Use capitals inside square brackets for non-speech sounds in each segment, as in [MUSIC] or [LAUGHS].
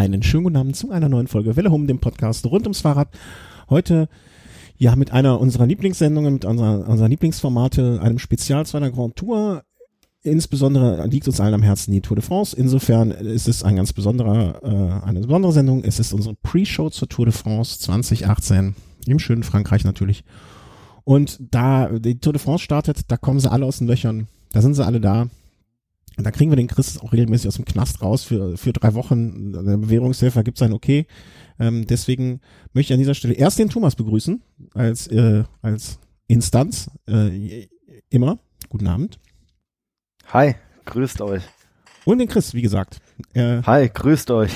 Einen schönen guten Abend zu einer neuen Folge Welle Home, dem Podcast rund ums Fahrrad. Heute ja mit einer unserer Lieblingssendungen, mit unserer, unserer Lieblingsformate, einem Spezial zu einer Grand Tour. Insbesondere liegt uns allen am Herzen die Tour de France. Insofern ist es ein ganz besonderer, äh, eine besondere Sendung. Es ist unsere Pre-Show zur Tour de France 2018 im schönen Frankreich natürlich. Und da die Tour de France startet, da kommen sie alle aus den Löchern. Da sind sie alle da. Und da kriegen wir den Chris auch regelmäßig aus dem Knast raus für, für drei Wochen. Der Bewährungshelfer gibt sein Okay. Ähm, deswegen möchte ich an dieser Stelle erst den Thomas begrüßen, als, äh, als Instanz. Äh, immer. Guten Abend. Hi, grüßt euch. Und den Chris, wie gesagt. Äh, Hi, grüßt euch.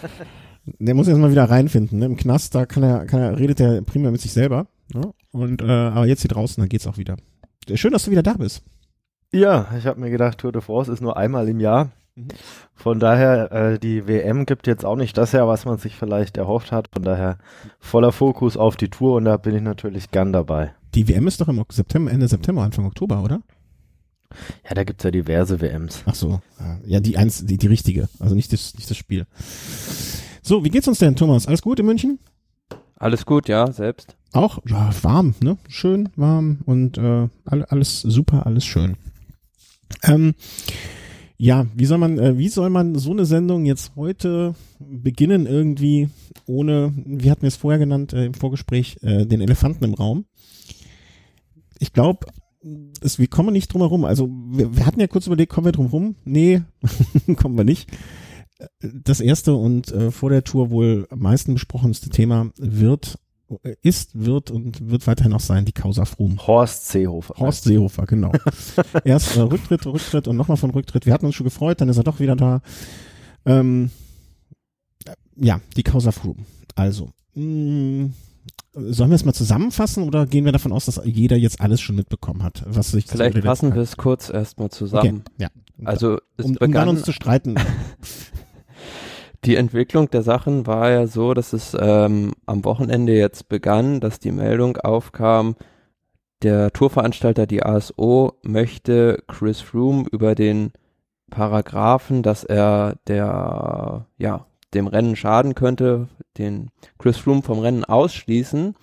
[LAUGHS] der muss jetzt mal wieder reinfinden. Ne? Im Knast, da kann er, kann er, redet er primär mit sich selber. Ne? Und äh, aber jetzt hier draußen, da geht's auch wieder. Schön, dass du wieder da bist. Ja, ich habe mir gedacht, Tour de France ist nur einmal im Jahr. Mhm. Von daher, äh, die WM gibt jetzt auch nicht das her, was man sich vielleicht erhofft hat. Von daher voller Fokus auf die Tour und da bin ich natürlich gern dabei. Die WM ist doch im September, Ende September, Anfang Oktober, oder? Ja, da gibt's ja diverse WMs. Ach so, ja, die eins, die, die richtige, also nicht das, nicht das Spiel. So, wie geht's uns denn, Thomas? Alles gut in München? Alles gut, ja, selbst. Auch, ja, warm, ne? Schön warm und äh, alles super, alles schön. Ähm, ja, wie soll man, äh, wie soll man so eine Sendung jetzt heute beginnen irgendwie ohne, wie hatten wir es vorher genannt äh, im Vorgespräch, äh, den Elefanten im Raum? Ich glaube, wir kommen nicht drum herum. Also wir, wir, hatten ja kurz überlegt, kommen wir drum herum? Nee, [LAUGHS] kommen wir nicht. Das erste und äh, vor der Tour wohl am meisten besprochenste Thema wird ist, wird und wird weiterhin auch sein, die Causa Fromm. Horst Seehofer. Horst Seehofer, genau. [LAUGHS] Erst äh, Rücktritt, Rücktritt und nochmal von Rücktritt. Wir hatten uns schon gefreut, dann ist er doch wieder da. Ähm, ja, die Causa Fromm. Also, mh, mm, sollen wir es mal zusammenfassen oder gehen wir davon aus, dass jeder jetzt alles schon mitbekommen hat, was sich Vielleicht fassen wir es kurz erstmal zusammen. Okay, ja. Also es um, begann, um dann uns zu streiten. [LAUGHS] Die Entwicklung der Sachen war ja so, dass es ähm, am Wochenende jetzt begann, dass die Meldung aufkam, der Tourveranstalter, die ASO, möchte Chris Froome über den Paragraphen, dass er der, ja, dem Rennen schaden könnte, den Chris Froome vom Rennen ausschließen.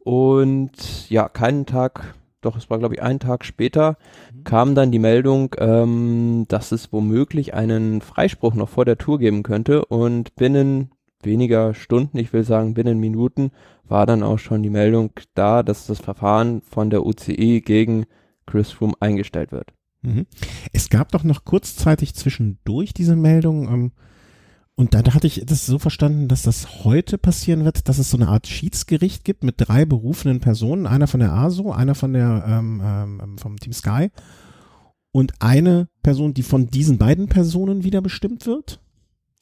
Und ja, keinen Tag doch es war glaube ich einen Tag später, mhm. kam dann die Meldung, ähm, dass es womöglich einen Freispruch noch vor der Tour geben könnte und binnen weniger Stunden, ich will sagen binnen Minuten, war dann auch schon die Meldung da, dass das Verfahren von der UCI gegen Chris Froome eingestellt wird. Mhm. Es gab doch noch kurzzeitig zwischendurch diese Meldung, ähm, und da, da hatte ich das so verstanden, dass das heute passieren wird, dass es so eine Art Schiedsgericht gibt mit drei berufenen Personen, einer von der ASO, einer von der ähm, ähm, vom Team Sky und eine Person, die von diesen beiden Personen wieder bestimmt wird.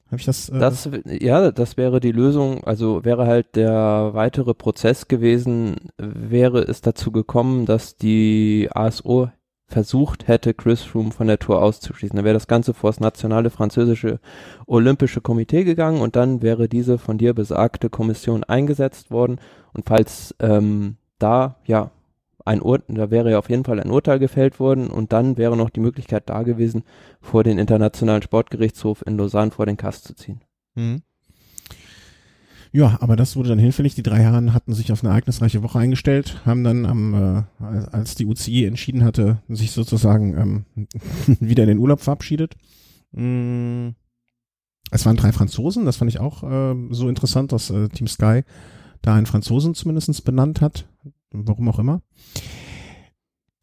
Habe ich das? Äh das ja, das wäre die Lösung. Also wäre halt der weitere Prozess gewesen, wäre es dazu gekommen, dass die ASO versucht hätte, Chris Froome von der Tour auszuschließen. Dann wäre das Ganze vor das nationale französische Olympische Komitee gegangen und dann wäre diese von dir besagte Kommission eingesetzt worden. Und falls ähm, da ja ein Urteil, da wäre ja auf jeden Fall ein Urteil gefällt worden und dann wäre noch die Möglichkeit da gewesen, vor den Internationalen Sportgerichtshof in Lausanne vor den Kass zu ziehen. Mhm. Ja, aber das wurde dann hinfällig. Die drei Herren hatten sich auf eine ereignisreiche Woche eingestellt, haben dann am, äh, als die UCI entschieden hatte, sich sozusagen ähm, [LAUGHS] wieder in den Urlaub verabschiedet. Mm. Es waren drei Franzosen, das fand ich auch äh, so interessant, dass äh, Team Sky da einen Franzosen zumindestens benannt hat, warum auch immer.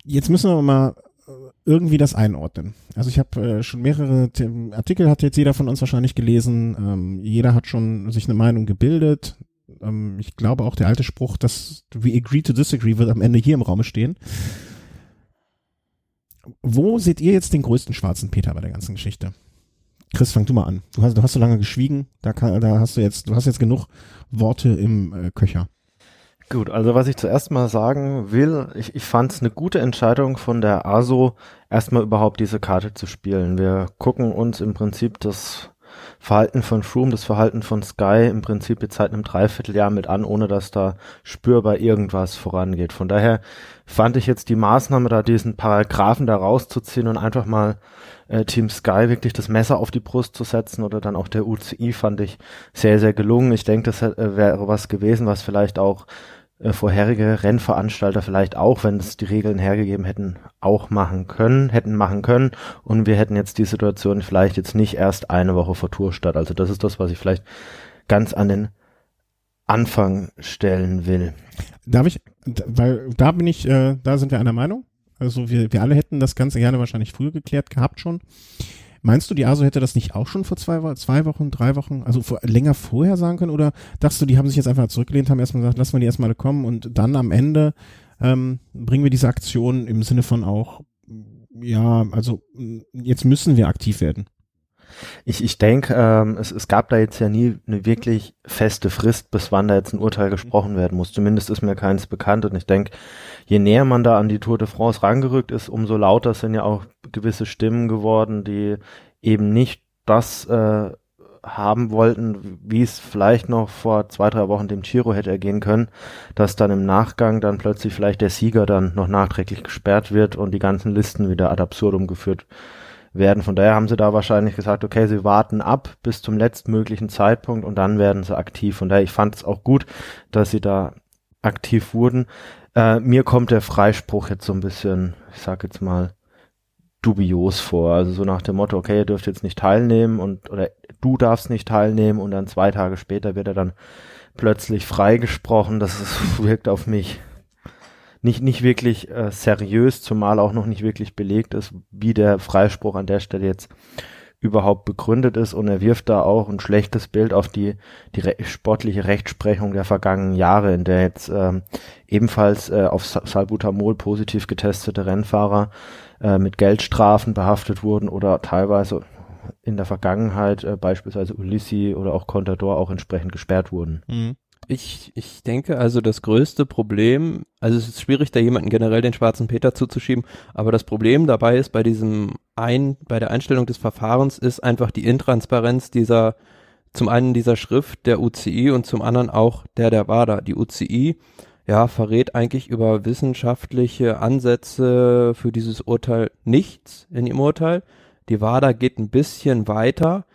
Jetzt müssen wir mal irgendwie das einordnen. Also ich habe äh, schon mehrere Artikel hat jetzt jeder von uns wahrscheinlich gelesen. Ähm, jeder hat schon sich eine Meinung gebildet. Ähm, ich glaube auch der alte Spruch, dass we agree to disagree wird am Ende hier im Raum stehen. Wo seht ihr jetzt den größten schwarzen Peter bei der ganzen Geschichte? Chris, fang du mal an. Du hast, du hast so lange geschwiegen, da, kann, da hast du jetzt, du hast jetzt genug Worte im äh, Köcher. Gut, also was ich zuerst mal sagen will, ich, ich fand es eine gute Entscheidung von der ASO, erstmal überhaupt diese Karte zu spielen. Wir gucken uns im Prinzip das Verhalten von Froome, das Verhalten von Sky im Prinzip jetzt seit einem Dreivierteljahr mit an, ohne dass da spürbar irgendwas vorangeht. Von daher fand ich jetzt die Maßnahme, da diesen Paragraphen da rauszuziehen und einfach mal äh, Team Sky wirklich das Messer auf die Brust zu setzen oder dann auch der UCI fand ich sehr, sehr gelungen. Ich denke, das äh, wäre was gewesen, was vielleicht auch äh, vorherige Rennveranstalter vielleicht auch, wenn es die Regeln hergegeben hätten, auch machen können, hätten machen können und wir hätten jetzt die Situation vielleicht jetzt nicht erst eine Woche vor Tour statt. Also das ist das, was ich vielleicht ganz an den Anfang stellen will. Darf ich, weil da bin ich, äh, da sind wir einer Meinung. Also wir, wir alle hätten das Ganze gerne wahrscheinlich früher geklärt gehabt schon. Meinst du, die ASO hätte das nicht auch schon vor zwei, zwei Wochen, drei Wochen, also vor, länger vorher sagen können? Oder dachtest du, die haben sich jetzt einfach zurückgelehnt, haben erstmal gesagt, lassen wir die erstmal kommen und dann am Ende ähm, bringen wir diese Aktion im Sinne von auch, ja, also jetzt müssen wir aktiv werden? Ich, ich denke, ähm, es, es gab da jetzt ja nie eine wirklich feste Frist, bis wann da jetzt ein Urteil gesprochen werden muss. Zumindest ist mir keins bekannt und ich denke, je näher man da an die Tour de France rangerückt ist, umso lauter sind ja auch gewisse Stimmen geworden, die eben nicht das äh, haben wollten, wie es vielleicht noch vor zwei, drei Wochen dem Giro hätte ergehen können, dass dann im Nachgang dann plötzlich vielleicht der Sieger dann noch nachträglich gesperrt wird und die ganzen Listen wieder ad absurdum geführt werden. Von daher haben sie da wahrscheinlich gesagt, okay, sie warten ab bis zum letztmöglichen Zeitpunkt und dann werden sie aktiv. Von daher, ich fand es auch gut, dass sie da aktiv wurden. Äh, mir kommt der Freispruch jetzt so ein bisschen, ich sag jetzt mal, dubios vor. Also so nach dem Motto, okay, ihr dürft jetzt nicht teilnehmen und oder du darfst nicht teilnehmen und dann zwei Tage später wird er dann plötzlich freigesprochen. Das ist, [LAUGHS] wirkt auf mich nicht, nicht wirklich äh, seriös, zumal auch noch nicht wirklich belegt ist, wie der Freispruch an der Stelle jetzt überhaupt begründet ist und er wirft da auch ein schlechtes Bild auf die, die re sportliche Rechtsprechung der vergangenen Jahre, in der jetzt ähm, ebenfalls äh, auf Salbutamol positiv getestete Rennfahrer äh, mit Geldstrafen behaftet wurden oder teilweise in der Vergangenheit äh, beispielsweise Ulissi oder auch Contador auch entsprechend gesperrt wurden. Mhm. Ich, ich denke also das größte Problem, also es ist schwierig, da jemanden generell den schwarzen Peter zuzuschieben, aber das Problem dabei ist bei diesem ein, bei der Einstellung des Verfahrens ist einfach die Intransparenz dieser, zum einen dieser Schrift der UCI und zum anderen auch der der WADA. Die UCI, ja, verrät eigentlich über wissenschaftliche Ansätze für dieses Urteil nichts in ihrem Urteil. Die WADA geht ein bisschen weiter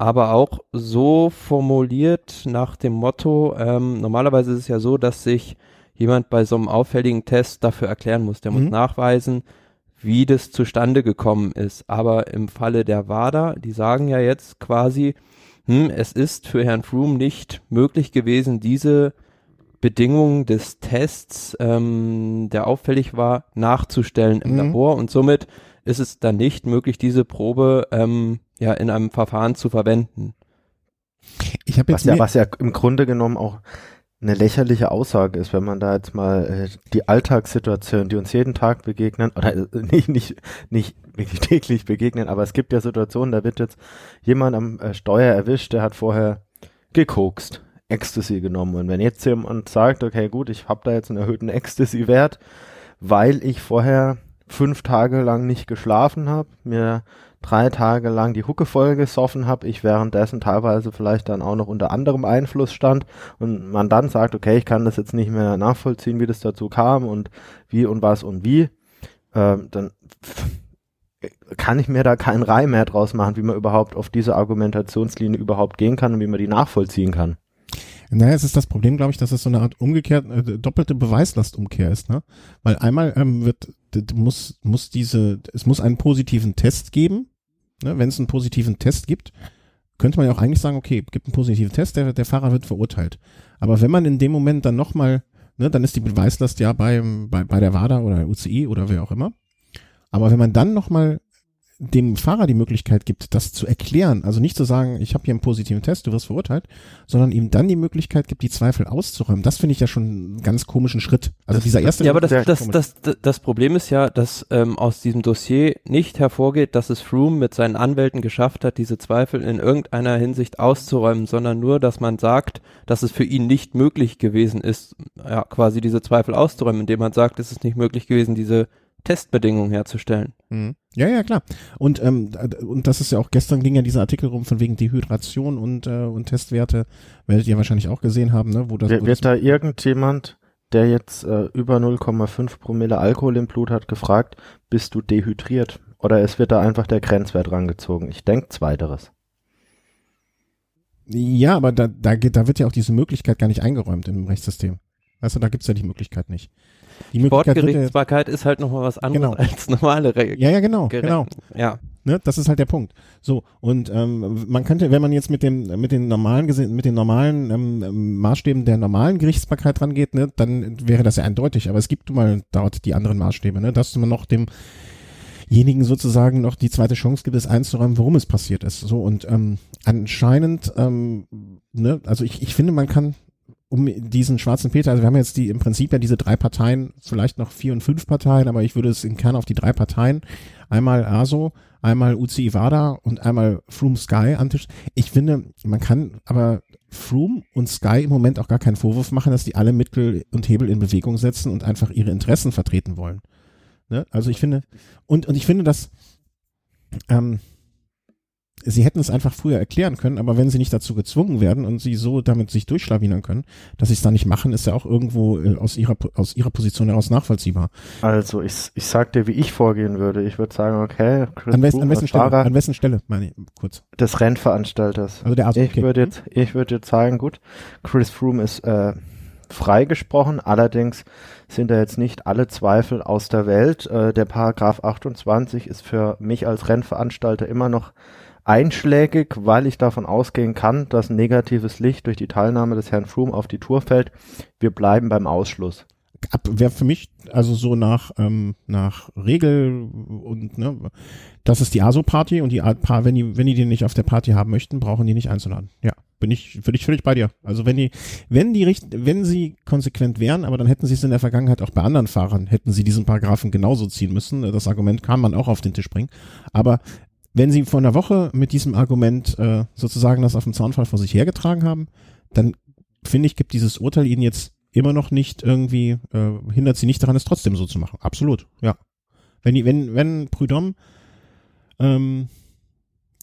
aber auch so formuliert nach dem Motto, ähm, normalerweise ist es ja so, dass sich jemand bei so einem auffälligen Test dafür erklären muss. Der mhm. muss nachweisen, wie das zustande gekommen ist. Aber im Falle der WADA, die sagen ja jetzt quasi, hm, es ist für Herrn Froome nicht möglich gewesen, diese Bedingungen des Tests, ähm, der auffällig war, nachzustellen im mhm. Labor und somit ist es dann nicht möglich, diese Probe ähm, ja in einem Verfahren zu verwenden. Ich habe jetzt was ja, was ja im Grunde genommen auch eine lächerliche Aussage ist, wenn man da jetzt mal äh, die Alltagssituation, die uns jeden Tag begegnen, oder äh, nicht, nicht, nicht wirklich [LAUGHS] täglich begegnen, aber es gibt ja Situationen, da wird jetzt jemand am äh, Steuer erwischt, der hat vorher gekokst, Ecstasy genommen. Und wenn jetzt jemand sagt, okay, gut, ich habe da jetzt einen erhöhten Ecstasy-Wert, weil ich vorher fünf Tage lang nicht geschlafen habe, mir drei Tage lang die Hucke voll gesoffen habe, ich währenddessen teilweise vielleicht dann auch noch unter anderem Einfluss stand und man dann sagt, okay, ich kann das jetzt nicht mehr nachvollziehen, wie das dazu kam und wie und was und wie, äh, dann kann ich mir da keinen Reim mehr draus machen, wie man überhaupt auf diese Argumentationslinie überhaupt gehen kann und wie man die nachvollziehen kann. Naja, es ist das Problem, glaube ich, dass es so eine Art umgekehrt, äh, doppelte Beweislastumkehr ist, ne? Weil einmal ähm, wird, muss, muss diese, es muss einen positiven Test geben. Ne? Wenn es einen positiven Test gibt, könnte man ja auch eigentlich sagen, okay, gibt einen positiven Test, der, der Fahrer wird verurteilt. Aber wenn man in dem Moment dann nochmal, ne, dann ist die Beweislast ja beim, bei, bei der WADA oder der UCI oder wer auch immer. Aber wenn man dann nochmal dem Fahrer die Möglichkeit gibt, das zu erklären, also nicht zu sagen, ich habe hier einen positiven Test, du wirst verurteilt, sondern ihm dann die Möglichkeit gibt, die Zweifel auszuräumen. Das finde ich ja schon einen ganz komischen Schritt. Also das, dieser erste. Ja, aber das, das, das, das, das Problem ist ja, dass ähm, aus diesem Dossier nicht hervorgeht, dass es Froome mit seinen Anwälten geschafft hat, diese Zweifel in irgendeiner Hinsicht auszuräumen, sondern nur, dass man sagt, dass es für ihn nicht möglich gewesen ist, ja, quasi diese Zweifel auszuräumen, indem man sagt, es ist nicht möglich gewesen, diese Testbedingungen herzustellen. Mhm. Ja, ja, klar. Und, ähm, und das ist ja auch, gestern ging ja dieser Artikel rum von wegen Dehydration und, äh, und Testwerte, werdet ihr wahrscheinlich auch gesehen haben, ne? Wo das, wird, wo wird das da irgendjemand, der jetzt äh, über 0,5 Promille Alkohol im Blut hat, gefragt, bist du dehydriert? Oder es wird da einfach der Grenzwert rangezogen? Ich denke zweiteres. Ja, aber da, da, da wird ja auch diese Möglichkeit gar nicht eingeräumt im Rechtssystem. Weißt du, da gibt's ja die Möglichkeit nicht. Die ja, Wortgerichtsbarkeit ist halt nochmal was anderes Genau. als normale Re ja, ja, genau, Gere- genau. Ja. Ne, das ist halt der Punkt. So und ähm, man könnte, wenn man jetzt mit dem mit den normalen mit den normalen ähm, Maßstäben der normalen Gerichtsbarkeit rangeht, ne, dann wäre das ja eindeutig. Aber es gibt mal dort die anderen Maßstäbe, ne, dass man noch demjenigen sozusagen noch die zweite Chance gibt, es einzuräumen, warum es passiert ist. So und ähm, anscheinend, ähm, ne, also ich, ich finde, man kann um diesen schwarzen Peter, also wir haben jetzt die im Prinzip ja diese drei Parteien, vielleicht noch vier und fünf Parteien, aber ich würde es im Kern auf die drei Parteien, einmal ASO, einmal UC Iwada und einmal Froome Sky an Tisch. Ich finde, man kann aber Froome und Sky im Moment auch gar keinen Vorwurf machen, dass die alle Mittel und Hebel in Bewegung setzen und einfach ihre Interessen vertreten wollen. Ne? Also ich finde, und, und ich finde, dass ähm, sie hätten es einfach früher erklären können, aber wenn sie nicht dazu gezwungen werden und sie so damit sich durchschlawinern können, dass sie es da nicht machen, ist ja auch irgendwo äh, aus ihrer aus ihrer Position heraus nachvollziehbar. Also ich, ich sag dir, wie ich vorgehen würde. Ich würde sagen, okay, Chris An, wes, Froome an wessen Stelle? Fahrer An wessen Stelle, meine ich, kurz. des Rennveranstalters. Also der ASO. Ich würde jetzt, ich würde jetzt sagen, gut, Chris Froome ist äh, freigesprochen, allerdings sind da jetzt nicht alle Zweifel aus der Welt. Äh, der Paragraph 28 ist für mich als Rennveranstalter immer noch einschlägig, weil ich davon ausgehen kann, dass negatives Licht durch die Teilnahme des Herrn Froome auf die Tour fällt. Wir bleiben beim Ausschluss. wäre für mich also so nach ähm, nach Regel und ne, das ist die ASO Party und die Paar, wenn die wenn die den nicht auf der Party haben möchten, brauchen die nicht einzuladen. Ja, bin ich völlig völlig bei dir. Also wenn die wenn die richt wenn sie konsequent wären, aber dann hätten sie es in der Vergangenheit auch bei anderen Fahrern hätten sie diesen Paragraphen genauso ziehen müssen. Das Argument kann man auch auf den Tisch bringen, aber wenn sie vor einer Woche mit diesem Argument äh, sozusagen das auf dem Zaunfall vor sich hergetragen haben, dann finde ich, gibt dieses Urteil ihnen jetzt immer noch nicht irgendwie, äh, hindert sie nicht daran, es trotzdem so zu machen. Absolut, ja. Wenn die, wenn, wenn Prudhomme ähm,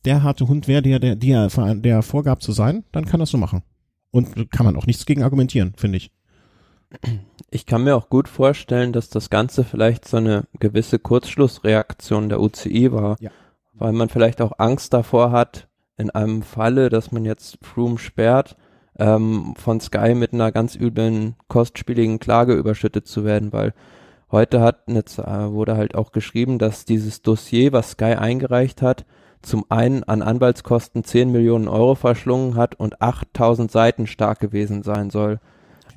der harte Hund wäre, der, der, der, der vorgab zu sein, dann kann das so machen. Und kann man auch nichts gegen argumentieren, finde ich. Ich kann mir auch gut vorstellen, dass das Ganze vielleicht so eine gewisse Kurzschlussreaktion der UCI war, Ja. Weil man vielleicht auch Angst davor hat, in einem Falle, dass man jetzt Froome sperrt, ähm, von Sky mit einer ganz üblen, kostspieligen Klage überschüttet zu werden, weil heute hat jetzt, äh, wurde halt auch geschrieben, dass dieses Dossier, was Sky eingereicht hat, zum einen an Anwaltskosten 10 Millionen Euro verschlungen hat und 8000 Seiten stark gewesen sein soll.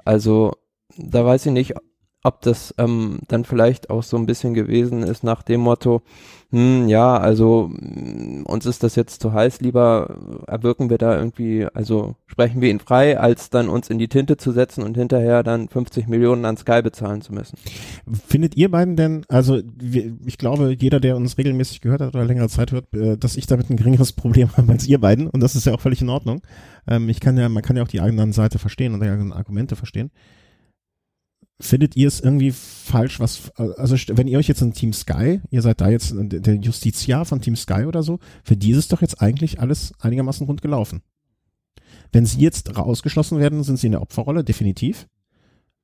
Also da weiß ich nicht, ob das ähm, dann vielleicht auch so ein bisschen gewesen ist nach dem Motto, hm, ja, also mh, uns ist das jetzt zu heiß, lieber erwirken wir da irgendwie, also sprechen wir ihn frei, als dann uns in die Tinte zu setzen und hinterher dann 50 Millionen an Sky bezahlen zu müssen. Findet ihr beiden denn, also ich glaube, jeder, der uns regelmäßig gehört hat oder längere Zeit hört, äh, dass ich damit ein geringeres [LAUGHS] Problem habe als ihr beiden und das ist ja auch völlig in Ordnung. Ähm, ich kann ja, man kann ja auch die eigenen Seite verstehen und die eigenen Argumente verstehen. Findet ihr es irgendwie falsch, was, also wenn ihr euch jetzt in Team Sky, ihr seid da jetzt der Justiziar von Team Sky oder so, für die ist es doch jetzt eigentlich alles einigermaßen rund gelaufen. Wenn sie jetzt ausgeschlossen werden, sind sie in der Opferrolle, definitiv.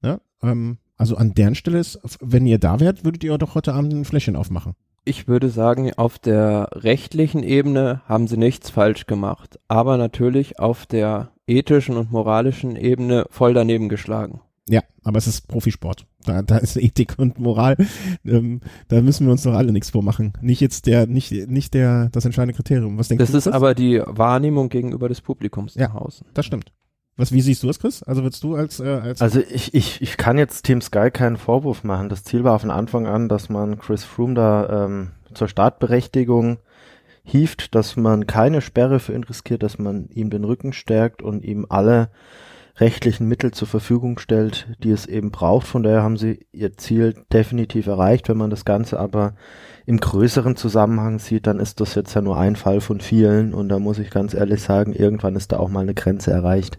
Ja, ähm, also an deren Stelle ist, wenn ihr da wärt, würdet ihr doch heute Abend ein Fläschchen aufmachen. Ich würde sagen, auf der rechtlichen Ebene haben sie nichts falsch gemacht, aber natürlich auf der ethischen und moralischen Ebene voll daneben geschlagen. Ja, aber es ist Profisport. Da, da ist Ethik und Moral, ähm, da müssen wir uns doch alle nichts vormachen. Nicht jetzt der, nicht, nicht der, das entscheidende Kriterium. Was denkst Das du? ist Chris? aber die Wahrnehmung gegenüber des Publikums Ja. nach außen. das stimmt. Was, wie siehst du es, Chris? Also würdest du als, äh, als, Also ich, ich, ich kann jetzt Team Sky keinen Vorwurf machen. Das Ziel war von Anfang an, dass man Chris Froome da ähm, zur Startberechtigung hieft, dass man keine Sperre für ihn riskiert, dass man ihm den Rücken stärkt und ihm alle rechtlichen Mittel zur Verfügung stellt, die es eben braucht. Von daher haben sie ihr Ziel definitiv erreicht. Wenn man das Ganze aber im größeren Zusammenhang sieht, dann ist das jetzt ja nur ein Fall von vielen und da muss ich ganz ehrlich sagen, irgendwann ist da auch mal eine Grenze erreicht.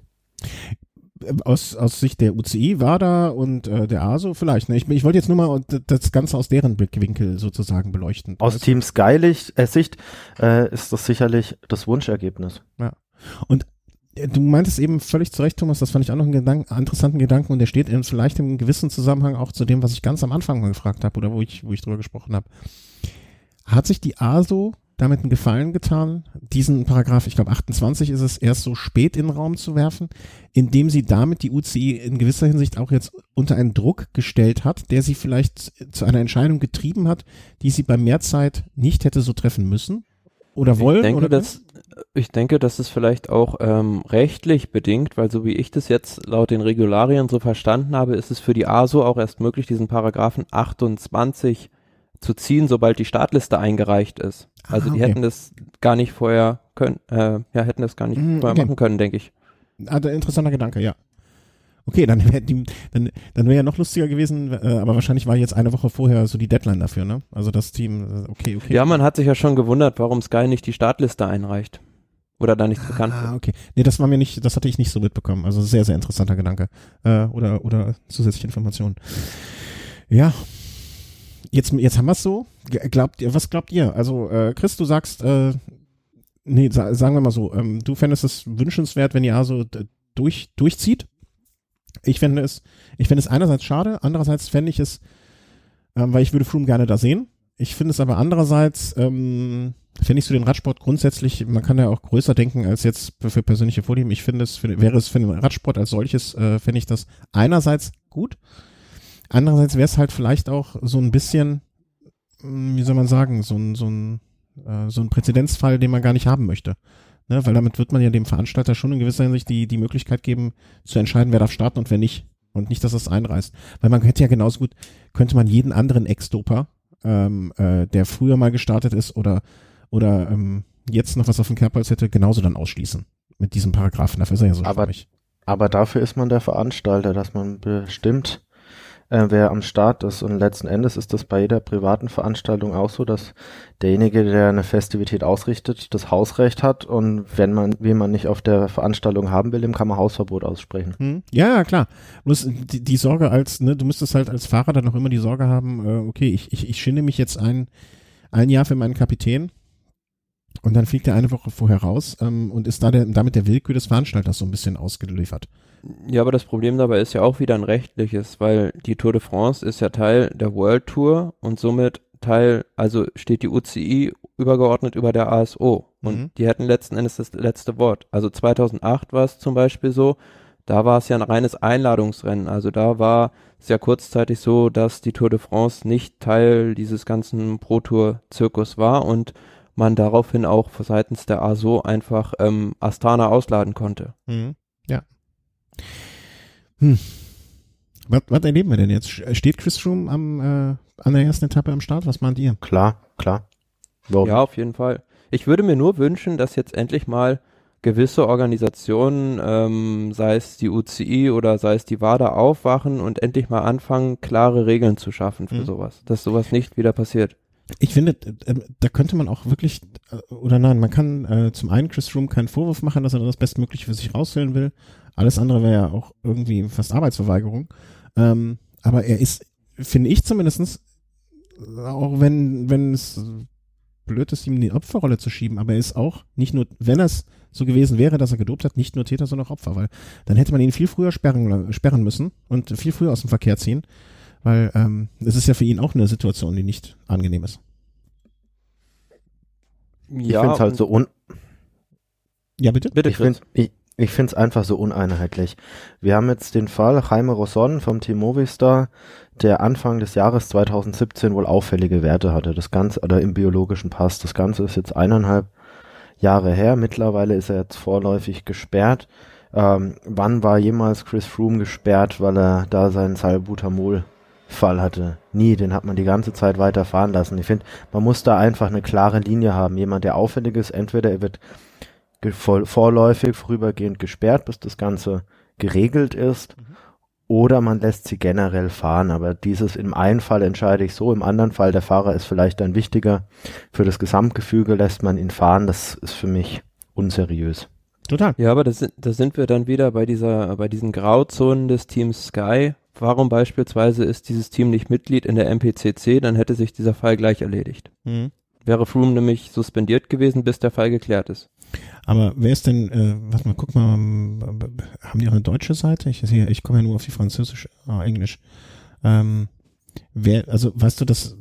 aus, aus Sicht der UCI, WADA und äh, der ASO vielleicht. Ne? Ich, ich wollte jetzt nur mal das Ganze aus deren Blickwinkel sozusagen beleuchten. Aus also, Team Sky-Sicht äh, ist das sicherlich das Wunschergebnis. Ja. Und äh, du meintest eben völlig zu Recht, Thomas, das fand ich auch noch einen Gedanken, interessanten Gedanken und der steht in vielleicht im gewissen Zusammenhang auch zu dem, was ich ganz am Anfang mal gefragt habe oder wo ich, wo ich drüber gesprochen habe. Hat sich die ASO damit einen Gefallen getan, diesen Paragraph, ich glaube 28 ist es, erst so spät in den Raum zu werfen, indem sie damit die UCI in gewisser Hinsicht auch jetzt unter einen Druck gestellt hat, der sie vielleicht zu einer Entscheidung getrieben hat, die sie bei Mehrzeit nicht hätte so treffen müssen oder wollen? Ich denke, oder dass, ich denke, das ist vielleicht auch ähm, rechtlich bedingt, weil so wie ich das jetzt laut den Regularien so verstanden habe, ist es für die ASO auch erst möglich, diesen Paragraphen 28 zu ziehen, sobald die Startliste eingereicht ist. Also ah, okay. die hätten das gar nicht vorher können, äh, ja, hätten das gar nicht mm, vorher okay. machen können, denke ich. Ah, interessanter Gedanke, ja. Okay, dann wäre dann, dann wäre ja noch lustiger gewesen, äh, aber wahrscheinlich war jetzt eine Woche vorher so die Deadline dafür, ne? Also das Team, äh, okay, okay. Ja, man hat sich ja schon gewundert, warum Sky nicht die Startliste einreicht. Oder da nichts ah, bekannt. Ah, okay. Nee, das war mir nicht, das hatte ich nicht so mitbekommen. Also sehr, sehr interessanter Gedanke. Äh, oder, oder zusätzliche Informationen. Ja, jetzt, jetzt haben wir es so. Glaubt ihr, was glaubt ihr? Also, äh, Chris, du sagst, äh, nee, sa sagen wir mal so, ähm, du fändest es wünschenswert, wenn ihr so durch, durchzieht. Ich fände es, ich fände es einerseits schade, andererseits fände ich es, ähm, weil ich würde Froome gerne da sehen. Ich finde es aber andererseits, ähm, fände ich so den Radsport grundsätzlich, man kann ja auch größer denken als jetzt für persönliche Vorlieben. Ich finde es, für, wäre es für den Radsport als solches, äh, fände ich das einerseits gut. Andererseits wäre es halt vielleicht auch so ein bisschen, hm, wie soll man sagen, so ein, so ein, äh, so ein Präzedenzfall, den man gar nicht haben möchte. Ne? Weil damit wird man ja dem Veranstalter schon in gewisser Hinsicht die, die Möglichkeit geben, zu entscheiden, wer darf starten und wer nicht. Und nicht, dass das einreißt. Weil man hätte ja genauso gut, könnte man jeden anderen Ex-Doper, ähm, äh, der früher mal gestartet ist oder, oder ähm, jetzt noch was auf dem Kerbholz hätte, genauso dann ausschließen. Mit diesem Paragraphen. Dafür ist er ja so aber, aber dafür ist man der Veranstalter, dass man bestimmt äh, wer am Start ist. Und letzten Endes ist das bei jeder privaten Veranstaltung auch so, dass derjenige, der eine Festivität ausrichtet, das Hausrecht hat und wenn man, wen man nicht auf der Veranstaltung haben will, dem kann man Hausverbot aussprechen. Hm. Ja, klar. Bloß die, die Sorge als, ne, du müsstest halt als Fahrer dann noch immer die Sorge haben, äh, okay, ich, ich, ich schinde mich jetzt ein, ein Jahr für meinen Kapitän und dann fliegt er eine Woche vorher raus ähm, und ist da der, damit der Willkür des Veranstalters so ein bisschen ausgeliefert. Ja, aber das Problem dabei ist ja auch wieder ein rechtliches, weil die Tour de France ist ja Teil der World Tour und somit Teil, also steht die UCI übergeordnet über der ASO und mhm. die hätten letzten Endes das letzte Wort. Also 2008 war es zum Beispiel so, da war es ja ein reines Einladungsrennen. Also da war es ja kurzzeitig so, dass die Tour de France nicht Teil dieses ganzen Pro-Tour-Zirkus war und man daraufhin auch seitens der ASO einfach ähm, Astana ausladen konnte. Mhm. Ja. Hm. Was, was erleben wir denn jetzt? Steht Chris Froome am, äh, an der ersten Etappe am Start? Was meint ihr? Klar, klar. Warum? Ja, auf jeden Fall. Ich würde mir nur wünschen, dass jetzt endlich mal gewisse Organisationen, ähm, sei es die UCI oder sei es die WADA, aufwachen und endlich mal anfangen, klare Regeln zu schaffen für mhm. sowas, dass sowas nicht wieder passiert. Ich finde, äh, da könnte man auch wirklich, äh, oder nein, man kann äh, zum einen Chris Room keinen Vorwurf machen, dass er das Bestmögliche für sich rausholen will. Alles andere wäre ja auch irgendwie fast Arbeitsverweigerung. Ähm, aber er ist, finde ich zumindestens, auch wenn, wenn es blöd ist, ihm in die Opferrolle zu schieben, aber er ist auch nicht nur, wenn es so gewesen wäre, dass er gedopt hat, nicht nur Täter, sondern auch Opfer, weil dann hätte man ihn viel früher sperren, sperren müssen und viel früher aus dem Verkehr ziehen weil ähm, es ist ja für ihn auch eine Situation, die nicht angenehm ist. Ich ja, finde es halt so un. Ja, bitte? Bitte, ich finde ich, ich finde es einfach so uneinheitlich. Wir haben jetzt den Fall Jaime Rosson vom Team Movistar, der Anfang des Jahres 2017 wohl auffällige Werte hatte. Das Ganze, oder im biologischen Pass. Das Ganze ist jetzt eineinhalb Jahre her. Mittlerweile ist er jetzt vorläufig gesperrt. Ähm, wann war jemals Chris Froome gesperrt, weil er da seinen Salbutamol Fall hatte. Nie, den hat man die ganze Zeit weiter fahren lassen. Ich finde, man muss da einfach eine klare Linie haben. Jemand, der auffällig ist, entweder er wird vorläufig, vorübergehend gesperrt, bis das Ganze geregelt ist, mhm. oder man lässt sie generell fahren. Aber dieses im einen Fall entscheide ich so, im anderen Fall der Fahrer ist vielleicht dann wichtiger. Für das Gesamtgefüge lässt man ihn fahren. Das ist für mich unseriös. Total. Ja, aber da sind wir dann wieder bei dieser, bei diesen Grauzonen des Teams Sky. Warum beispielsweise ist dieses Team nicht Mitglied in der MPCC, dann hätte sich dieser Fall gleich erledigt. Mhm. Wäre Froome nämlich suspendiert gewesen, bis der Fall geklärt ist. Aber wer ist denn, äh, warte mal, guck mal, ähm, haben die auch eine deutsche Seite? Ich sehe, ich komme ja nur auf die französische, ah, Englisch. Ähm, wer, also weißt du, das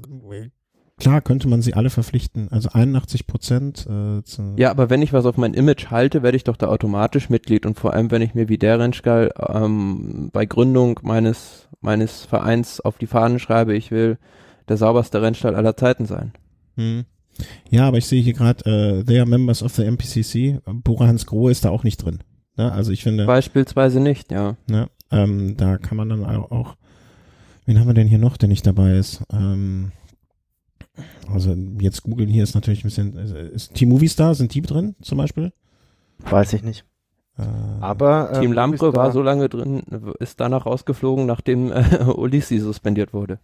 klar könnte man sie alle verpflichten, also 81 Prozent. Äh, zu Ja, aber wenn ich was auf mein Image halte, werde ich doch da automatisch Mitglied und vor allem, wenn ich mir wie der Rennstall ähm, bei Gründung meines meines Vereins auf die Fahnen schreibe, ich will der sauberste Rennstall aller Zeiten sein. Hm. Ja, aber ich sehe hier gerade, äh, they are members of the MPCC. Bora Hans Grohe ist da auch nicht drin. Ne? Also ich finde, Beispielsweise nicht, ja. ne, ähm, da kann man dann auch, wen haben wir denn hier noch, der nicht dabei ist? Ähm, also jetzt googeln hier ist natürlich ein bisschen, ist Team Movistar, sind die drin zum Beispiel? Weiß ich nicht. Äh, Aber ähm, Team Movistar- war so lange drin, ist danach rausgeflogen, nachdem äh, [LAUGHS] Ulissi suspendiert wurde.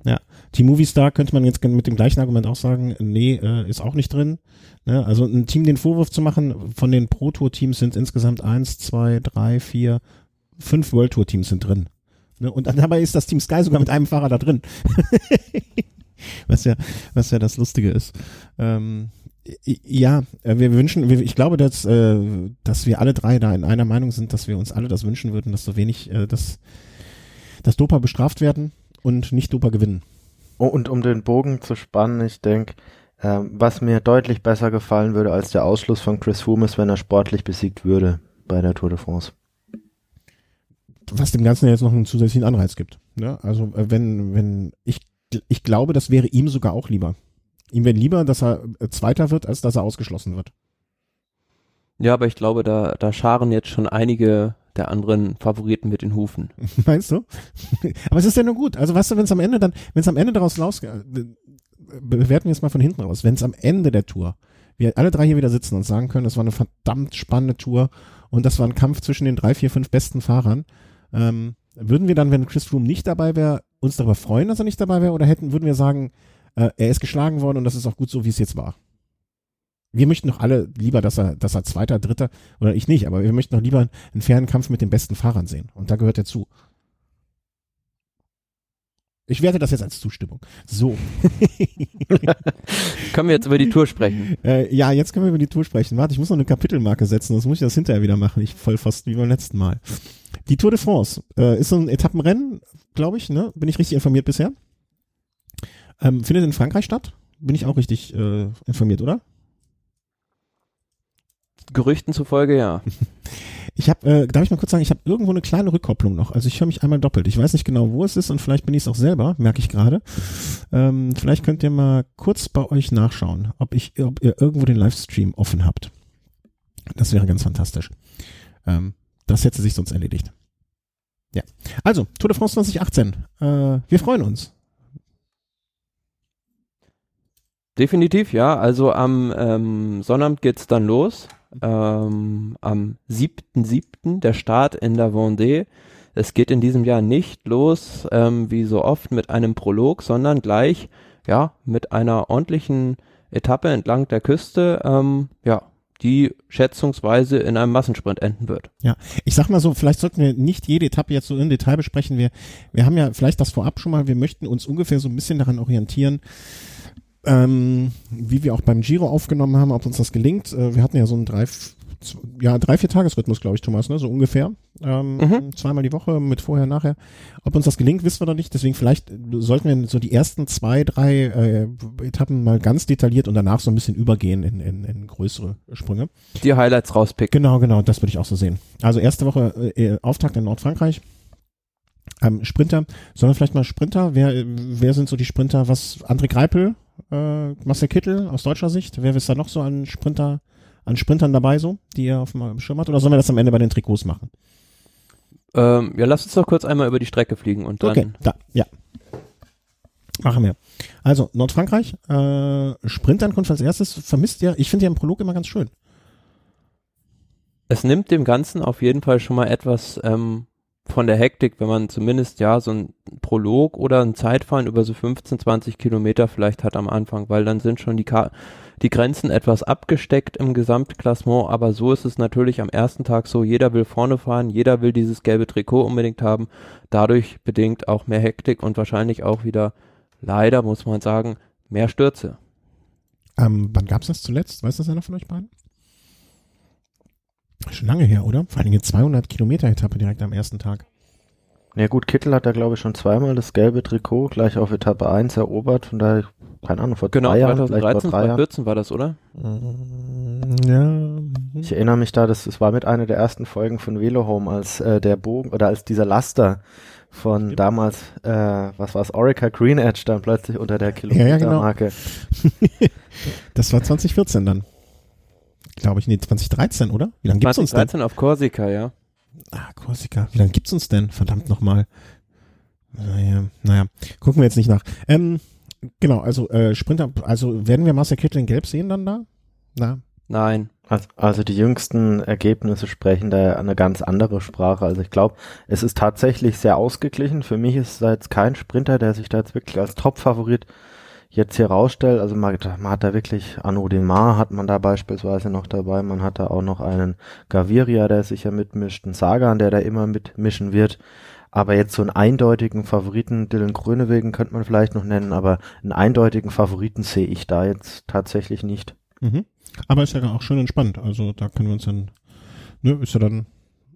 Team Movistar könnte man jetzt mit dem gleichen Argument auch sagen, nee, äh, ist auch nicht drin. Ne? Also ein Team den Vorwurf zu machen, von den Pro Tour Teams sind insgesamt eins, zwei, drei, vier, fünf World Tour Teams sind drin. Ne? Und dann dabei ist das Team Sky sogar mit einem Fahrer da drin. [LAUGHS] was ja, was ja das Lustige ist. Ähm, ja, äh, wir wünschen, ich glaube, dass, äh, dass wir alle drei da in einer Meinung sind, dass wir uns alle das wünschen würden, dass so wenig, äh, dass, dass Doper bestraft werden und nicht Doper gewinnen. Oh, und um den Bogen zu spannen, ich denke, ähm, was mir deutlich besser gefallen würde als der Ausschluss von Chris Froome ist, wenn er sportlich besiegt würde bei der Tour de France. was dem Ganzen jetzt noch einen zusätzlichen Anreiz gibt. Ne? Also wenn, wenn, ich, ich glaube, das wäre ihm sogar auch lieber. Ihm wäre lieber, dass er äh, Zweiter wird, als dass er ausgeschlossen wird. Ja, aber ich glaube, da, da scharen jetzt schon einige der anderen Favoriten mit den Hufen. [LAUGHS] Meinst du? [LAUGHS] Aber es ist ja nur gut. Also weißt du, wenn es am Ende dann, wenn es am Ende daraus raus, äh, bewerten wir es mal von hinten raus. Wenn es am Ende der Tour, wir alle drei hier wieder sitzen und sagen können, das war eine verdammt spannende Tour und das war ein Kampf zwischen den drei, vier, fünf besten Fahrern, ähm, würden wir dann, wenn Chris Froome nicht dabei wäre, uns darüber freuen, dass er nicht dabei wäre, oder hätten, würden wir sagen, äh, er ist geschlagen worden und das ist auch gut so, wie es jetzt war. Wir möchten doch alle lieber, dass er, dass er Zweiter, Dritter, oder ich nicht, aber wir möchten doch lieber einen fairen Kampf mit den besten Fahrern sehen. Und da gehört er zu. Ich werte das jetzt als Zustimmung. So. [LAUGHS] Können wir jetzt über die Tour sprechen? äh, ja, jetzt können wir über die Tour sprechen. Warte, ich muss noch eine Kapitelmarke setzen, sonst muss ich das hinterher wieder machen. Ich voll fast wie beim letzten Mal. Die Tour de France äh, ist so ein Etappenrennen, glaube ich, ne? Bin ich richtig informiert bisher? Ähm, findet in Frankreich statt? Bin ich auch richtig äh, informiert, oder? Gerüchten zufolge ja. [LAUGHS] Ich habe, äh, darf ich mal kurz sagen, ich habe irgendwo eine kleine Rückkopplung noch. Also ich höre mich einmal doppelt. Ich weiß nicht genau, wo es ist und vielleicht bin ich es auch selber, merke ich gerade. Ähm, vielleicht könnt ihr mal kurz bei euch nachschauen, ob ich, ob ihr irgendwo den Livestream offen habt. Das wäre ganz fantastisch. Ähm, das hätte sich sonst erledigt. Ja. Also, Tour de France 2018. Äh, wir freuen uns. Definitiv, ja. Also am ähm, Sonnabend geht's dann los. Ähm, am 7.7. der Start in der Vendée. Es geht in diesem Jahr nicht los, ähm, wie so oft, mit einem Prolog, sondern gleich, ja, mit einer ordentlichen Etappe entlang der Küste, ähm, ja, die schätzungsweise in einem Massensprint enden wird. Ich sag mal so, vielleicht sollten wir nicht jede Etappe jetzt so im Detail besprechen. Wir, wir haben ja vielleicht das vorab schon mal, wir möchten uns ungefähr so ein bisschen daran orientieren, ähm, wie wir auch beim Giro aufgenommen haben, ob uns das gelingt. Äh, wir hatten ja so einen drei, ja, drei, vier Tagesrhythmus, glaube ich, Thomas, ne? So ungefähr. Ähm, Mhm. Zweimal die Woche mit vorher, nachher. Ob uns das gelingt, wissen wir noch nicht. Deswegen vielleicht sollten wir so die ersten zwei, drei äh, Etappen mal ganz detailliert und danach so ein bisschen übergehen in, in, in größere Sprünge. Die Highlights rauspicken. Genau, genau, das würde ich auch so sehen. Also erste Woche äh, Auftakt in Nordfrankreich. Ähm, Sprinter, sollen wir vielleicht mal Sprinter? Wer, äh, wer sind so die Sprinter? Was? André Greipel, äh, Marcel Kittel aus deutscher Sicht? Wer ist da noch so an Sprinter, an Sprintern dabei so, die ihr auf dem Schirm hat? Oder sollen wir das am Ende bei den Trikots machen? Ähm, ja, lass uns doch kurz einmal über die Strecke fliegen und dann Okay, da, ja. Machen wir. Also, Nordfrankreich, äh, Sprintankunft als erstes, vermisst ihr, ich finde ja im Prolog immer ganz schön. es nimmt dem Ganzen auf jeden Fall schon mal etwas ähm, von der Hektik, wenn man zumindest ja so ein Prolog oder ein Zeitfahren über so 15, 20 Kilometer vielleicht hat am Anfang, weil dann sind schon die, Ka die Grenzen etwas abgesteckt im Gesamtklassement, aber so ist es natürlich am ersten Tag so, jeder will vorne fahren, jeder will dieses gelbe Trikot unbedingt haben, dadurch bedingt auch mehr Hektik und wahrscheinlich auch wieder, leider muss man sagen, mehr Stürze. Ähm, wann gab es das zuletzt? Weiß das einer von euch beiden? Schon lange her, oder? Vor allem eine 200 Kilometer Etappe direkt am ersten Tag. Ja gut, Kittel hat da glaube ich schon zweimal das gelbe Trikot gleich auf Etappe 1 erobert, von daher, keine Ahnung, vor genau, drei Jahren, 2013, vielleicht vor drei Jahren. 2014 war das, oder? Ja. Ich erinnere mich da, das, das war mit einer der ersten Folgen von Velo Home, als äh, der Bogen oder als dieser Laster von Stimmt. damals, äh, was war es, Orica Green Edge dann plötzlich unter der Ja, ja, genau. Kilometermarke. [LAUGHS] Das war 2014 dann. Glaube ich, nee, 2013, oder? Wie lange gibt's uns denn? 2013 auf Korsika, ja. Ah, Korsika. Wie lange gibt's uns denn? Verdammt nochmal. Naja, naja, gucken wir jetzt nicht nach. Ähm, genau, also äh, Sprinter, also werden wir Marcel Kittel in Gelb sehen dann da? Na, Nein. Also, also die jüngsten Ergebnisse sprechen da eine ganz andere Sprache. Also ich glaube, es ist tatsächlich sehr ausgeglichen. Für mich ist da jetzt kein Sprinter, der sich da jetzt wirklich als Top-Favorit jetzt hier rausstellt. Also man, man hat da wirklich Arnaud Demar hat man da beispielsweise noch dabei. Man hat da auch noch einen Gaviria, der sich ja mitmischt, einen Sagan, der da immer mitmischen wird. Aber jetzt so einen eindeutigen Favoriten, Dylan Grönewegen könnte man vielleicht noch nennen, aber einen eindeutigen Favoriten sehe ich da jetzt tatsächlich nicht. Mhm. Aber ist ja auch schön entspannt. Also da können wir uns dann, ne, ist ja dann,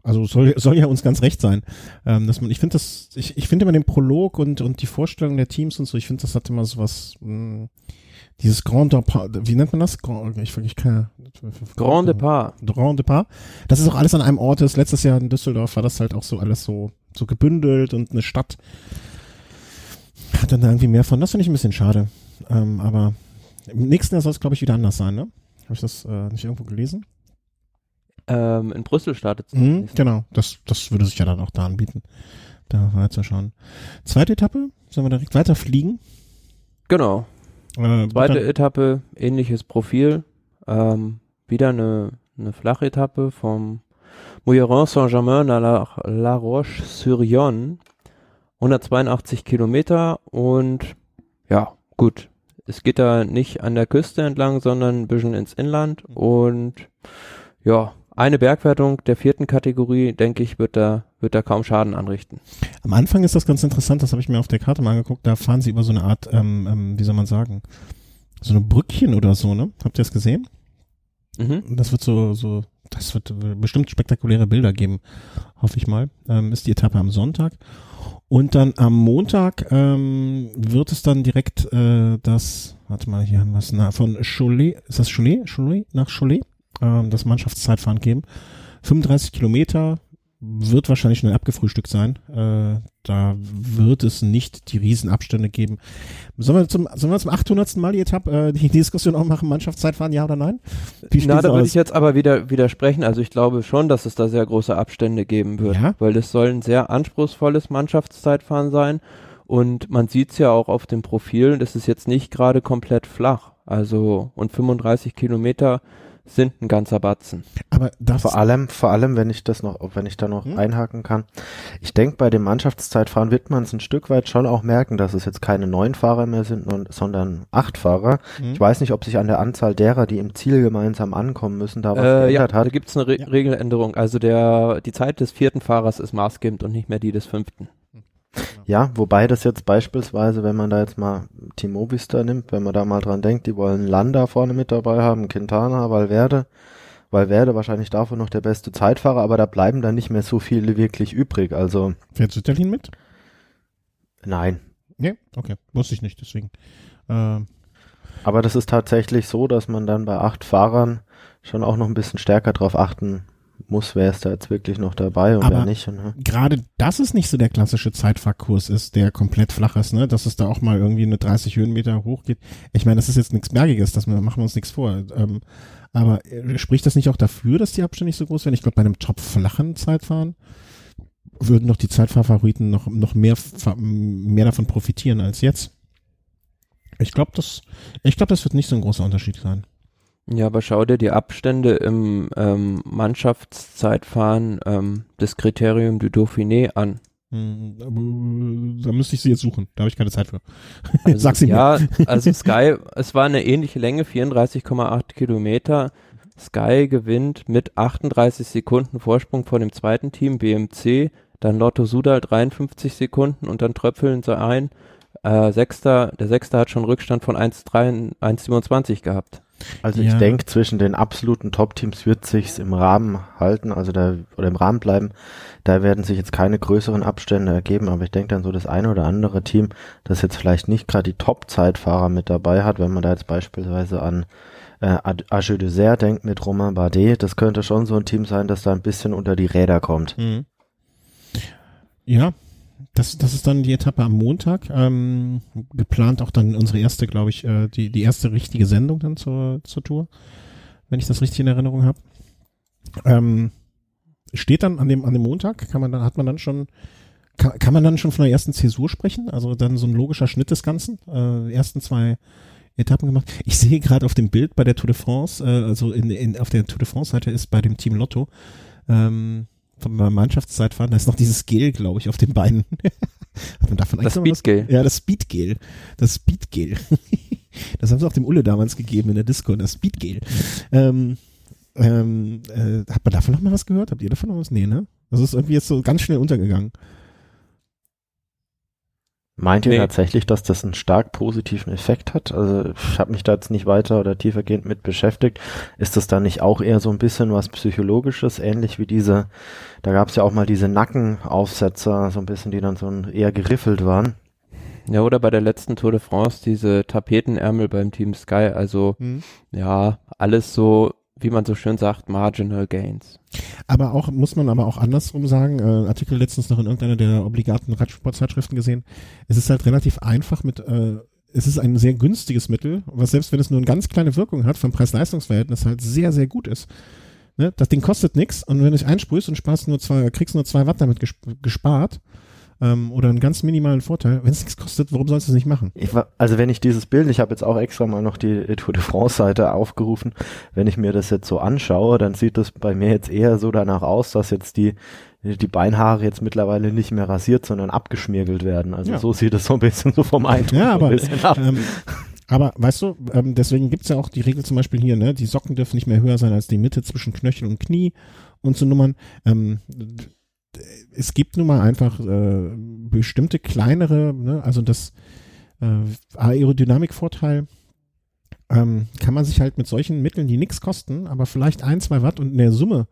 also soll, soll ja uns ganz recht sein. Ähm, dass man, ich finde das, ich, ich finde immer den Prolog und, und die Vorstellung der Teams und so, ich finde, das hat immer so was, mh, dieses Grand Depart, wie nennt man das? Grand, ich wirklich keine. Grand Depart. Grand Depart. Das ist auch alles an einem Ort ist. Letztes Jahr in Düsseldorf war das halt auch so alles so, so gebündelt und eine Stadt hat dann da irgendwie mehr von. Das finde ich ein bisschen schade. Ähm, aber im nächsten Jahr soll es, glaube ich, wieder anders sein, ne? Habe ich das äh, nicht irgendwo gelesen? Ähm, in Brüssel startet. Mhm, genau, das, das würde sich ja dann auch da anbieten, da weiterzuschauen. Zweite Etappe, sollen wir direkt weiter fliegen? Genau. Äh, Zweite Etappe, ähnliches Profil. Ähm, wieder eine, eine Flachetappe vom Mouilleron Saint-Germain nach La, La Roche-sur-Yon. 182 Kilometer und ja, gut. Es geht da nicht an der Küste entlang, sondern ein bisschen ins Inland und ja, eine Bergwertung der vierten Kategorie, denke ich, wird da, wird da kaum Schaden anrichten. am Anfang ist das ganz interessant, das habe ich mir auf der Karte mal angeguckt, da fahren sie über so eine Art, ähm, ähm, wie soll man sagen, so eine Brückchen oder so, ne? Habt ihr das gesehen? Mhm. Das wird so, so, das wird bestimmt spektakuläre Bilder geben, hoffe ich mal. Ähm, ist die Etappe am Sonntag. Und dann am Montag ähm, wird es dann direkt äh, das, warte mal, hier haben wir es, na, von Cholet, ist das Cholet? Cholet? Nach Cholet? Ähm, das Mannschaftszeitfahren geben. 35 Kilometer wird wahrscheinlich schnell abgefrühstückt sein. Äh, da wird es nicht die Riesenabstände geben. Sollen wir zum, sollen wir zum 800. Mal die Etappe, äh, die Diskussion auch machen, Mannschaftszeitfahren, ja oder nein? Na, da würde ich jetzt aber wieder widersprechen. Also ich glaube schon, dass es da sehr große Abstände geben wird, Ja? weil es soll ein sehr anspruchsvolles Mannschaftszeitfahren sein und man sieht es ja auch auf dem Profil, das ist jetzt nicht gerade komplett flach. Also und 35 Kilometer sind ein ganzer Batzen. Aber darf Vor allem, vor allem, wenn ich das noch, wenn ich da noch Hm? einhaken kann. Ich denke, bei dem Mannschaftszeitfahren wird man es ein Stück weit schon auch merken, dass es jetzt keine neun Fahrer mehr sind, sondern acht Fahrer. Hm? Ich weiß nicht, ob sich an der Anzahl derer, die im Ziel gemeinsam ankommen müssen, da was Äh, ja, geändert da hat. gibt es eine Re Ja. Regeländerung. Also der die Zeit des vierten Fahrers ist maßgebend und nicht mehr die des fünften. Ja, wobei das jetzt beispielsweise, wenn man da jetzt mal Timo Vista nimmt, wenn man da mal dran denkt, die wollen Landa vorne mit dabei haben, Quintana, Valverde. Valverde wahrscheinlich davon noch der beste Zeitfahrer, aber da bleiben dann nicht mehr so viele wirklich übrig. Also Fährt Sütterlin mit? nein. Ja, okay. Wusste ich nicht, deswegen. Ähm, Aber das ist tatsächlich so, dass man dann bei acht Fahrern schon auch noch ein bisschen stärker drauf achten muss, wer ist da jetzt wirklich noch dabei und Aber- nicht. Ne? gerade, dass es nicht so der klassische Zeitfahrkurs ist, der komplett flach ist, ne, dass es da auch mal irgendwie eine 30 Höhenmeter hochgeht. Ich meine, das ist jetzt nichts Bergiges, das machen wir uns nichts vor. Ähm, aber äh, spricht das nicht auch dafür, dass die Abstände nicht so groß werden? Ich glaube, bei einem top flachen Zeitfahren würden doch die Zeitfahrfavoriten noch, noch mehr, mehr davon profitieren als jetzt. Ich glaube, das, ich glaube, das wird nicht so ein großer Unterschied sein. Ja, aber schau dir die Abstände im ähm, Mannschaftszeitfahren ähm, des Kriterium du Dauphiné an. Hm, Da müsste ich sie jetzt suchen. Da habe ich keine Zeit für. [LAUGHS] Also, Sag sie mir. ja, [LAUGHS] also Sky, es war eine ähnliche Länge, 34,8 Kilometer. Sky gewinnt mit 38 Sekunden Vorsprung vor dem zweiten Team, BMC, dann Lotto Sudal 53 Sekunden und dann tröpfeln sie ein. Äh, Sechster, der Sechste hat schon Rückstand von 1,3 1,27 gehabt. Also Ja. ich denke, zwischen den absoluten Top-Teams wird sich's im Rahmen halten, also da oder im Rahmen bleiben. Da werden sich jetzt keine größeren Abstände ergeben, aber ich denke dann so das eine oder andere Team, das jetzt vielleicht nicht gerade die Top-Zeitfahrer mit dabei hat, wenn man da jetzt beispielsweise an äh, Age de Serre denkt mit Romain Bardet, das könnte schon so ein Team sein, das da ein bisschen unter die Räder kommt. Mhm. Ja, das, das ist dann die Etappe am Montag. Ähm, geplant auch dann unsere erste, glaube ich, äh, die, die erste richtige Sendung dann zur, zur Tour, wenn ich das richtig in Erinnerung habe. Ähm, steht dann an dem, an dem Montag, kann man dann, hat man dann schon, kann, kann man dann schon von der ersten Zäsur sprechen? Also dann so ein logischer Schnitt des Ganzen, äh, ersten zwei Etappen gemacht. Ich sehe gerade auf dem Bild bei der Tour de France, äh, also in, in, auf der Tour de France Seite ist bei dem Team Lotto, ähm, von meinem Mannschaftszeitfahren, da ist noch dieses Gel, glaube ich, auf den Beinen. [LAUGHS] Hat man davon Das Speedgel. Ja, das Speedgel. Das Speedgel. [LAUGHS] das haben sie auch dem Ulle damals gegeben in der Disco, das Speedgel. Ähm, ähm, äh, hat man davon noch mal was gehört? Habt ihr davon noch was? Nee, ne? Das ist irgendwie jetzt so ganz schnell untergegangen. Meint ihr Nee. tatsächlich, dass das einen stark positiven Effekt hat? Also ich habe mich da jetzt nicht weiter oder tiefergehend mit beschäftigt. Ist das dann nicht auch eher so ein bisschen was Psychologisches, ähnlich wie diese, da gab es ja auch mal diese Nackenaufsetzer, so ein bisschen, die dann so ein, eher geriffelt waren. Ja, oder bei der letzten Tour de France diese Tapetenärmel beim Team Sky. Also ja, alles so, wie man so schön sagt, marginal gains. Aber auch, muss man aber auch andersrum sagen, äh, Artikel letztens noch in irgendeiner der obligaten Radsportzeitschriften gesehen, es ist halt relativ einfach mit, äh, es ist ein sehr günstiges Mittel, was selbst wenn es nur eine ganz kleine Wirkung hat, vom Preis-Leistungs-Verhältnis halt sehr, sehr gut ist. Ne? Das Ding kostet nichts und wenn du dich einsprühst und sparst nur zwei, kriegst nur zwei Watt damit gesp gespart, ähm, oder einen ganz minimalen Vorteil, wenn es nichts kostet, warum sollst du es nicht machen? Ich war, also wenn ich dieses Bild, ich habe jetzt auch extra mal noch die Tour de France Seite aufgerufen, wenn ich mir das jetzt so anschaue, dann sieht das bei mir jetzt eher so danach aus, dass jetzt die die Beinhaare jetzt mittlerweile nicht mehr rasiert, sondern abgeschmirgelt werden. Also Ja. so sieht es so ein bisschen so vom Eindruck Ja, aber, ein bisschen ab. ähm, aber weißt du, ähm, deswegen gibt's ja auch die Regel zum Beispiel hier, ne, die Socken dürfen nicht mehr höher sein als die Mitte zwischen Knöchel und Knie und so Nummern. Ähm, es gibt nun mal einfach äh, bestimmte kleinere, ne, also das äh, Aerodynamikvorteil ähm, kann man sich halt mit solchen Mitteln, die nichts kosten, aber vielleicht ein, zwei Watt und in der Summe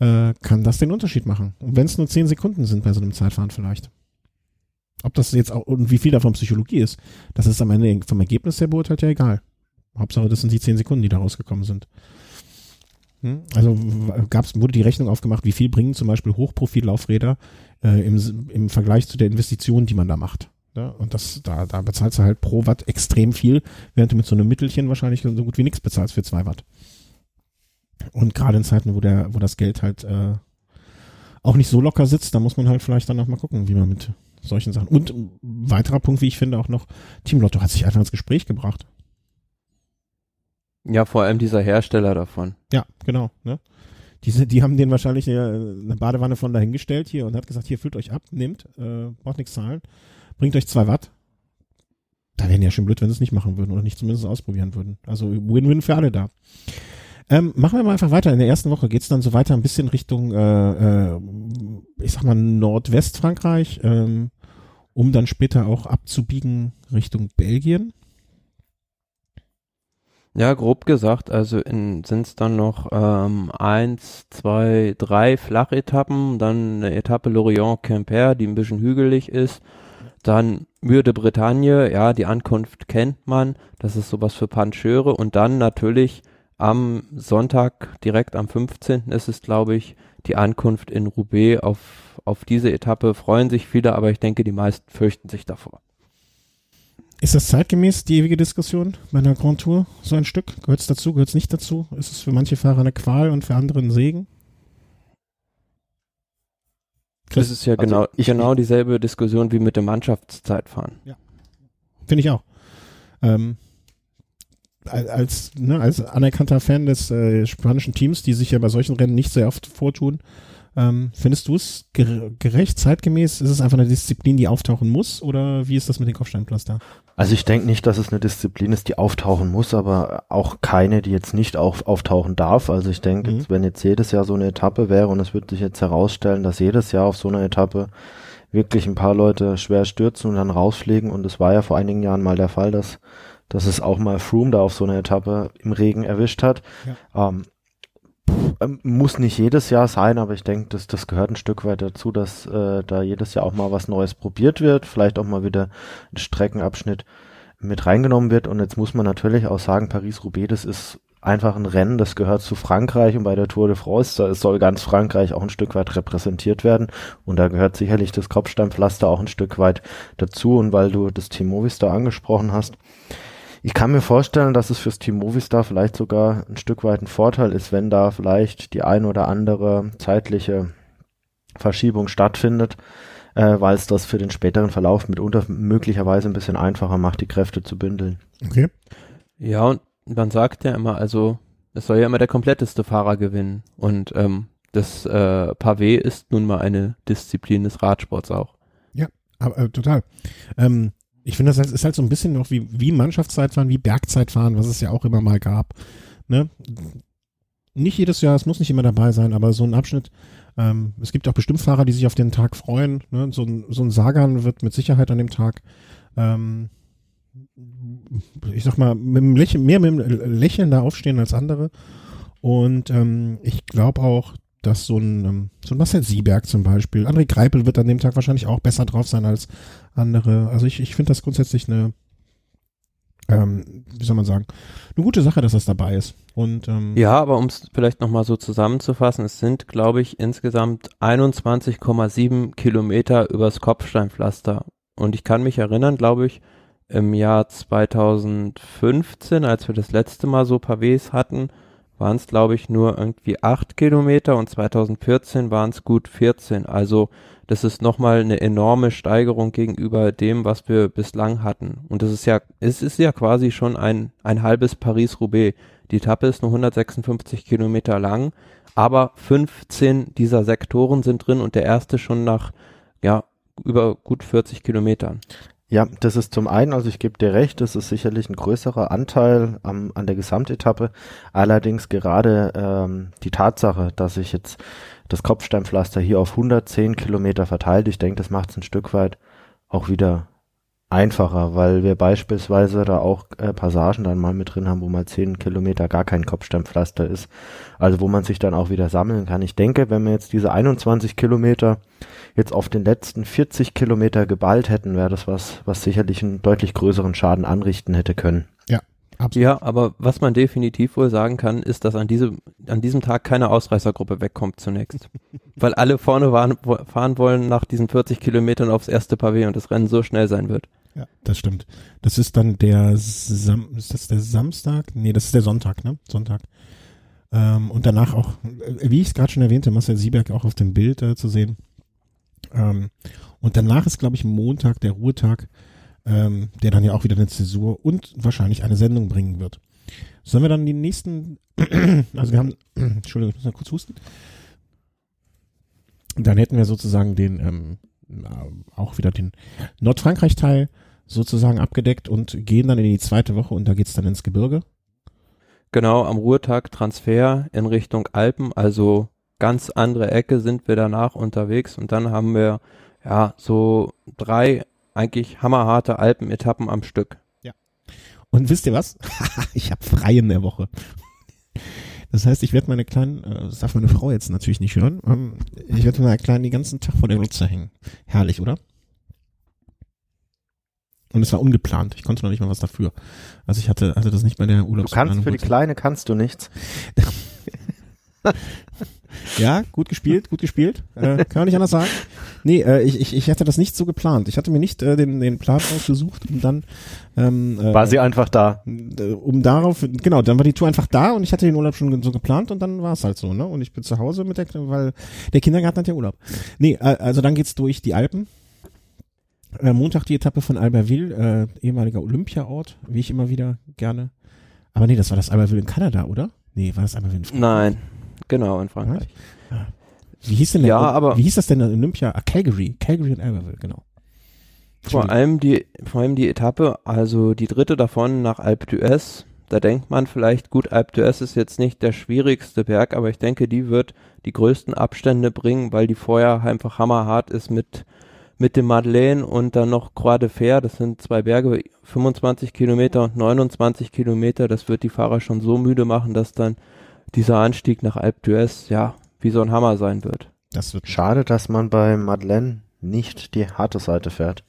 äh, kann das den Unterschied machen. Und wenn es nur zehn Sekunden sind bei so einem Zeitfahren vielleicht. Ob das jetzt auch, und wie viel davon Psychologie ist, das ist am Ende vom Ergebnis her beurteilt ja egal. Hauptsache, das sind die zehn Sekunden, die da rausgekommen sind. Hm? Also gab's, wurde die Rechnung aufgemacht, wie viel bringen zum Beispiel Hochprofil-Laufräder äh, im, im Vergleich zu der Investition, die man da macht. Ja, und das, da, da bezahlst du halt pro Watt extrem viel, während du mit so einem Mittelchen wahrscheinlich so gut wie nichts bezahlst für zwei Watt. Und gerade in Zeiten, wo der, wo das Geld halt äh, auch nicht so locker sitzt, da muss man halt vielleicht dann noch mal gucken, wie man mit solchen Sachen. Und weiterer Punkt, wie ich finde, auch noch, Team Lotto hat sich einfach ins Gespräch gebracht. Ja, vor allem dieser Hersteller davon. Ja, genau. Ne? Diese, die haben den wahrscheinlich äh, eine Badewanne von dahingestellt hier und hat gesagt, hier füllt euch ab, nehmt, äh, braucht nichts zahlen, bringt euch zwei Watt. Da wären ja schon blöd, wenn sie es nicht machen würden oder nicht zumindest ausprobieren würden. Also Win-Win für alle da. Ähm, machen wir mal einfach weiter. In der ersten Woche geht's dann so weiter ein bisschen Richtung, äh, äh, ich sag mal, Nordwestfrankreich, ähm, um dann später auch abzubiegen Richtung Belgien. Ja, grob gesagt, also sind es dann noch ähm, eins, zwei, drei Flachetappen, dann eine Etappe Lorient-Quimper, die ein bisschen hügelig ist, dann Mur de Bretagne, ja, die Ankunft kennt man, das ist sowas für Pancheure und dann natürlich am Sonntag, direkt am 15. ist es, glaube ich, die Ankunft in Roubaix. Auf, auf diese Etappe freuen sich viele, aber ich denke, die meisten fürchten sich davor. Ist das zeitgemäß, die ewige Diskussion bei einer Grand Tour? So ein Stück? Gehört es dazu? Gehört es nicht dazu? Ist es für manche Fahrer eine Qual und für andere ein Segen? Das ist ja Also genau, genau dieselbe Diskussion wie mit dem Mannschaftszeitfahren. Finde ich auch. Ähm, als, ne, als anerkannter Fan des äh, spanischen Teams, die sich ja bei solchen Rennen nicht sehr oft vortun, ähm, findest du es gerecht, zeitgemäß? Ist es einfach eine Disziplin, die auftauchen muss? Oder wie ist das mit den Kopfsteinpflaster? Also ich denke nicht, dass es eine Disziplin ist, die auftauchen muss, aber auch keine, die jetzt nicht auf, auftauchen darf. Also ich denke, mhm. wenn jetzt jedes Jahr so eine Etappe wäre und es würde sich jetzt herausstellen, dass jedes Jahr auf so einer Etappe wirklich ein paar Leute schwer stürzen und dann rausfliegen und es war ja vor einigen Jahren mal der Fall, dass dass es auch mal Froome da auf so einer Etappe im Regen erwischt hat. Ja. Ähm, muss nicht jedes Jahr sein, aber ich denke, das, das gehört ein Stück weit dazu, dass äh, da jedes Jahr auch mal was Neues probiert wird, vielleicht auch mal wieder ein Streckenabschnitt mit reingenommen wird. Und jetzt muss man natürlich auch sagen, Paris-Roubaix, das ist einfach ein Rennen, das gehört zu Frankreich. Und bei der Tour de France, da soll ganz Frankreich auch ein Stück weit repräsentiert werden. Und da gehört sicherlich das Kopfsteinpflaster auch ein Stück weit dazu. Und weil du das Team Movistar angesprochen hast, ich kann mir vorstellen, dass es fürs Team Movistar vielleicht sogar ein Stück weit ein Vorteil ist, wenn da vielleicht die ein oder andere zeitliche Verschiebung stattfindet, äh, weil es das für den späteren Verlauf mitunter möglicherweise ein bisschen einfacher macht, die Kräfte zu bündeln. Okay. Ja, und man sagt ja immer, also es soll ja immer der kompletteste Fahrer gewinnen. Und ähm, das äh, Pavé ist nun mal eine Disziplin des Radsports auch. Ja, aber, äh, total. Ähm, ich finde, das ist halt so ein bisschen noch wie, wie Mannschaftszeitfahren, wie Bergzeitfahren, was es ja auch immer mal gab. Ne? Nicht jedes Jahr, es muss nicht immer dabei sein, aber so ein Abschnitt, ähm, es gibt auch bestimmt Fahrer, die sich auf den Tag freuen. Ne? So, ein, so ein Sagan wird mit Sicherheit an dem Tag, ähm, ich sag mal, mit dem Lächeln, mehr mit dem Lächeln da aufstehen als andere. Und ähm, ich glaube auch, dass so ein, ähm, so ein Marcel Sieberg zum Beispiel, André Greipel wird an dem Tag wahrscheinlich auch besser drauf sein als andere. Also ich, ich finde das grundsätzlich eine, ähm, wie soll man sagen, eine gute Sache, dass das dabei ist. Und, ähm, ja, aber um es vielleicht nochmal so zusammenzufassen, es sind, glaube ich, insgesamt 21,7 Kilometer übers Kopfsteinpflaster. Und ich kann mich erinnern, glaube ich, im Jahr 2015, als wir das letzte Mal so Pavés hatten, waren es, glaube ich, nur irgendwie acht Kilometer und 2014 waren es gut 14. Also das ist nochmal eine enorme Steigerung gegenüber dem, was wir bislang hatten. Und das ist ja, es ist ja quasi schon ein, ein halbes Paris-Roubaix. Die Etappe ist nur 156 Kilometer lang, aber 15 dieser Sektoren sind drin und der erste schon nach, ja, über gut 40 Kilometern. Ja, das ist zum einen, also ich gebe dir recht, das ist sicherlich ein größerer Anteil am, an der Gesamtetappe. Allerdings gerade ähm, die Tatsache, dass sich jetzt das Kopfsteinpflaster hier auf 110 Kilometer verteilt, ich denke, das macht es ein Stück weit auch wieder einfacher, weil wir beispielsweise da auch äh, Passagen dann mal mit drin haben, wo mal 10 Kilometer gar kein Kopfsteinpflaster ist. Also wo man sich dann auch wieder sammeln kann. Ich denke, wenn wir jetzt diese 21 Kilometer jetzt auf den letzten 40 Kilometer geballt hätten, wäre das was, was sicherlich einen deutlich größeren Schaden anrichten hätte können. Ja. Absolut. Ja, aber was man definitiv wohl sagen kann, ist, dass an diesem, an diesem Tag keine Ausreißergruppe wegkommt zunächst. [LAUGHS] Weil alle vorne waren, fahren wollen nach diesen 40 Kilometern aufs erste Pavé und das Rennen so schnell sein wird. Ja, das stimmt. Das ist dann der Sam ist das der Samstag? Nee, das ist der Sonntag, ne? Sonntag. Ähm, und danach auch, äh, wie ich es gerade schon erwähnte, Marcel Sieberg auch auf dem Bild äh, zu sehen. Ähm, und danach ist, glaube ich, Montag der Ruhetag, ähm, der dann ja auch wieder eine Zäsur und wahrscheinlich eine Sendung bringen wird. Sollen wir dann die nächsten, [CLEARS THROAT] also wir haben, [CLEARS THROAT] Entschuldigung, ich muss mal kurz husten. Dann hätten wir sozusagen den, ähm, auch wieder den Nordfrankreich-Teil sozusagen abgedeckt und gehen dann in die zweite Woche und da geht's dann ins Gebirge. Genau, am Ruhetag Transfer in Richtung Alpen, also ganz andere Ecke sind wir danach unterwegs und dann haben wir ja so drei eigentlich hammerharte Alpenetappen am Stück. Ja. Und wisst ihr was? [LAUGHS] ich habe frei in der Woche. Das heißt, ich werde meine kleinen, äh, das darf meine Frau jetzt natürlich nicht hören, ähm, ich werde meine kleinen den ganzen Tag vor der Glotze hängen. Herrlich, oder? Und es war ungeplant. Ich konnte noch nicht mal was dafür. Also ich hatte, hatte das nicht bei der Urlaubs. Du kannst für die Kleine kannst du nichts. [LAUGHS] ja, gut gespielt, gut gespielt. Äh, kann man nicht anders sagen. Nee, äh, ich, ich, ich hatte das nicht so geplant. Ich hatte mir nicht äh, den, den Plan ausgesucht, um dann ähm, äh, War sie einfach da. Äh, um darauf, genau, dann war die Tour einfach da und ich hatte den Urlaub schon so geplant und dann war es halt so, ne? Und ich bin zu Hause mit der, weil der Kindergarten hat ja Urlaub. Nee, äh, also dann geht's durch die Alpen äh, Montag die Etappe von Albertville, äh, ehemaliger Olympiaort, wie ich immer wieder gerne Aber nee, das war das Albertville in Kanada, oder? Nee, war das Albertville in Frankreich? Nein, genau, in Frankreich. Ja. Wie hieß denn ja, der, aber wie hieß das denn in Olympia? Ah, Calgary, Calgary und Albertville, genau. Vor allem die, vor allem die Etappe, also die dritte davon nach Alpe d'Huez, da denkt man vielleicht, gut, Alpe d'Huez ist jetzt nicht der schwierigste Berg, aber ich denke, die wird die größten Abstände bringen, weil die vorher einfach hammerhart ist mit, mit dem Madeleine und dann noch Croix de Fer, das sind zwei Berge, 25 Kilometer und 29 Kilometer, das wird die Fahrer schon so müde machen, dass dann dieser Anstieg nach Alpe d'Huez, ja, wie so ein Hammer sein wird. Das wird schade, dass man bei Madeleine nicht die harte Seite fährt.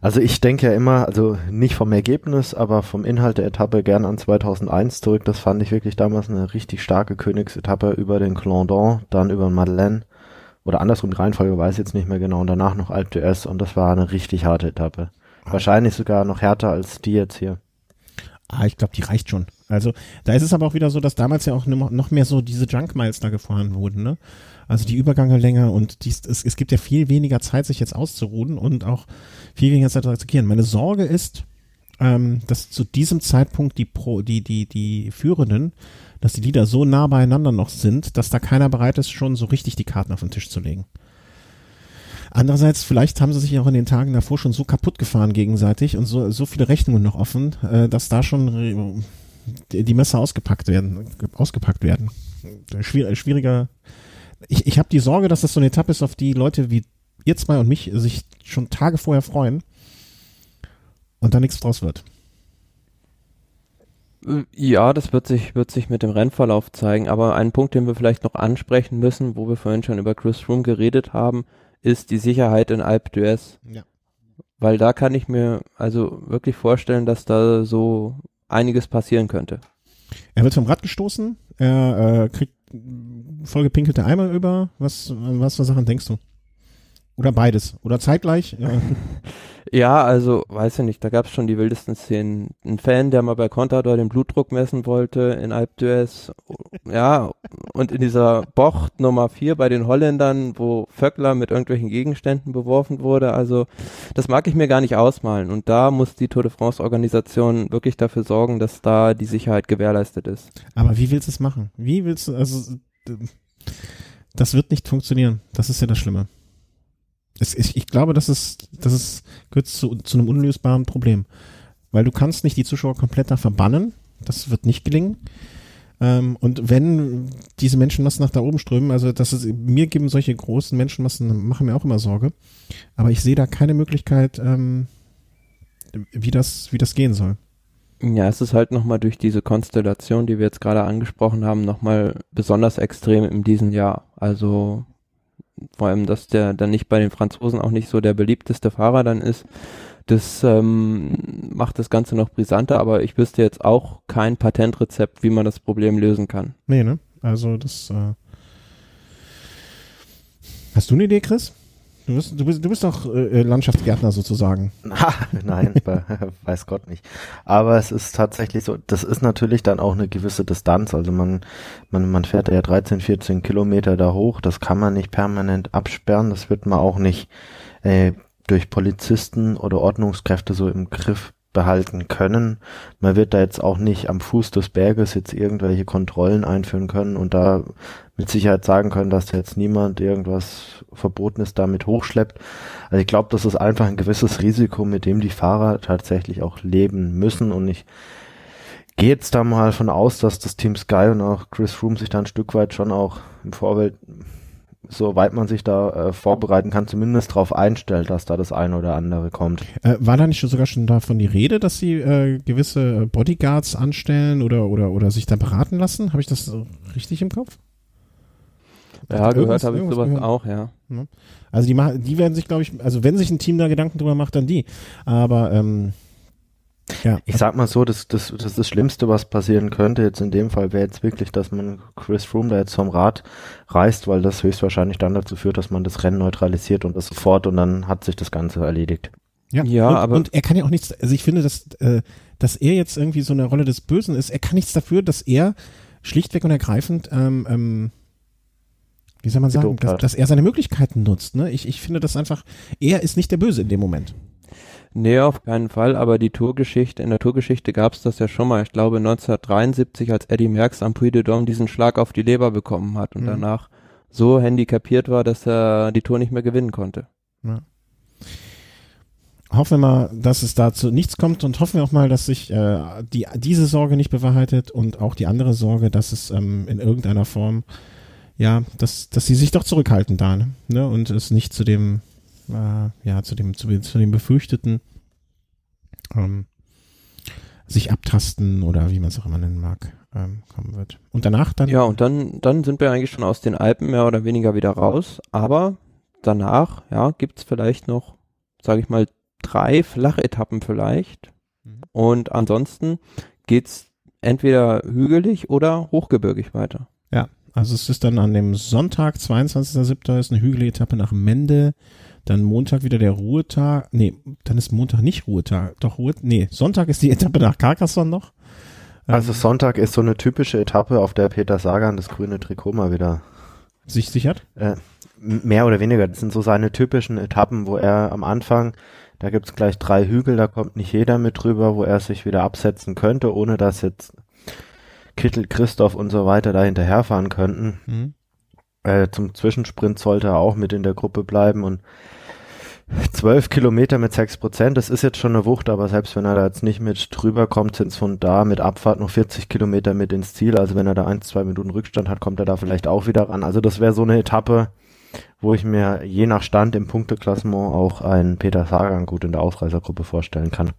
Also ich denke ja immer, also nicht vom Ergebnis, aber vom Inhalt der Etappe gern an 2001 zurück. Das fand ich wirklich damals eine richtig starke Königsetappe über den Clandon, dann über Madeleine oder andersrum, die Reihenfolge weiß ich jetzt nicht mehr genau und danach noch Alpe d'Huez und das war eine richtig harte Etappe. Wahrscheinlich sogar noch härter als die jetzt hier. Ah, ich glaube, die reicht schon. Also da ist es aber auch wieder so, dass damals ja auch noch mehr so diese Junk Miles da gefahren wurden, ne? Also die Übergänge länger und dies, es, es gibt ja viel weniger Zeit, sich jetzt auszuruhen und auch viel weniger Zeit zu attackieren. Meine Sorge ist, ähm, dass zu diesem Zeitpunkt die Pro, die, die, die Führenden, dass die Lieder so nah beieinander noch sind, dass da keiner bereit ist, schon so richtig die Karten auf den Tisch zu legen. Andererseits, vielleicht haben sie sich auch in den Tagen davor schon so kaputt gefahren gegenseitig und so, so viele Rechnungen noch offen, äh, dass da schon die, Messer ausgepackt werden, ausgepackt werden. Schwier schwieriger. Ich, ich habe die Sorge, dass das so eine Etappe ist, auf die Leute wie ihr zwei und mich sich schon Tage vorher freuen und da nichts draus wird. Ja, das wird sich, wird sich mit dem Rennverlauf zeigen, aber ein Punkt, den wir vielleicht noch ansprechen müssen, wo wir vorhin schon über Chris Froome geredet haben, ist die Sicherheit in Alpe d'Huez. Ja. Weil da kann ich mir also wirklich vorstellen, dass da so einiges passieren könnte. Er wird vom Rad gestoßen, er äh, kriegt vollgepinkelte Eimer über. Was, was für Sachen denkst du? Oder beides. Oder zeitgleich. [LAUGHS] Ja. Also, weiß ich nicht, da gab es schon die wildesten Szenen. Ein Fan, der mal bei Contador den Blutdruck messen wollte in Alpe d'Huez. Ja, und in dieser Bocht Nummer 4 bei den Holländern, wo Vöckler mit irgendwelchen Gegenständen beworfen wurde. Also, das mag ich mir gar nicht ausmalen. Und da muss die Tour de France Organisation wirklich dafür sorgen, dass da die Sicherheit gewährleistet ist. Aber wie willst du es machen? Wie willst du, also, das wird nicht funktionieren. Das ist ja das Schlimme. Es, ich, ich glaube, das ist, das ist, gehört zu, zu einem unlösbaren Problem. Weil du kannst nicht die Zuschauer komplett da verbannen. Das wird nicht gelingen. Ähm, und wenn diese Menschenmassen nach da oben strömen, also das ist, mir geben solche großen Menschenmassen, machen mir auch immer Sorge. Aber ich sehe da keine Möglichkeit, ähm, wie das, wie das gehen soll. Ja, es ist halt nochmal durch diese Konstellation, die wir jetzt gerade angesprochen haben, nochmal besonders extrem in diesem Jahr. Also vor allem, dass der dann nicht bei den Franzosen auch nicht so der beliebteste Fahrer dann ist. Das ähm, macht das Ganze noch brisanter, aber ich wüsste jetzt auch kein Patentrezept, wie man das Problem lösen kann. Nee, ne? Also das äh Hast du eine Idee, Chris? Du bist, du bist, du bist doch äh, Landschaftsgärtner sozusagen. Nein, [LAUGHS] weiß Gott nicht. Aber es ist tatsächlich so, das ist natürlich dann auch eine gewisse Distanz. Also man, man, man fährt ja 13, 14 Kilometer da hoch. Das kann man nicht permanent absperren. Das wird man auch nicht äh, durch Polizisten oder Ordnungskräfte so im Griff behalten können. Man wird da jetzt auch nicht am Fuß des Berges jetzt irgendwelche Kontrollen einführen können und da mit Sicherheit sagen können, dass jetzt niemand irgendwas Verbotenes damit hochschleppt. Also ich glaube, das ist einfach ein gewisses Risiko, mit dem die Fahrer tatsächlich auch leben müssen und ich gehe jetzt da mal von aus, dass das Team Sky und auch Chris Froome sich da ein Stück weit schon auch im Vorfeld soweit man sich da äh, vorbereiten kann, zumindest darauf einstellt, dass da das eine oder andere kommt. Äh, war da nicht sogar schon davon die Rede, dass sie äh, gewisse Bodyguards anstellen oder, oder, oder sich da beraten lassen? Habe ich das richtig im Kopf? Ja, gehört habe ich sowas gehört? auch, ja. Also die, die werden sich, glaube ich, also wenn sich ein Team da Gedanken drüber macht, dann die. Aber ähm, ja. Ich sag mal so, das, das, das, das Schlimmste, was passieren könnte jetzt in dem Fall, wäre jetzt wirklich, dass man Chris Froome da jetzt vom Rad reißt, weil das höchstwahrscheinlich dann dazu führt, dass man das Rennen neutralisiert und das sofort und dann hat sich das Ganze erledigt. Ja, ja und, aber und er kann ja auch nichts, also ich finde, dass, äh, dass er jetzt irgendwie so eine Rolle des Bösen ist, er kann nichts dafür, dass er schlichtweg und ergreifend ähm, ähm, wie soll man sagen, dass, dass, er seine Möglichkeiten nutzt. Ne? Ich, ich finde das einfach, er ist nicht der Böse in dem Moment. Nee, auf keinen Fall, aber die Tourgeschichte, in der Tourgeschichte gab es das ja schon mal, ich glaube 1973, als Eddie Merckx am Puy de Dôme diesen Schlag auf die Leber bekommen hat und mhm. danach so handicapiert war, dass er die Tour nicht mehr gewinnen konnte. Ja. Hoffen wir mal, dass es dazu nichts kommt und hoffen wir auch mal, dass sich äh, die, diese Sorge nicht bewahrheitet und auch die andere Sorge, dass es ähm, in irgendeiner Form, ja, dass, dass sie sich doch zurückhalten da ne? ne? und es nicht zu dem äh, ja, zu dem, zu, zu dem Befürchteten ähm, sich abtasten oder wie man es auch immer nennen mag, ähm, kommen wird. Und danach dann? Ja, und dann, dann sind wir eigentlich schon aus den Alpen mehr oder weniger wieder raus, aber danach, ja, gibt's vielleicht noch, sage ich mal, drei Flachetappen vielleicht. Mhm. Und ansonsten geht's entweder hügelig oder hochgebirgig weiter. Also es ist dann an dem Sonntag, 22.07. ist eine hügelige Etappe nach Mende. Dann Montag wieder der Ruhetag. Nee, dann ist Montag nicht Ruhetag. Doch Ruhe, nee, Sonntag ist die [LAUGHS] Etappe nach Carcassonne noch. Also ähm, Sonntag ist so eine typische Etappe, auf der Peter Sagan das grüne Trikot mal wieder sich sichert? Äh, mehr oder weniger. Das sind so seine typischen Etappen, wo er am Anfang, da gibt's gleich drei Hügel, da kommt nicht jeder mit drüber, wo er sich wieder absetzen könnte, ohne dass jetzt Kittel, Christoph und so weiter da hinterherfahren könnten. Mhm. Äh, zum Zwischensprint sollte er auch mit in der Gruppe bleiben und 12 Kilometer mit 6 Prozent, das ist jetzt schon eine Wucht, aber selbst wenn er da jetzt nicht mit drüber kommt, sind es von da mit Abfahrt noch 40 Kilometer mit ins Ziel. Also wenn er da ein, zwei Minuten Rückstand hat, kommt er da vielleicht auch wieder ran. Also das wäre so eine Etappe, wo ich mir je nach Stand im Punkteklassement auch einen Peter Sagan gut in der Ausreisergruppe vorstellen kann.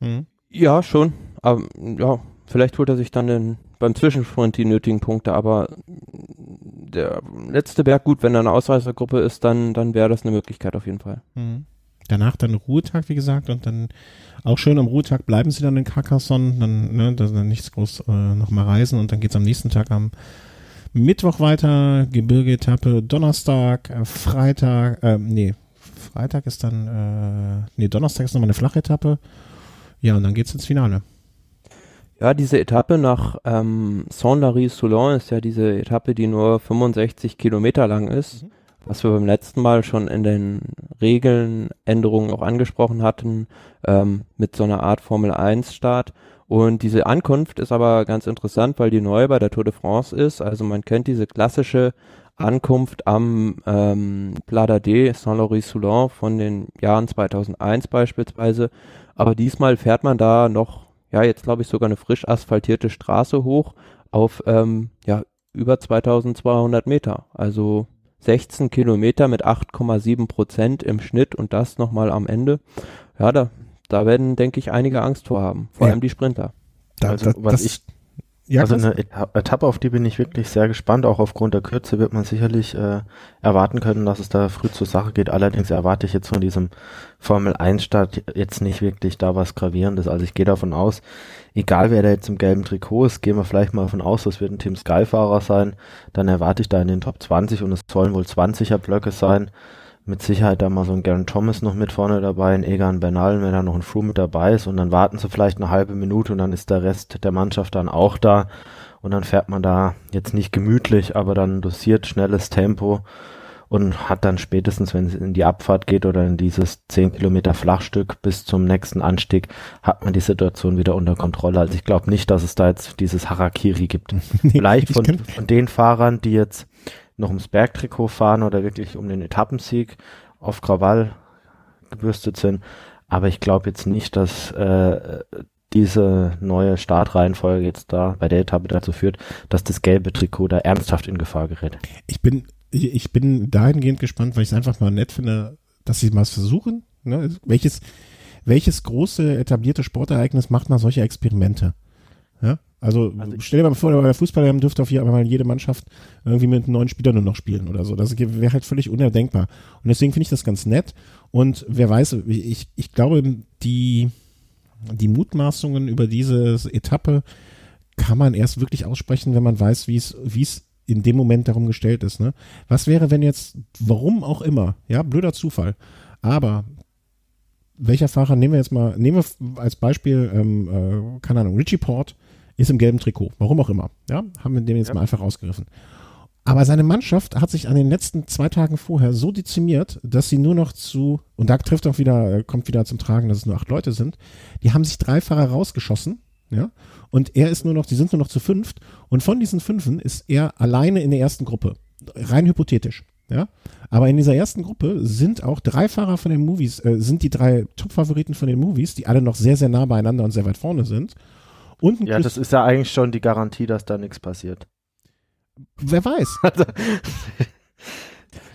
Mhm. Ja, schon. Aber ja, vielleicht holt er sich dann den, beim Zwischensprint die nötigen Punkte, aber der letzte Berg, gut, wenn er eine Ausreißergruppe ist, dann, dann wäre das eine Möglichkeit auf jeden Fall. Mhm. Danach dann Ruhetag, wie gesagt, und dann auch schön am Ruhetag bleiben sie dann in Carcassonne, dann, ne, dann nichts groß äh, nochmal reisen und dann geht's am nächsten Tag am Mittwoch weiter, Gebirge-Etappe, Donnerstag, äh, Freitag, äh, nee, Freitag ist dann, äh, nee, Donnerstag ist nochmal eine Flachetappe. Ja, und dann geht's ins Finale. Ja, diese Etappe nach ähm, Saint-Lary-Soulon ist ja diese Etappe, die nur 65 Kilometer lang ist, mhm. was wir beim letzten Mal schon in den Regelnänderungen auch angesprochen hatten, ähm, mit so einer Art Formel-1-Start. Und diese Ankunft ist aber ganz interessant, weil die neu bei der Tour de France ist. Also man kennt diese klassische Ankunft am ähm, Plat d'Ade Saint-Lary-Soulon von den Jahren 2001 beispielsweise. Aber diesmal fährt man da noch ja, jetzt glaube ich sogar eine frisch asphaltierte Straße hoch auf ähm, ja, über 2200 Meter. Also 16 Kilometer mit 8,7 Prozent im Schnitt und das nochmal am Ende. Ja, da, da werden, denke ich, einige Angst vor haben, vor ja. allem die Sprinter. Da, also, was das, ich ja, also eine Etappe, auf die bin ich wirklich sehr gespannt. Auch aufgrund der Kürze wird man sicherlich äh, erwarten können, dass es da früh zur Sache geht. Allerdings erwarte ich jetzt von diesem Formel 1 Start jetzt nicht wirklich da was Gravierendes. Also ich gehe davon aus, egal wer da jetzt im gelben Trikot ist, gehen wir vielleicht mal davon aus, das wird ein Team Sky-Fahrer sein. Dann erwarte ich da in den Top 20 und es sollen wohl 20er Blöcke sein mit Sicherheit da mal so ein Garen Thomas noch mit vorne dabei, ein Egan Bernal, wenn da noch ein Froome mit dabei ist und dann warten sie vielleicht eine halbe Minute und dann ist der Rest der Mannschaft dann auch da und dann fährt man da jetzt nicht gemütlich, aber dann dosiert schnelles Tempo und hat dann spätestens, wenn es in die Abfahrt geht oder in dieses 10 Kilometer Flachstück bis zum nächsten Anstieg, hat man die Situation wieder unter Kontrolle. Also ich glaube nicht, dass es da jetzt dieses Harakiri gibt. [LAUGHS] nee, Vielleicht von, von den Fahrern, die jetzt noch ums Bergtrikot fahren oder wirklich um den Etappensieg auf Krawall gebürstet sind. Aber ich glaube jetzt nicht, dass äh, diese neue Startreihenfolge jetzt da bei der Etappe dazu führt, dass das gelbe Trikot da ernsthaft in Gefahr gerät. Ich bin, ich bin dahingehend gespannt, weil ich es einfach mal nett finde, dass sie mal versuchen. Ne? Welches, welches große etablierte Sportereignis macht mal solche Experimente? Ja? Also, also stell dir mal vor, bei der Fußball dürfte auf jeden Fall jede Mannschaft irgendwie mit neun Spielern nur noch spielen oder so. Das wäre halt völlig unerdenkbar. Und deswegen finde ich das ganz nett. Und wer weiß, ich, ich glaube, die, die Mutmaßungen über diese Etappe kann man erst wirklich aussprechen, wenn man weiß, wie es, wie es in dem Moment darum gestellt ist. Ne? Was wäre, wenn jetzt, warum auch immer, ja, blöder Zufall, aber welcher Fahrer nehmen wir jetzt mal, nehmen wir als Beispiel, ähm, äh, keine Ahnung, Richie Port ist im gelben Trikot, warum auch immer. Ja, haben wir den jetzt ja. mal einfach rausgerissen. Aber seine Mannschaft hat sich an den letzten zwei Tagen vorher so dezimiert, dass sie nur noch zu, und da trifft auch wieder, äh, kommt wieder zum Tragen, dass es nur acht Leute sind, die haben sich drei Fahrer rausgeschossen, ja, und er ist nur noch, die sind nur noch zu fünft, und von diesen fünfen ist er alleine in der ersten Gruppe. Rein hypothetisch, ja. Aber in dieser ersten Gruppe sind auch drei Fahrer von den Movies, äh, sind die drei Top-Favoriten von den Movies, die alle noch sehr, sehr nah beieinander und sehr weit vorne sind. Und Ja, das ist ja eigentlich schon die Garantie, dass da nichts passiert. wer weiß. [LAUGHS]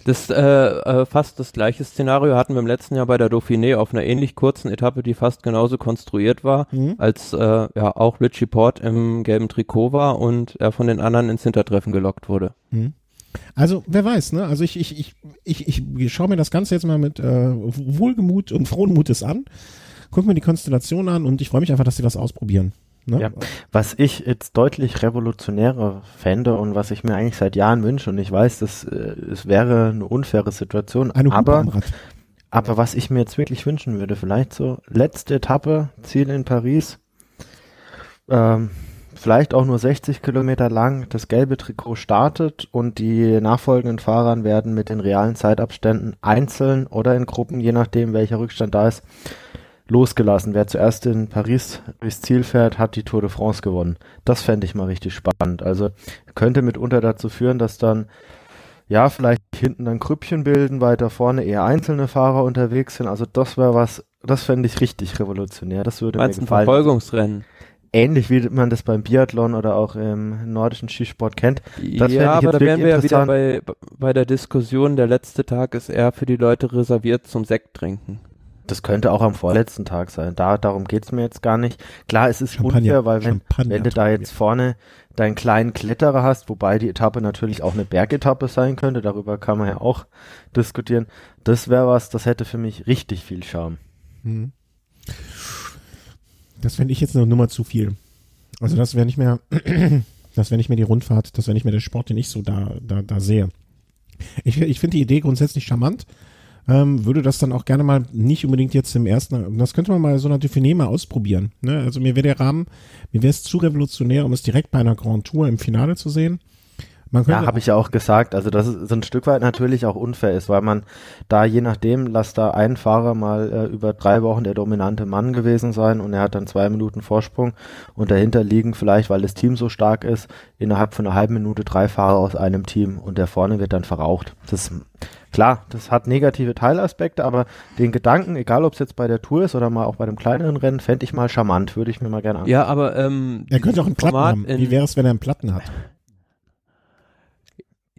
Das äh, äh, fast das gleiche Szenario hatten wir im letzten Jahr bei der Dauphiné auf einer ähnlich kurzen Etappe, die fast genauso konstruiert war, Mhm. als äh, ja auch Richie Port im gelben Trikot war und er von den anderen ins Hintertreffen gelockt wurde. Mhm. Also, wer weiß, ne? Also ich, ich, ich, ich, ich schaue mir das Ganze jetzt mal mit äh, Wohlgemut und frohen Mutes an, guck mir die Konstellation an und ich freue mich einfach, dass sie das ausprobieren. Ne? Ja. Was ich jetzt deutlich revolutionärer fände und was ich mir eigentlich seit Jahren wünsche und ich weiß, das, äh, es wäre eine unfaire Situation, Eine aber, aber was ich mir jetzt wirklich wünschen würde, vielleicht so letzte Etappe, Ziel in Paris, ähm, vielleicht auch nur 60 Kilometer lang, das gelbe Trikot startet und die nachfolgenden Fahrer werden mit den realen Zeitabständen einzeln oder in Gruppen, je nachdem welcher Rückstand da ist, losgelassen. Wer zuerst in Paris durchs Ziel fährt, hat die Tour de France gewonnen. Das fände ich mal richtig spannend. Also könnte mitunter dazu führen, dass dann ja vielleicht hinten dann Grüppchen bilden, weiter vorne eher einzelne Fahrer unterwegs sind. Also das wäre was, das fände ich richtig revolutionär. Das würde Meinst mir du ein gefallen. Verfolgungsrennen? Ähnlich wie man das beim Biathlon oder auch im nordischen Skisport kennt. Das ja, aber da wären wir ja wieder bei, bei der Diskussion, der letzte Tag ist eher für die Leute reserviert zum Sekt trinken. Das könnte auch am vorletzten Tag sein. Da, darum geht's mir jetzt gar nicht. Klar, es ist Champagner, unfair, weil wenn, wenn du da jetzt vorne deinen kleinen Kletterer hast, wobei die Etappe natürlich auch eine Bergetappe sein könnte, darüber kann man ja auch diskutieren. Das wäre was, das hätte für mich richtig viel Charme. Mhm. Das fände ich jetzt eine Nummer zu viel. Also das wäre nicht mehr, [CLEARS THROAT] das wäre nicht mehr die Rundfahrt, das wäre nicht mehr der Sport, den ich so da, da, da sehe. Ich, ich finde die Idee grundsätzlich charmant. Ähm, würde das dann auch gerne mal nicht unbedingt jetzt im ersten, das könnte man mal so einer Dauphiné mal ausprobieren. Ne? Also mir wäre der Rahmen, mir wäre es zu revolutionär, um es direkt bei einer Grand Tour im Finale zu sehen. Man Ja, habe ich ja auch gesagt. Also, dass es so ein Stück weit natürlich auch unfair ist, weil man da je nachdem, lass da ein Fahrer mal äh, über drei Wochen der dominante Mann gewesen sein und er hat dann zwei Minuten Vorsprung und dahinter liegen vielleicht, weil das Team so stark ist, innerhalb von einer halben Minute drei Fahrer aus einem Team und der vorne wird dann verraucht. Das klar, das hat negative Teilaspekte, aber den Gedanken, egal ob es jetzt bei der Tour ist oder mal auch bei dem kleineren Rennen, fände ich mal charmant, würde ich mir mal gerne anschauen. Ja, aber ähm, er könnte auch einen Platten Format haben. Wie wäre es, wenn er einen Platten hat?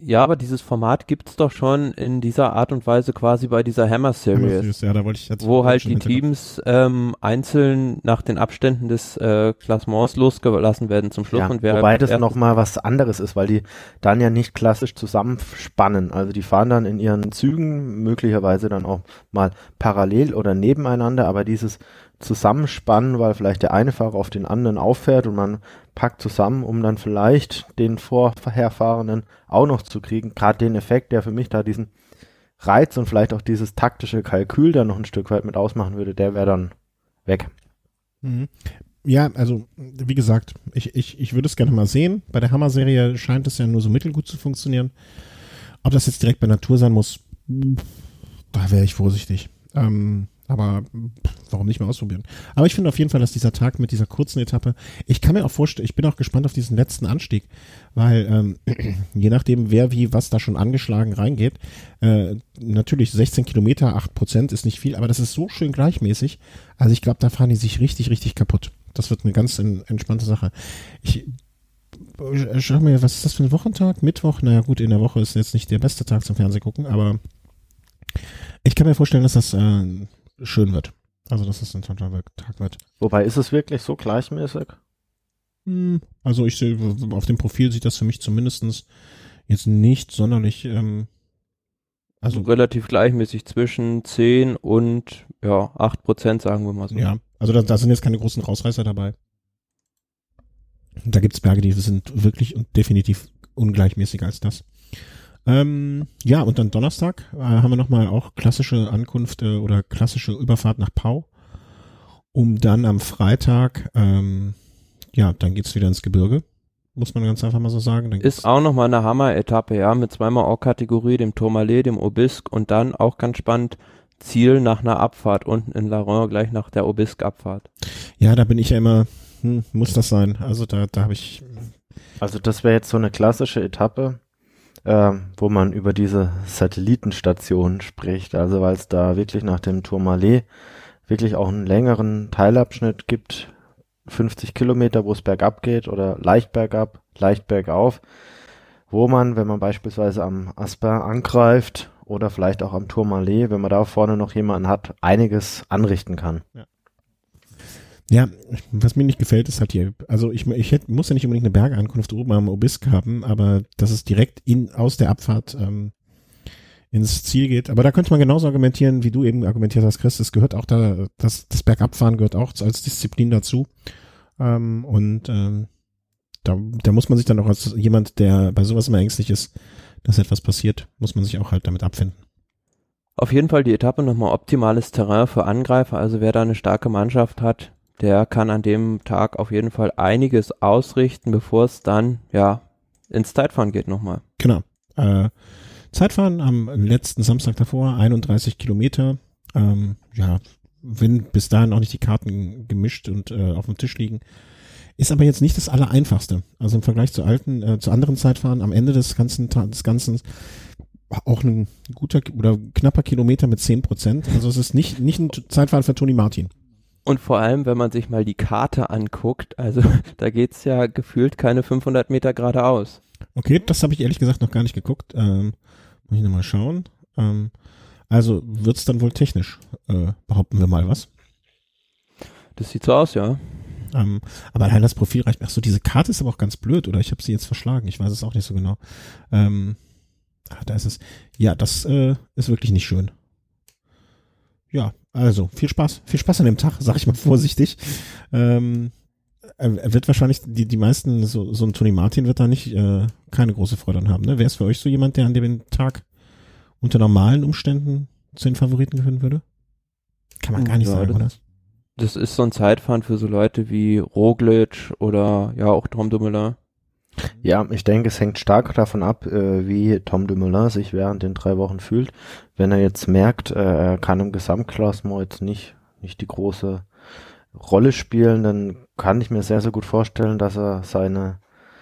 Ja, aber dieses Format gibt's doch schon in dieser Art und Weise quasi bei dieser Hammer Series, Ja, da wollte ich jetzt wo halt die. Teams ähm, einzeln nach den Abständen des äh, Klassements losgelassen werden zum Schluss Ja, und wer wobei als das nochmal was anderes ist, weil die dann ja nicht klassisch zusammenspannen. Also die fahren dann in ihren Zügen, möglicherweise dann auch mal parallel oder nebeneinander, aber dieses Zusammenspannen, weil vielleicht der eine Fahrer auf den anderen auffährt und man packt zusammen, um dann vielleicht den Vorherfahrenden auch noch zu kriegen. Gerade den Effekt, der für mich da diesen Reiz und vielleicht auch dieses taktische Kalkül dann noch ein Stück weit mit ausmachen würde, der wäre dann weg. Mhm. Ja, also wie gesagt, ich, ich, ich würde es gerne mal sehen. Bei der Hammer-Serie scheint es ja nur so mittelgut zu funktionieren. Ob das jetzt direkt bei Natur sein muss, da wäre ich vorsichtig. Ähm, aber warum nicht mal ausprobieren? Aber ich finde auf jeden Fall, dass dieser Tag mit dieser kurzen Etappe, ich kann mir auch vorstellen, ich bin auch gespannt auf diesen letzten Anstieg, weil ähm, [CLEARS THROAT] je nachdem, wer wie was da schon angeschlagen reingeht, äh, natürlich 16 Kilometer, 8 Prozent ist nicht viel, aber das ist so schön gleichmäßig. Also ich glaube, da fahren die sich richtig, richtig kaputt. Das wird eine ganz en- entspannte Sache. Ich äh, schau mir, was ist das für ein Wochentag? Mittwoch? Naja gut, in der Woche ist jetzt nicht der beste Tag zum Fernsehen gucken, aber ich kann mir vorstellen, dass das äh, schön wird. Also, dass das ein toller Tag wird. Wobei ist es wirklich so gleichmäßig? Hm, Also ich sehe, auf dem Profil sieht das für mich zumindestens jetzt nicht sonderlich, ähm, also relativ gleichmäßig zwischen 10 und ja 8 Prozent, sagen wir mal so. ja, also da, da sind jetzt keine großen Rausreißer dabei. Da gibt's Berge, die sind wirklich und definitiv ungleichmäßiger als das. Ähm, ja, und dann Donnerstag äh, haben wir nochmal auch klassische Ankunft äh, oder klassische Überfahrt nach Pau, um dann am Freitag, ähm, ja, dann geht's wieder ins Gebirge. muss man ganz einfach mal so sagen. Ist auch nochmal eine Hammer-Etappe, ja, mit zweimal Or-Kategorie, dem Tourmalet, dem Obisque und dann auch ganz spannend, Ziel nach einer Abfahrt unten in Laron, gleich nach der Obisque-Abfahrt. Ja, da bin ich ja immer, hm, muss das sein? Also da, da habe ich. Also das wäre jetzt so eine klassische Etappe, äh, wo man über diese Satellitenstation spricht. Also weil es da wirklich nach dem Tourmalet wirklich auch einen längeren Teilabschnitt gibt, 50 Kilometer, wo es bergab geht oder leicht bergab, leicht bergauf, wo man, wenn man beispielsweise am Aspin angreift oder vielleicht auch am Tourmalet, wenn man da vorne noch jemanden hat, einiges anrichten kann. Ja. Ja, was mir nicht gefällt, ist halt hier, also ich, ich hätte, muss ja nicht unbedingt eine Bergankunft oben am Obisque haben, aber dass es direkt in, aus der Abfahrt ähm, ins Ziel geht. Aber da könnte man genauso argumentieren, wie du eben argumentiert hast, Chris. Es gehört auch da, das, das Bergabfahren gehört auch als Disziplin dazu. Ähm, und ähm, da, da muss man sich dann auch als jemand, der bei sowas immer ängstlich ist, dass etwas passiert, muss man sich auch halt damit abfinden. Auf jeden Fall die Etappe nochmal optimales Terrain für Angreifer. Also wer da eine starke Mannschaft hat, der kann an dem Tag auf jeden Fall einiges ausrichten, bevor es dann, ja, ins Zeitfahren geht nochmal. Genau. Äh, Zeitfahren am letzten Samstag davor, 31 Kilometer. Ähm, ja, wenn bis dahin noch nicht die Karten gemischt und äh, auf dem Tisch liegen. Ist aber jetzt nicht das Allereinfachste. Also im Vergleich zu alten, äh, zu anderen Zeitfahren am Ende des ganzen, des ganzen auch ein guter oder knapper Kilometer mit 10 Prozent. Also es ist nicht, nicht ein Zeitfahren für Toni Martin. Und vor allem, wenn man sich mal die Karte anguckt, also [LAUGHS] da geht's ja gefühlt keine 500 Meter geradeaus. Okay, das habe ich ehrlich gesagt noch gar nicht geguckt. Ähm, muss ich nochmal schauen. Ähm, also wird's dann wohl technisch, äh, behaupten wir mal was. Das sieht so aus, ja. Ähm, aber allein das Profil reicht mir. Ach so, diese Karte ist aber auch ganz blöd, oder ich habe sie jetzt verschlagen. Ich weiß es auch nicht so genau. Ähm, ah, da ist es. Ja, das äh, ist wirklich nicht schön. Ja, also viel Spaß, viel Spaß an dem Tag, sag ich mal [LAUGHS] vorsichtig. Ähm, er wird wahrscheinlich die die meisten so so ein Tony Martin wird da nicht äh, keine große Freude an haben. Ne? Wäre es für euch so jemand, der an dem Tag unter normalen Umständen zu den Favoriten gewinnen würde? Kann man gar nicht ja, sagen, oder? Das ist so ein Zeitfahren für so Leute wie Roglic oder ja auch Tom Dumoulin. Ja, ich denke, es hängt stark davon ab, äh, wie Tom Dumoulin sich während den drei Wochen fühlt. Wenn er jetzt merkt, äh, er kann im Gesamtklassement jetzt nicht, nicht die große Rolle spielen, dann kann ich mir sehr, sehr gut vorstellen, dass er seine,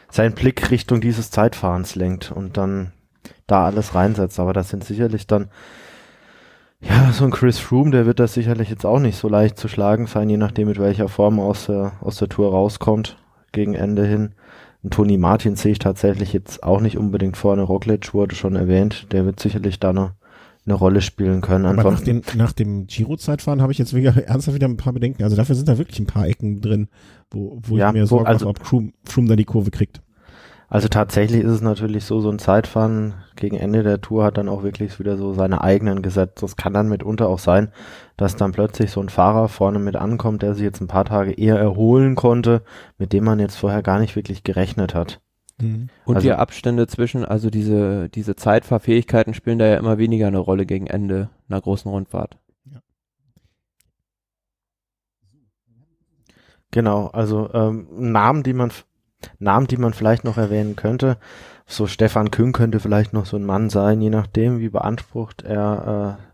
seinen Blick Richtung dieses Zeitfahrens lenkt und dann da alles reinsetzt. Aber das sind sicherlich dann, ja, so ein Chris Froome, der wird das sicherlich jetzt auch nicht so leicht zu schlagen sein, je nachdem mit welcher Form aus der, aus der Tour rauskommt, gegen Ende hin. Und Toni Martin sehe ich tatsächlich jetzt auch nicht unbedingt vorne. Roglic wurde schon erwähnt, der wird sicherlich da eine, eine Rolle spielen können. Aber nach, den, nach dem Giro-Zeitfahren habe ich jetzt wieder, ernsthaft wieder ein paar Bedenken. Also dafür sind da wirklich ein paar Ecken drin, wo, wo ja, ich mir Sorgen also, mache, ob Froome da die Kurve kriegt. Also tatsächlich ist es natürlich so, so ein Zeitfahren gegen Ende der Tour hat dann auch wirklich wieder so seine eigenen Gesetze. Es kann dann mitunter auch sein, dass dann plötzlich so ein Fahrer vorne mit ankommt, der sich jetzt ein paar Tage eher erholen konnte, mit dem man jetzt vorher gar nicht wirklich gerechnet hat. Mhm. Und also, die Abstände zwischen, also diese, diese Zeitfahrfähigkeiten spielen da ja immer weniger eine Rolle gegen Ende einer großen Rundfahrt. Genau, also ähm, Namen, die man Namen, die man vielleicht noch erwähnen könnte. So Stefan Küng könnte vielleicht noch so ein Mann sein, je nachdem, wie beansprucht er äh,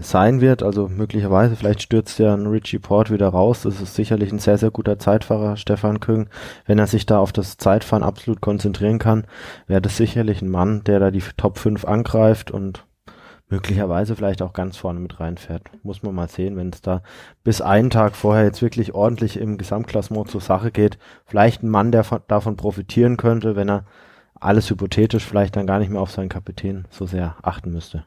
sein wird. Also möglicherweise, vielleicht stürzt ja ein Richie Port wieder raus. Das ist sicherlich ein sehr, sehr guter Zeitfahrer, Stefan Küng. Wenn er sich da auf das Zeitfahren absolut konzentrieren kann, wäre das sicherlich ein Mann, der da die Top 5 angreift und möglicherweise vielleicht auch ganz vorne mit reinfährt. Muss man mal sehen, wenn es da bis einen Tag vorher jetzt wirklich ordentlich im Gesamtklassement zur Sache geht. Vielleicht ein Mann, der von, davon profitieren könnte, wenn er alles hypothetisch vielleicht dann gar nicht mehr auf seinen Kapitän so sehr achten müsste.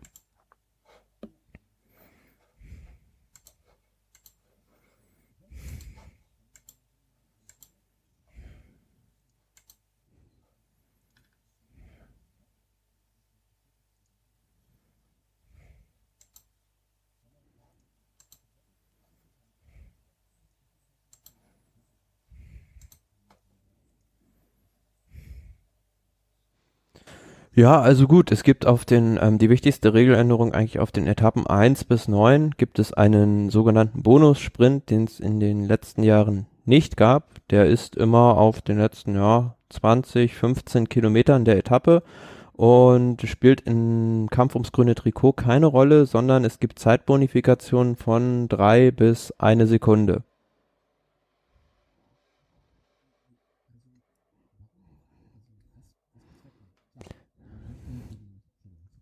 Ja, also gut, es gibt auf den, ähm, die wichtigste Regeländerung eigentlich auf den Etappen 1 bis 9 gibt es einen sogenannten Bonussprint, den es in den letzten Jahren nicht gab, der ist immer auf den letzten ja, 20, 15 Kilometern der Etappe und spielt im Kampf ums grüne Trikot keine Rolle, sondern es gibt Zeitbonifikationen von drei bis eine Sekunde.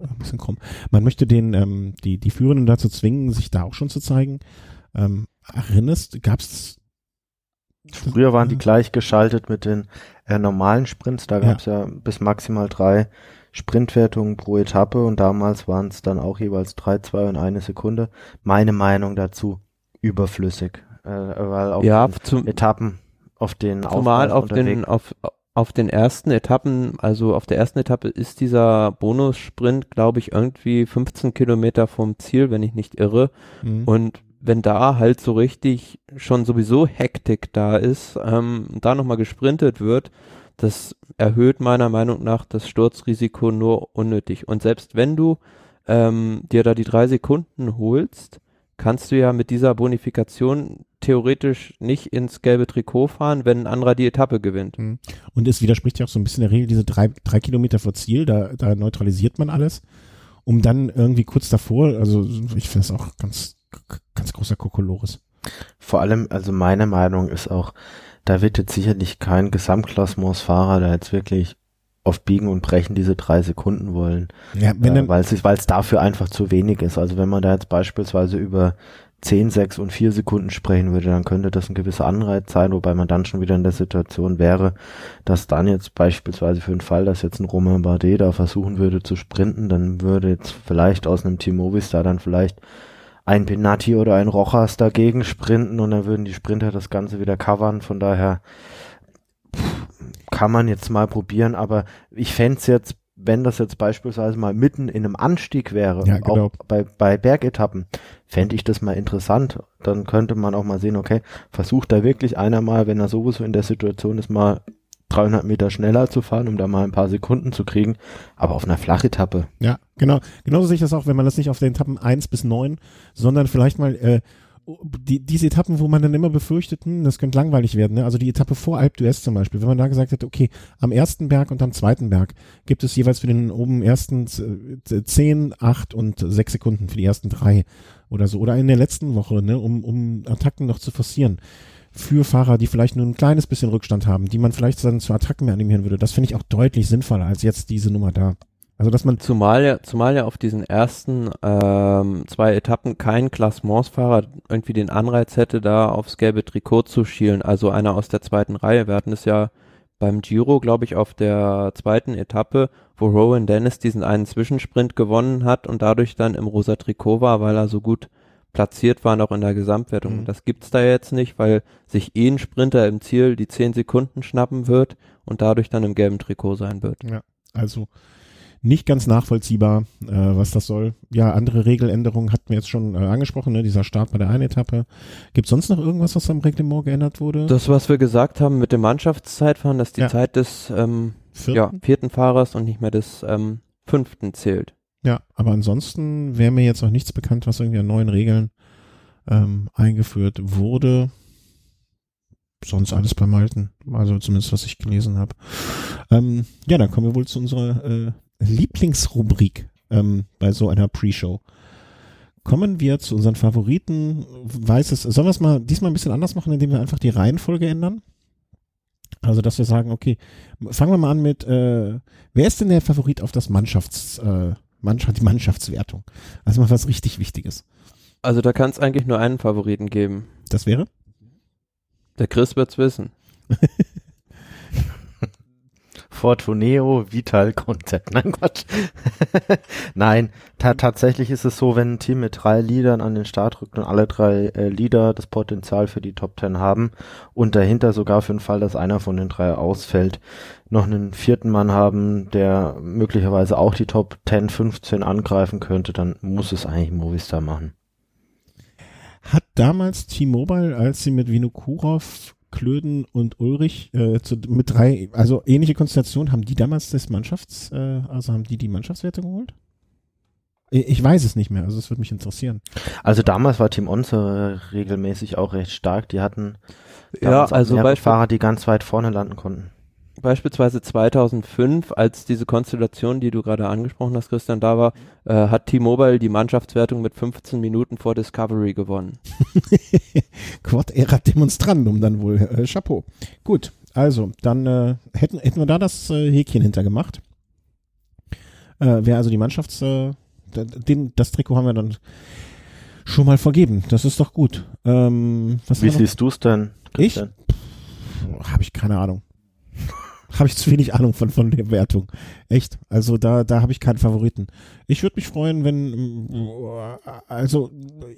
Ein bisschen krumm. Man möchte den, ähm, die, die Führenden dazu zwingen, sich da auch schon zu zeigen. Ähm, erinnerst, gab's Früher waren die gleichgeschaltet mit den äh, normalen Sprints. Da gab es ja. ja. bis maximal drei Sprintwertungen pro Etappe und damals waren es dann auch jeweils drei, zwei und eine Sekunde. Meine Meinung dazu überflüssig, äh, weil auf ja, den Etappen auf den Zumal auf den auf auf den ersten Etappen, also auf der ersten Etappe ist dieser Bonussprint, glaube ich, irgendwie 15 Kilometer vom Ziel, wenn ich nicht irre. Mhm. Und wenn da halt so richtig schon sowieso Hektik da ist, ähm, da nochmal gesprintet wird, das erhöht meiner Meinung nach das Sturzrisiko nur unnötig. Und selbst wenn du ähm, dir da die drei Sekunden holst, kannst du ja mit dieser Bonifikation theoretisch nicht ins gelbe Trikot fahren, wenn ein anderer die Etappe gewinnt. Mhm. Und es widerspricht ja auch so ein bisschen der Regel, diese drei, drei Kilometer vor Ziel, da, da neutralisiert man alles, um dann irgendwie kurz davor, also ich finde es auch ganz, ganz großer Kokolores. Vor allem, also meine Meinung ist auch, da wird jetzt sicherlich kein Gesamtklassementsfahrer, der jetzt wirklich auf Biegen und Brechen diese drei Sekunden wollen. Ja, wenn äh, weil es dafür einfach zu wenig ist. Also wenn man da jetzt beispielsweise über 10, 6 und 4 Sekunden sprechen würde, dann könnte das ein gewisser Anreiz sein, wobei man dann schon wieder in der Situation wäre, dass dann jetzt beispielsweise für den Fall, dass jetzt ein Romain Bardet da versuchen würde zu sprinten, dann würde jetzt vielleicht aus einem Team Movistar dann vielleicht ein Benatti oder ein Rojas dagegen sprinten und dann würden die Sprinter das Ganze wieder covern. Von daher kann man jetzt mal probieren, aber ich fände jetzt, wenn das jetzt beispielsweise mal mitten in einem Anstieg wäre, ja, genau. auch bei, bei Bergetappen, fände ich das mal interessant. Dann könnte man auch mal sehen, okay, versucht da wirklich einer mal, wenn er sowieso in der Situation ist, mal 300 Meter schneller zu fahren, um da mal ein paar Sekunden zu kriegen, aber auf einer Flachetappe. Ja, genau. Genauso sehe ich das auch, wenn man das nicht auf den Etappen 1 bis 9, sondern vielleicht mal äh, die, diese Etappen, wo man dann immer befürchtet, hm, das könnte langweilig werden, ne? also die Etappe vor Alp d'Huez zum Beispiel, wenn man da gesagt hätte, okay, am ersten Berg und am zweiten Berg gibt es jeweils für den oben ersten zehn, acht und sechs Sekunden für die ersten drei oder so, oder in der letzten Woche, ne, um, um Attacken noch zu forcieren für Fahrer, die vielleicht nur ein kleines bisschen Rückstand haben, die man vielleicht dann zu Attacken mehr animieren würde. Das finde ich auch deutlich sinnvoller als jetzt diese Nummer da. Also dass man zumal ja, zumal ja auf diesen ersten ähm, zwei Etappen kein Klassementsfahrer irgendwie den Anreiz hätte, da aufs gelbe Trikot zu schielen, also einer aus der zweiten Reihe. Wir hatten es ja beim Giro, glaube ich, auf der zweiten Etappe, wo Rowan Dennis diesen einen Zwischensprint gewonnen hat und dadurch dann im rosa Trikot war, weil er so gut platziert war noch in der Gesamtwertung. Mhm. Das gibt's da jetzt nicht, weil sich eh ein Sprinter im Ziel die zehn Sekunden schnappen wird und dadurch dann im gelben Trikot sein wird. Ja, also nicht ganz nachvollziehbar, äh, was das soll. Ja, andere Regeländerungen hatten wir jetzt schon äh, angesprochen, ne? dieser Start bei der einen Etappe. Gibt sonst noch irgendwas, was am Reglement geändert wurde? Das, was wir gesagt haben mit dem Mannschaftszeitfahren, dass die ja. Zeit des ähm, vierten? Ja, vierten Fahrers und nicht mehr des ähm, fünften zählt. Ja, aber ansonsten wäre mir jetzt noch nichts bekannt, was irgendwie an neuen Regeln ähm, eingeführt wurde. Sonst alles beim Alten, also zumindest was ich gelesen habe. Ähm, ja, dann kommen wir wohl zu unserer äh, Lieblingsrubrik ähm, bei so einer Pre-Show. Kommen wir zu unseren Favoriten. Weiß es, sollen wir es mal diesmal ein bisschen anders machen, indem wir einfach die Reihenfolge ändern? Also, dass wir sagen, okay, fangen wir mal an mit, äh, wer ist denn der Favorit auf das Mannschafts, äh, Mannschaft, die Mannschaftswertung. Also mal was richtig Wichtiges. Also da kann es eigentlich nur einen Favoriten geben. Das wäre? Der Chris wird's wissen. [LAUGHS] Fortuneo Vital Concept. [LAUGHS] Nein, Quatsch. [LAUGHS] Nein, ta tatsächlich ist es so, wenn ein Team mit drei Leadern an den Start rückt und alle drei äh, Leader das Potenzial für die Top Ten haben und dahinter sogar für den Fall, dass einer von den drei ausfällt, noch einen vierten Mann haben, der möglicherweise auch die Top 10, 15 angreifen könnte, dann muss es eigentlich Movistar machen. Hat damals T-Mobile, als sie mit Vinokurov Klöden und Ulrich äh, zu, mit drei, also ähnliche Konstellation, haben die damals das Mannschafts, äh, also haben die die Mannschaftswerte geholt? Ich weiß es nicht mehr, also es würde mich interessieren. Also damals war Team Onze regelmäßig auch recht stark. Die hatten ja, also Fahrer, die ganz weit vorne landen konnten beispielsweise 2005, als diese Konstellation, die du gerade angesprochen hast, Christian, da war, äh, hat T-Mobile die Mannschaftswertung mit 15 Minuten vor Discovery gewonnen. [LAUGHS] Quad erat demonstrandum dann wohl. Äh, Chapeau. Gut, also dann äh, hätten, hätten wir da das äh, Häkchen hintergemacht. Äh, Wäre also die Mannschafts... Äh, den, das Trikot haben wir dann schon mal vergeben. Das ist doch gut. Ähm, Wie siehst du es denn? Christian? Ich? Habe ich keine Ahnung habe ich zu wenig Ahnung von, von der Wertung. Echt. Also da, da habe ich keinen Favoriten. Ich würde mich freuen, wenn, also,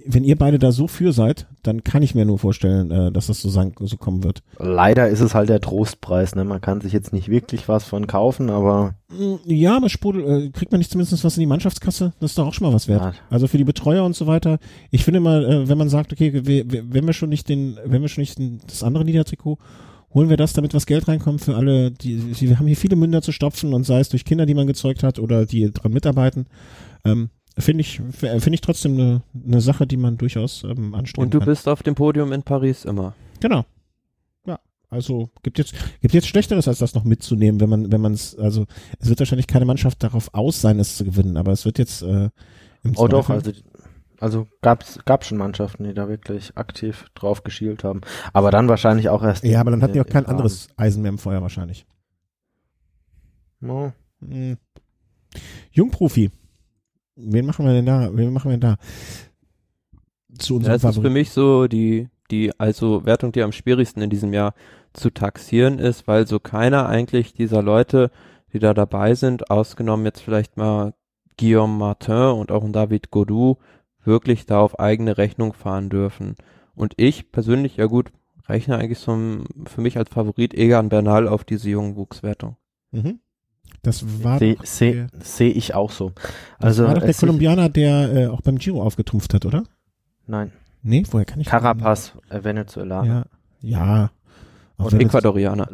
wenn ihr beide da so für seid, dann kann ich mir nur vorstellen, äh, dass das so, sang, so kommen wird. Leider ist es halt der Trostpreis, ne? Man kann sich jetzt nicht wirklich was von kaufen, aber. Mm, ja, aber Sprudel, äh, kriegt man nicht zumindest was in die Mannschaftskasse? Das ist doch auch schon mal was wert. Ja. Also für die Betreuer und so weiter. Ich finde mal, äh, wenn man sagt, okay, wenn wir schon nicht den, wenn wir schon nicht das andere Niedertrikot holen wir das, damit was Geld reinkommt für alle, die, wir haben hier viele Münder zu stopfen und sei es durch Kinder, die man gezeugt hat oder die dran mitarbeiten. Ähm, finde ich, finde ich trotzdem eine, eine Sache, die man durchaus ähm, anstreben Und du kann. bist auf dem Podium in Paris immer. Genau. Ja, also gibt jetzt, gibt jetzt Schlechteres, als das noch mitzunehmen, wenn man, wenn man es, also es wird wahrscheinlich keine Mannschaft darauf aus sein, es zu gewinnen, aber es wird jetzt äh, im Oh Zweifel, doch, also also gab's gab schon Mannschaften, die da wirklich aktiv drauf geschielt haben. Aber dann wahrscheinlich auch erst. Ja, aber dann hatten die auch kein anderes Eisen mehr im Feuer wahrscheinlich. No. Hm. Jungprofi. Wen machen wir denn da? Wen machen wir denn da? Zu unserem ja, das ist für mich so die, die, also Wertung, die am schwierigsten in diesem Jahr zu taxieren ist, weil so keiner eigentlich dieser Leute, die da dabei sind, ausgenommen jetzt vielleicht mal Guillaume Martin und auch ein David Godou, wirklich da auf eigene Rechnung fahren dürfen. Und ich persönlich, ja gut, rechne eigentlich so für mich als Favorit Egan Bernal auf diese jungen Wuchswertung. Mhm. Das war sehe seh, seh ich auch so. Also das war doch der Kolumbianer, der äh, auch beim Giro aufgetrumpft hat, oder? Nein. Nee, woher kann ich Carapaz, äh, Venezuela. Ja. ja. Oder Ecuadorianer.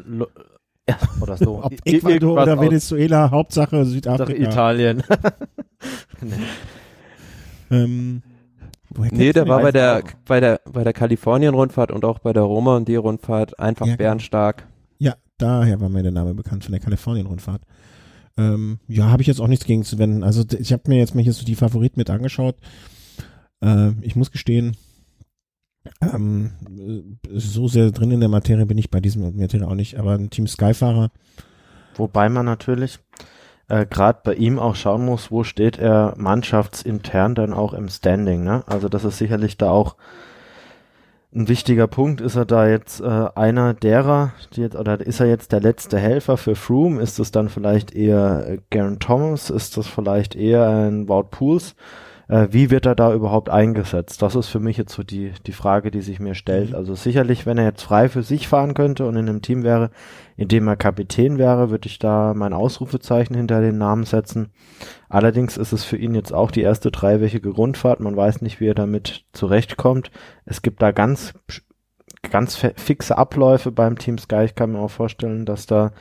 Ja, oder so. [LAUGHS] Ob Ecuador oder Venezuela, Hauptsache Südafrika. Italien. [LAUGHS] nee. Ähm, nee, der war bei der, bei der, bei der Kalifornien-Rundfahrt und auch bei der Roma und die Rundfahrt einfach ja, genau. bärenstark. Ja, daher war mir der Name bekannt von der Kalifornien-Rundfahrt. Ähm, ja, habe ich jetzt auch nichts gegen zu wenden. Also ich habe mir jetzt mal hier so die Favoriten mit angeschaut. Äh, ich muss gestehen, ähm, so sehr drin in der Materie bin ich bei diesem Materie auch nicht, aber ein Team Skyfahrer. Wobei man natürlich äh, gerade bei ihm auch schauen muss, wo steht er mannschaftsintern dann auch im Standing. Ne? Also das ist sicherlich da auch ein wichtiger Punkt. Ist er da jetzt äh, einer derer, die jetzt, oder ist er jetzt der letzte Helfer für Froome? Ist es dann vielleicht eher äh, Garen Thomas? Ist das vielleicht eher ein Wout Pools? Äh, wie wird er da überhaupt eingesetzt? Das ist für mich jetzt so die, die Frage, die sich mir stellt. Mhm. Also sicherlich, wenn er jetzt frei für sich fahren könnte und in einem Team wäre, in dem er Kapitän wäre, würde ich da mein Ausrufezeichen hinter den Namen setzen. Allerdings ist es für ihn jetzt auch die erste dreiwöchige Grundfahrt. Man weiß nicht, wie er damit zurechtkommt. Es gibt da ganz, ganz fixe Abläufe beim Team Sky. Ich kann mir auch vorstellen, dass da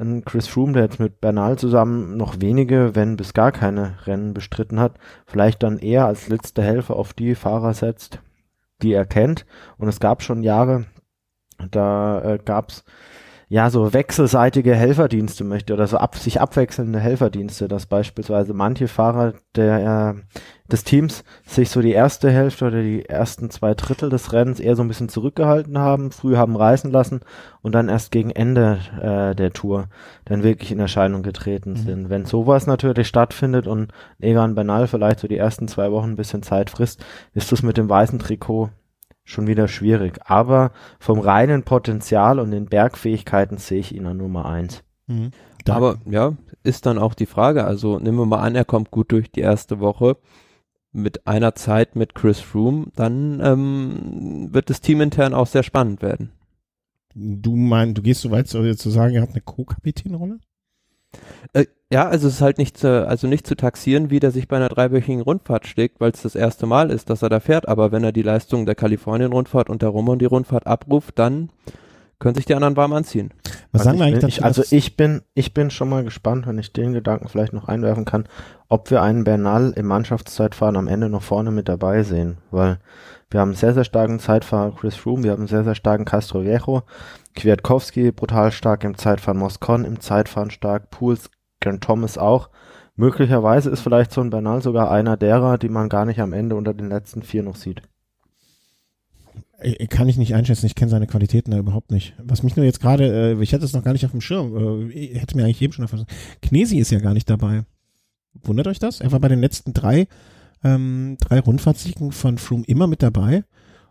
ein Chris Froome, der jetzt mit Bernal zusammen noch wenige, wenn bis gar keine Rennen bestritten hat, vielleicht dann eher als letzte Helfer auf die Fahrer setzt, die er kennt. Und es gab schon Jahre, da äh, gab es ja, so wechselseitige Helferdienste möchte oder so ab, sich abwechselnde Helferdienste, dass beispielsweise manche Fahrer der, äh, des Teams sich so die erste Hälfte oder die ersten zwei Drittel des Rennens eher so ein bisschen zurückgehalten haben, früh haben reißen lassen und dann erst gegen Ende äh, der Tour dann wirklich in Erscheinung getreten mhm. sind. Wenn sowas natürlich stattfindet und Egan Bernal vielleicht so die ersten zwei Wochen ein bisschen Zeit frisst, ist das mit dem weißen Trikot schon wieder schwierig. Aber vom reinen Potenzial und den Bergfähigkeiten sehe ich ihn an Nummer eins. Mhm. Aber ja, ist dann auch die Frage, also nehmen wir mal an, er kommt gut durch die erste Woche mit einer Zeit mit Chris Froome, dann ähm, wird das Team intern auch sehr spannend werden. Du meinst, du gehst so weit, zu sagen, er hat eine Co-Kapitänrolle? Äh, ja, also es ist halt nicht zu, also nicht zu taxieren, wie der sich bei einer dreiwöchigen Rundfahrt schlägt, weil es das erste Mal ist, dass er da fährt. Aber wenn er die Leistung der Kalifornien-Rundfahrt und der Romondi-Rundfahrt abruft, dann können sich die anderen warm anziehen. Was Also sagen wir ich eigentlich bin, dazu? ich, Also ich bin, ich bin schon mal gespannt, wenn ich den Gedanken vielleicht noch einwerfen kann, ob wir einen Bernal im Mannschaftszeitfahren am Ende noch vorne mit dabei sehen, weil wir haben einen sehr, sehr starken Zeitfahrer Chris Froome, wir haben einen sehr, sehr starken Castro Viejo, Kwiatkowski brutal stark im Zeitfahren, Moscon im Zeitfahren stark, Pools, Gern Thomas auch. Möglicherweise ist vielleicht so ein Bernal sogar einer derer, die man gar nicht am Ende unter den letzten vier noch sieht. Kann ich nicht einschätzen, ich kenne seine Qualitäten da überhaupt nicht. Was mich nur jetzt gerade, äh, ich hätte es noch gar nicht auf dem Schirm, äh, hätte mir eigentlich eben schon davon Knesi ist ja gar nicht dabei. Wundert euch das? Er war bei den letzten drei, ähm, drei Rundfahrtsiegen von Froome immer mit dabei.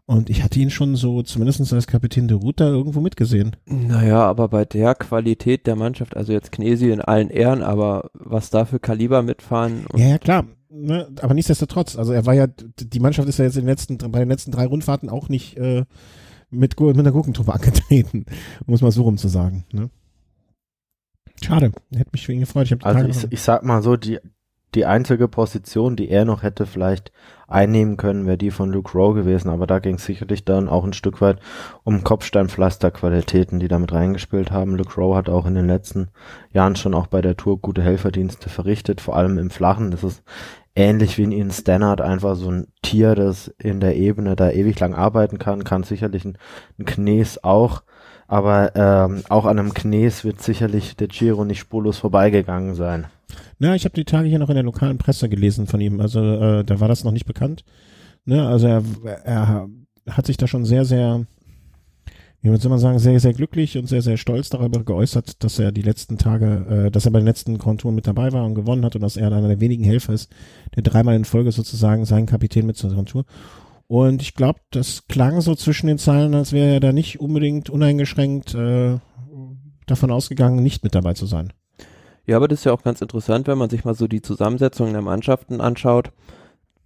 Und ich hatte ihn schon so, zumindest als Kapitän de Route da irgendwo mitgesehen. Naja, aber bei der Qualität der Mannschaft, also jetzt Knesi in allen Ehren, aber was da für Kaliber mitfahren, und Ja, ja, klar. Ne, aber nichtsdestotrotz, also er war ja, die Mannschaft ist ja jetzt in den letzten, bei den letzten drei Rundfahrten auch nicht äh, mit, mit einer Gurkentruppe [LAUGHS] angetreten, um es mal so rum zu sagen. Ne? Schade, hätte mich für ihn gefreut. Ich Also ich, ich sag mal so, die, die einzige Position, die er noch hätte vielleicht einnehmen können, wäre die von Luke Rowe gewesen, aber da ging es sicherlich dann auch ein Stück weit um Kopfsteinpflasterqualitäten, die damit reingespielt haben. Luke Rowe hat auch in den letzten Jahren schon auch bei der Tour gute Helferdienste verrichtet, vor allem im Flachen. Das ist ähnlich wie in Ian Stannard einfach so ein Tier, das in der Ebene da ewig lang arbeiten kann, kann sicherlich ein, ein Knes auch, aber ähm, auch an einem Knes wird sicherlich der Giro nicht spurlos vorbeigegangen sein. Na, ich habe die Tage hier noch in der lokalen Presse gelesen von ihm. Also äh, da war das noch nicht bekannt. Ne, also er, er hat sich da schon sehr, sehr, wie soll man sagen, sehr, sehr glücklich und sehr, sehr stolz darüber geäußert, dass er die letzten Tage, äh, dass er bei den letzten Grand Touren mit dabei war und gewonnen hat und dass er einer der wenigen Helfer ist, der dreimal in Folge sozusagen sein Kapitän mit zur Tour. Und ich glaube, das klang so zwischen den Zeilen, als wäre er da nicht unbedingt uneingeschränkt äh, davon ausgegangen, nicht mit dabei zu sein. Ja, aber das ist ja auch ganz interessant, wenn man sich mal so die Zusammensetzung der Mannschaften anschaut.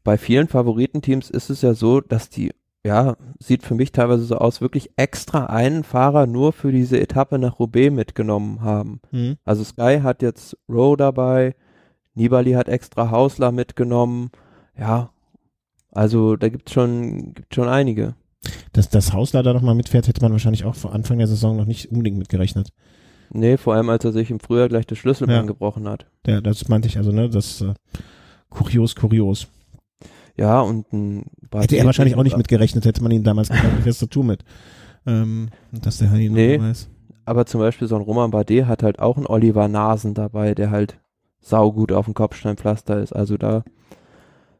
Bei vielen Favoritenteams ist es ja so, dass die, ja, sieht für mich teilweise so aus, wirklich extra einen Fahrer nur für diese Etappe nach Roubaix mitgenommen haben. Hm. Also Sky hat jetzt Rowe dabei, Nibali hat extra Hausler mitgenommen. Ja, also da gibt's schon, gibt schon einige. Dass das Hausler da noch mal mitfährt, hätte man wahrscheinlich auch vor Anfang der Saison noch nicht unbedingt mitgerechnet. Nee, vor allem als er sich im Frühjahr gleich das Schlüsselbein Ja. gebrochen hat. Der, das meinte ich also, ne, das äh, kurios, kurios. Ja, und ein Hätte er wahrscheinlich auch nicht mitgerechnet, hätte man ihn damals gefragt, wie fährst du Tour mit? Ähm, dass der Hani Nee. noch weiß. Aber zum Beispiel so ein Roman Bardet hat halt auch einen Oliver Nasen dabei, der halt saugut auf dem Kopfsteinpflaster ist. Also da,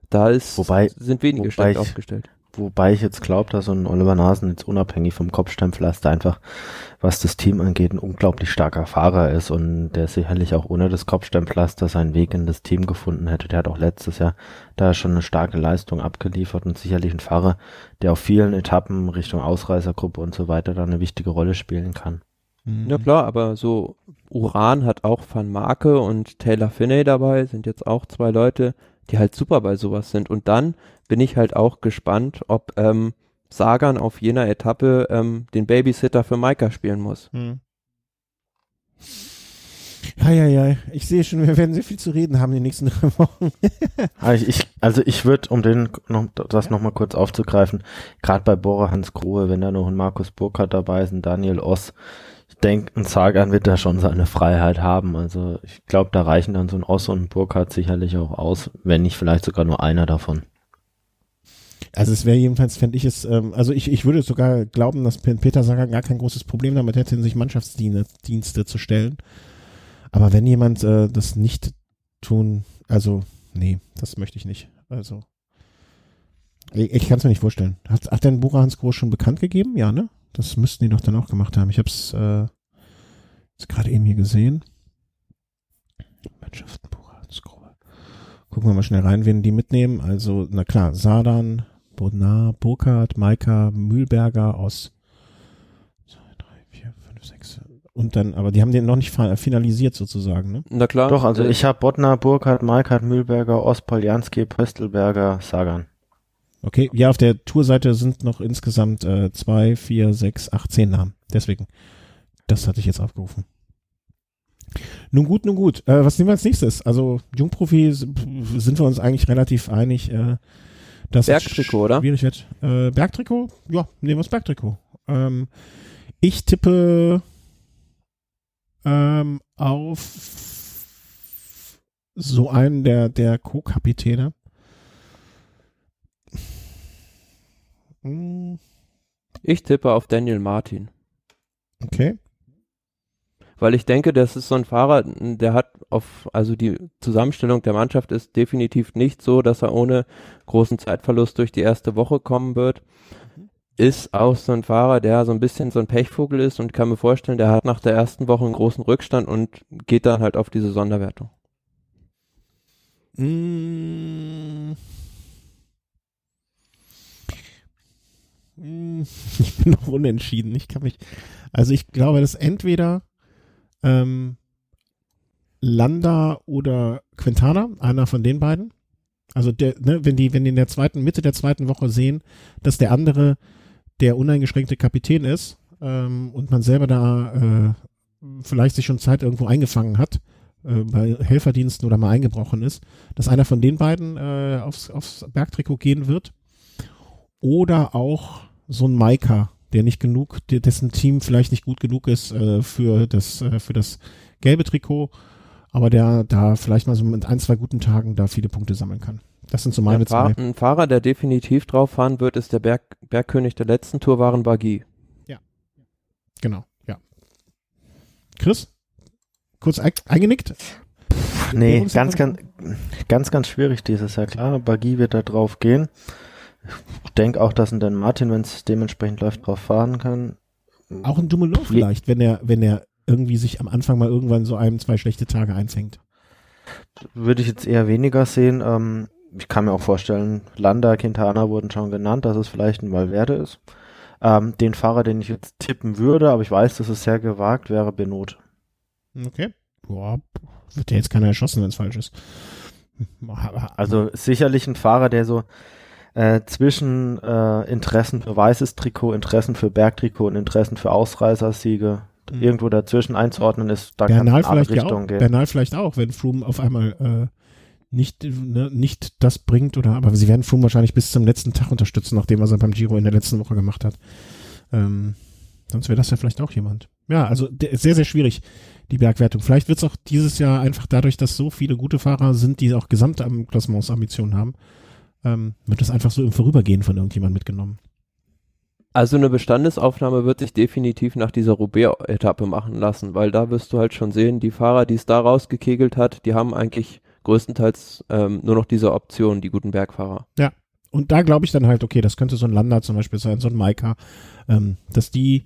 da ist, Wobei- sind wenige ich- aufgestellt. Wobei ich jetzt glaube, dass so ein Oliver Nasen jetzt unabhängig vom Kopfsteinpflaster einfach, was das Team angeht, ein unglaublich starker Fahrer ist und der sicherlich auch ohne das Kopfsteinpflaster seinen Weg in das Team gefunden hätte. Der hat auch letztes Jahr da schon eine starke Leistung abgeliefert und sicherlich ein Fahrer, der auf vielen Etappen Richtung Ausreißergruppe und so weiter da eine wichtige Rolle spielen kann. Mhm. Ja klar, aber so Uran hat auch Van Marke und Taylor Finney dabei, sind jetzt auch zwei Leute, die halt super bei sowas sind. Und dann bin ich halt auch gespannt, ob ähm, Sagan auf jener Etappe ähm, den Babysitter für Maika spielen muss. Hm. Ja, ja, ja. Ich sehe schon, wir werden sehr viel zu reden haben in den nächsten [LAUGHS] drei Wochen. Ich, ich, also ich würde, um den noch, das nochmal kurz aufzugreifen, gerade bei Bora Hans Grohe, wenn da noch ein Markus Burkhardt dabei ist, ein Daniel Oss, ich denke, ein Sagan wird da schon seine Freiheit haben. Also ich glaube, da reichen dann so ein Oss und ein Burkhardt sicherlich auch aus, wenn nicht vielleicht sogar nur einer davon. Also es wäre jedenfalls, fände ich es, ähm, also ich, ich würde sogar glauben, dass Pe- Peter Sagan gar kein großes Problem damit hätte, sich Mannschaftsdienste zu stellen. Aber wenn jemand äh, das nicht tun, also nee, das möchte ich nicht. Also ich, ich kann es mir nicht vorstellen. Hat, hat denn Bora Hans Groß schon bekannt gegeben? Ja, ne? Das müssten die doch dann auch gemacht haben. Ich habe es äh, jetzt gerade eben hier gesehen. Mannschaften Bora Hans Groß. Gucken wir mal schnell rein, wen die mitnehmen. Also, na klar, Sadan, Bodnar, Burkhardt, Maika, Mühlberger aus 2, 3, 4, 5, 6. Und dann, aber die haben den noch nicht finalisiert sozusagen, ne? Na klar. Doch, also äh, ich habe Bottner, Burkhardt, Malkhardt, Mühlberger, Oss, Poljanski, Pöstelberger, Sagan. Okay, ja, auf der Tourseite sind noch insgesamt äh, zwei, vier, sechs, acht, zehn Namen. Deswegen, das hatte ich jetzt aufgerufen. Nun gut, nun gut. Äh, was nehmen wir als nächstes? Also Jungprofi sind wir uns eigentlich relativ einig, äh, dass es Bergtrikot, oder? schwierig wird. Äh, Bergtrikot? Ja, nehmen wir das Bergtrikot. Ähm, Ich tippe ähm, auf so einen der, der Co-Kapitäne. Hm, Ich tippe auf Daniel Martin. Okay. Weil ich denke, das ist so ein Fahrer, der hat auf, also die Zusammenstellung der Mannschaft ist definitiv nicht so, dass er ohne großen Zeitverlust durch die erste Woche kommen wird. Ist auch so ein Fahrer, der so ein bisschen so ein Pechvogel ist und kann mir vorstellen, der hat nach der ersten Woche einen großen Rückstand und geht dann halt auf diese Sonderwertung. Mm. Mm, [LAUGHS] Ich bin noch unentschieden. Ich kann mich, also ich glaube, dass entweder ähm, Landa oder Quintana, einer von den beiden. Also der, ne, wenn die, wenn die in der zweiten, Mitte der zweiten Woche sehen, dass der andere der uneingeschränkte Kapitän ist ähm, und man selber da äh, vielleicht sich schon Zeit irgendwo eingefangen hat, äh, bei Helferdiensten oder mal eingebrochen ist, dass einer von den beiden äh, aufs, aufs Bergtrikot gehen wird. Oder auch so ein Maika, der nicht genug, der, dessen Team vielleicht nicht gut genug ist äh, für das, äh, für das gelbe Trikot, aber der da vielleicht mal so mit ein, zwei guten Tagen da viele Punkte sammeln kann. Das sind so meine Ein, Fahr zwei. ein Fahrer, der definitiv drauf fahren wird, ist der Berg Bergkönig der letzten Tour, waren Bagui. Genau, ja. Chris? Kurz ein, eingenickt? Nee, ganz, ganz, ganz, ganz schwierig dieses Jahr. Klar, Bagi wird da drauf gehen. Ich denke auch, dass ein Dan Martin, wenn es dementsprechend läuft, drauf fahren kann. Auch ein Dumoulin vielleicht, wenn er, wenn er irgendwie sich am Anfang mal irgendwann so einem, zwei schlechte Tage einfängt. Würde ich jetzt eher weniger sehen. Ähm, ich kann mir auch vorstellen, Landa, Quintana wurden schon genannt, dass es vielleicht ein Valverde ist. Ähm, den Fahrer, den ich jetzt tippen würde, aber ich weiß, dass es sehr gewagt wäre, Benot. Okay. Boah, wird ja jetzt keiner erschossen, wenn es falsch ist. Also sicherlich ein Fahrer, der so äh, zwischen äh, Interessen für weißes Trikot, Interessen für Bergtrikot und Interessen für Ausreißersiege Mhm. irgendwo dazwischen einzuordnen ist, da kann es Bernal in ja auch, gehen. Bernal vielleicht auch, wenn Froome auf einmal äh, nicht, ne, nicht das bringt oder, aber sie werden Froome wahrscheinlich bis zum letzten Tag unterstützen, nachdem was er beim Giro in der letzten Woche gemacht hat. Ähm, sonst wäre das ja vielleicht auch jemand. Ja, also der, ist sehr, sehr schwierig, die Bergwertung. Vielleicht wird es auch dieses Jahr einfach dadurch, dass so viele gute Fahrer sind, die auch gesamt am Klassementsambitionen haben, ähm, wird das einfach so im Vorübergehen von irgendjemand mitgenommen. Also eine Bestandesaufnahme wird sich definitiv nach dieser Roubaix-Etappe machen lassen, weil da wirst du halt schon sehen, die Fahrer, die es da rausgekegelt hat, die haben eigentlich größtenteils ähm, nur noch diese Option, die guten Bergfahrer. Und da glaube ich dann halt, okay, das könnte so ein Landa zum Beispiel sein, so ein Maika, ähm, dass die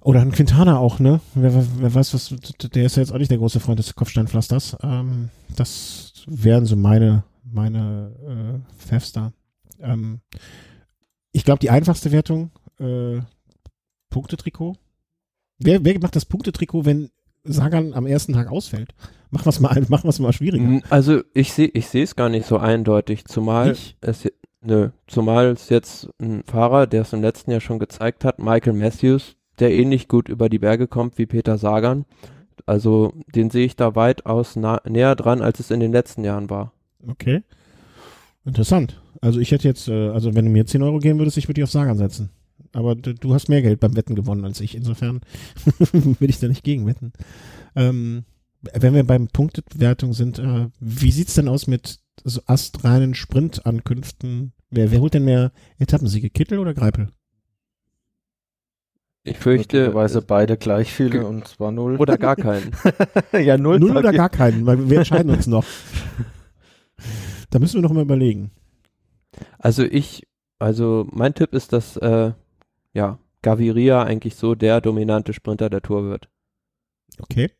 oder ein Quintana auch, ne? Wer, wer, wer weiß, was, der ist ja jetzt auch nicht der große Freund des Kopfsteinpflasters. Ähm, das wären so meine, meine äh, Fefs da. Ähm, ich glaube, die einfachste Wertung, äh, Punktetrikot. Wer, wer macht das Punktetrikot, wenn Sagan am ersten Tag ausfällt? Machen wir es mal, [LAUGHS] machen wir's mal schwieriger. Mm, Also ich sehe ich sehe es gar nicht so eindeutig, zumal Nicht? es nö, zumal es jetzt ein Fahrer, der es im letzten Jahr schon gezeigt hat, Michael Matthews, der ähnlich gut über die Berge kommt wie Peter Sagan. Also den sehe ich da weitaus nah, näher dran, als es in den letzten Jahren war. Okay. Interessant. Also ich hätte jetzt, äh, also wenn du mir 10 Euro geben würdest, ich würde dich auf Sagan setzen. Aber du, hast mehr Geld beim Wetten gewonnen als ich. Insofern [LAUGHS] will ich da nicht gegen wetten. Ähm, wenn wir beim Punktewertung sind, äh, wie sieht's denn aus mit so astreinen Sprintankünften? Wer, wer holt denn mehr Etappensiege? Kittel oder Greipel? Ich fürchte, Möglicherweise beide gleich viele und zwar null. oder gar keinen. [LAUGHS] ja, null. Null oder gar keinen? Weil wir entscheiden uns noch. [LAUGHS] Da müssen wir noch mal überlegen. Also ich, also mein Tipp ist, dass äh, ja Gaviria eigentlich so der dominante Sprinter der Tour wird. Okay.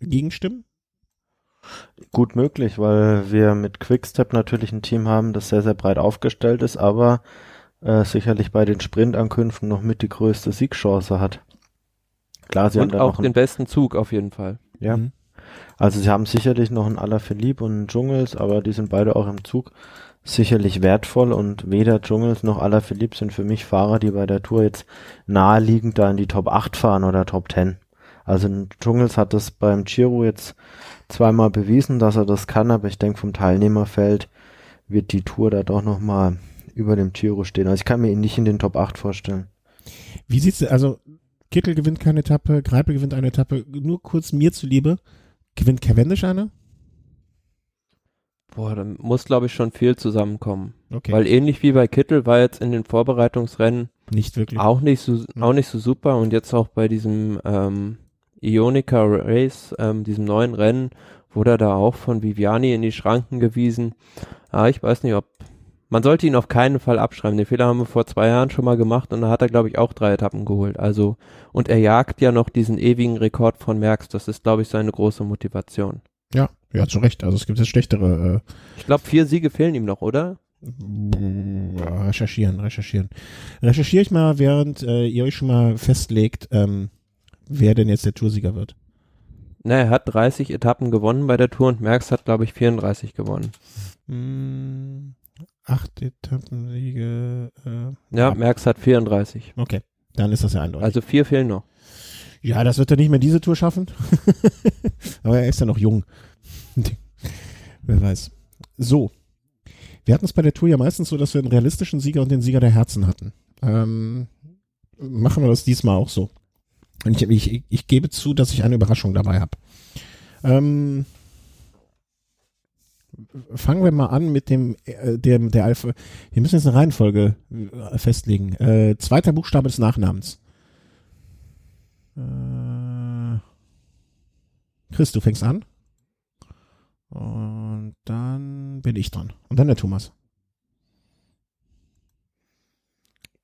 Gegenstimmen? Gut möglich, weil wir mit Quickstep natürlich ein Team haben, das sehr, sehr breit aufgestellt ist, aber äh, sicherlich bei den Sprintankünften noch mit die größte Siegchance hat. Klar, sie haben Und dann auch den besten Zug auf jeden Fall. ja, Mhm. Also sie haben sicherlich noch einen Alaphilippe und einen Dschungels, aber die sind beide auch im Zug sicherlich wertvoll und weder Dschungels noch Alaphilippe sind für mich Fahrer, die bei der Tour jetzt naheliegend da in die Top 8 fahren oder Top 10. Also ein Dschungels hat das beim Giro jetzt zweimal bewiesen, dass er das kann, aber ich denke vom Teilnehmerfeld wird die Tour da doch nochmal über dem Giro stehen. Also ich kann mir ihn nicht in den Top 8 vorstellen. Wie sieht's also Kittel gewinnt keine Etappe, Greipel gewinnt eine Etappe, nur kurz mir zuliebe, gewinnt Cavendish eine? Boah, da muss glaube ich schon viel zusammenkommen. Okay. Weil ähnlich wie bei Kittel war jetzt in den Vorbereitungsrennen nicht wirklich. auch nicht so, auch nicht so super und jetzt auch bei diesem ähm, Ionica Race, ähm, diesem neuen Rennen, wurde er da auch von Viviani in die Schranken gewiesen. Ah, ich weiß nicht, ob man sollte ihn auf keinen Fall abschreiben. Den Fehler haben wir vor zwei Jahren schon mal gemacht und da hat er, glaube ich, auch drei Etappen geholt. Also, und er jagt ja noch diesen ewigen Rekord von Merckx. Das ist, glaube ich, seine große Motivation. Ja, ja, zu Recht. Also es gibt jetzt schlechtere. Äh, ich glaube, vier Siege fehlen ihm noch, oder? Recherchieren, recherchieren. Recherchiere ich mal, während äh, ihr euch schon mal festlegt, ähm, wer denn jetzt der Toursieger wird. Na, er hat 30 Etappen gewonnen bei der Tour und Merckx hat, glaube ich, 34 gewonnen. Hm, acht Etappensiege. Äh, ja, Merckx hat 34. Okay, dann ist das ja eindeutig. Also vier fehlen noch. Ja, das wird er nicht mehr diese Tour schaffen. [LAUGHS] Aber er ist ja noch jung. [LAUGHS] Wer weiß. So. Wir hatten es bei der Tour ja meistens so, dass wir einen realistischen Sieger und den Sieger der Herzen hatten. Ähm, machen wir das diesmal auch so. Und ich, ich, ich gebe zu, dass ich eine Überraschung dabei habe. Ähm, fangen wir mal an mit dem, äh, dem der Alpha. Wir müssen jetzt eine Reihenfolge äh, festlegen. Äh, zweiter Buchstabe des Nachnamens. Äh, Chris, du fängst an. Und dann bin ich dran. Und dann der Thomas.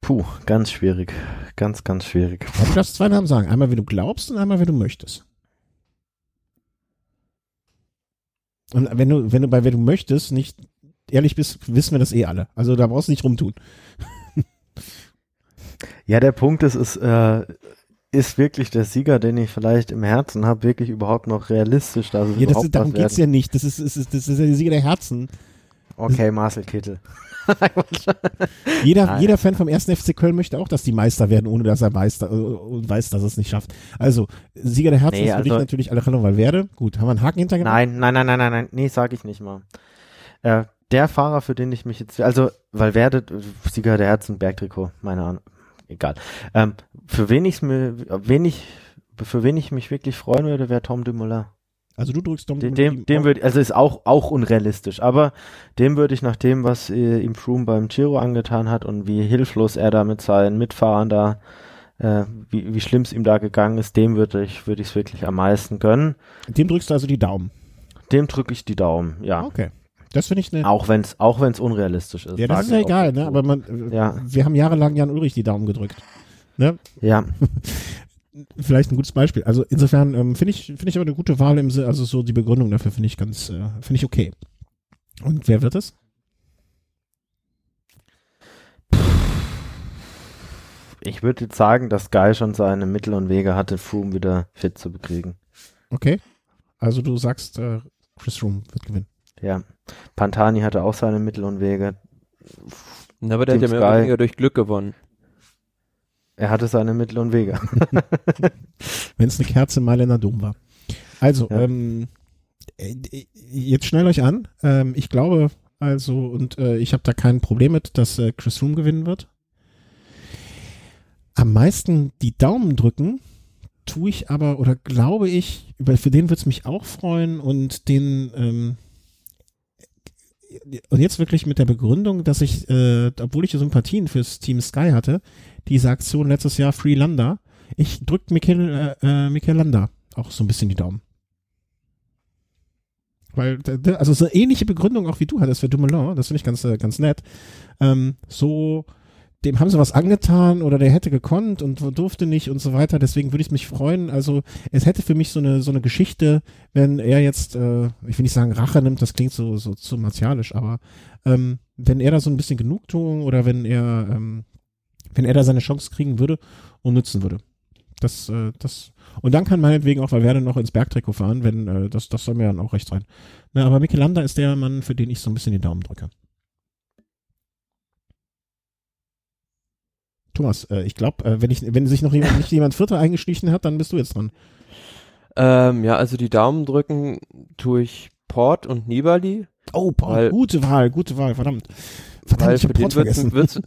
Puh, ganz schwierig. Ganz, ganz schwierig. Du darfst zwei Namen sagen. Einmal, wie du glaubst und einmal, wie du möchtest. Und wenn du, wenn du bei wer du möchtest nicht ehrlich bist, wissen wir das eh alle. Also da brauchst du nicht rumtun. [LAUGHS] ja, der Punkt ist, ist, äh, ist wirklich der Sieger, den ich vielleicht im Herzen habe, wirklich überhaupt noch realistisch? Dass ja, das überhaupt ist, darum geht's werden? ja nicht. Das ist, das ist, das ist der Sieger der Herzen. Okay, Marcel Kittel. [LAUGHS] Jeder, Nein. jeder Fan vom 1. FC Köln möchte auch, dass die Meister werden, ohne dass er weiß, da, und weiß, dass er es nicht schafft. Also, Sieger der Herzen Nee, ist für dich also- natürlich Alejandro Valverde. Gut, haben wir einen Haken hintergemacht? Nein, nein, nein, nein, nein, nein, nee, sag ich nicht mal. Äh, der Fahrer, für den ich mich jetzt, also Valverde, äh, Sieger der Herzen, Bergtrikot, meine Ahnung, egal. Ähm, für wen ich mir, wen ich, für wen ich mich wirklich freuen würde, wäre Tom Dumoulin. Also du drückst Dom Dem, dem, dem würde, also ist auch auch unrealistisch, aber dem würde ich nach dem, was äh, ihm Froome beim Giro angetan hat und wie hilflos er da mit seinen Mitfahrern da, äh, wie, wie schlimm es ihm da gegangen ist, dem würde ich würde ich es wirklich am meisten gönnen. dem drückst du also die Daumen. Dem drücke ich die Daumen, ja. Okay. Das finde ich eine. Auch wenn es auch wenn's unrealistisch ist. Ja, das ist ja egal, ne? Aber man, äh, Ja. wir haben jahrelang Jan Ulrich die Daumen gedrückt. Ne? ja, [LAUGHS] Vielleicht ein gutes Beispiel. Also insofern ähm, finde ich, finde ich aber eine gute Wahl im Sinne, also so die Begründung dafür finde ich ganz, äh, finde ich okay. Und wer wird es? ich würde jetzt sagen, dass Guy schon seine Mittel und Wege hatte, Froome wieder fit zu bekriegen. Okay. Also du sagst, äh, Chris Room wird gewinnen. Ja. Pantani hatte auch seine Mittel und Wege. Na, aber der hat ja Team mehr oder weniger durch Glück gewonnen. Er hatte seine Mittel und Wege. [LAUGHS] Wenn es eine Kerze im Mailänder Dom war. Also, Ja. ähm, äh, jetzt schnell euch an. Ähm, ich glaube, also, und äh, ich habe da kein Problem mit, dass äh, Chris Room gewinnen wird. Am meisten die Daumen drücken tue ich aber oder glaube ich, für den wird es mich auch freuen und den ähm, und jetzt wirklich mit der Begründung, dass ich, äh, obwohl ich Sympathien fürs Team Sky hatte, diese Aktion letztes Jahr Free Landa, ich drückt Michael, äh, äh, Michael Landa auch so ein bisschen die Daumen. Weil, also so ähnliche Begründung auch wie du hattest für Dumoulin, das finde ich ganz, äh, ganz nett. Ähm, so, dem haben sie was angetan oder der hätte gekonnt und durfte nicht und so weiter. Deswegen würde ich mich freuen. Also es hätte für mich so eine so eine Geschichte, wenn er jetzt, äh, ich will nicht sagen Rache nimmt, das klingt so so zu martialisch, aber ähm, wenn er da so ein bisschen Genugtuung oder wenn er ähm, wenn er da seine Chance kriegen würde und nützen würde. Das, äh, das und dann kann meinetwegen auch Valverde noch ins Bergtrikot fahren, wenn äh, das das soll mir dann auch recht sein. Na, aber Michelanda ist der Mann, für den ich so ein bisschen die Daumen drücke. Thomas, äh, ich glaube, äh, wenn ich, wenn sich noch jemand, nicht jemand Vierter eingeschlichen hat, dann bist du jetzt dran. Ähm, ja, also die Daumen drücken tue ich Port und Nibali, Oh, Paul, Weil- gute Wahl, gute Wahl, verdammt. Verdammt, Weil ich für Port vergessen. wird's,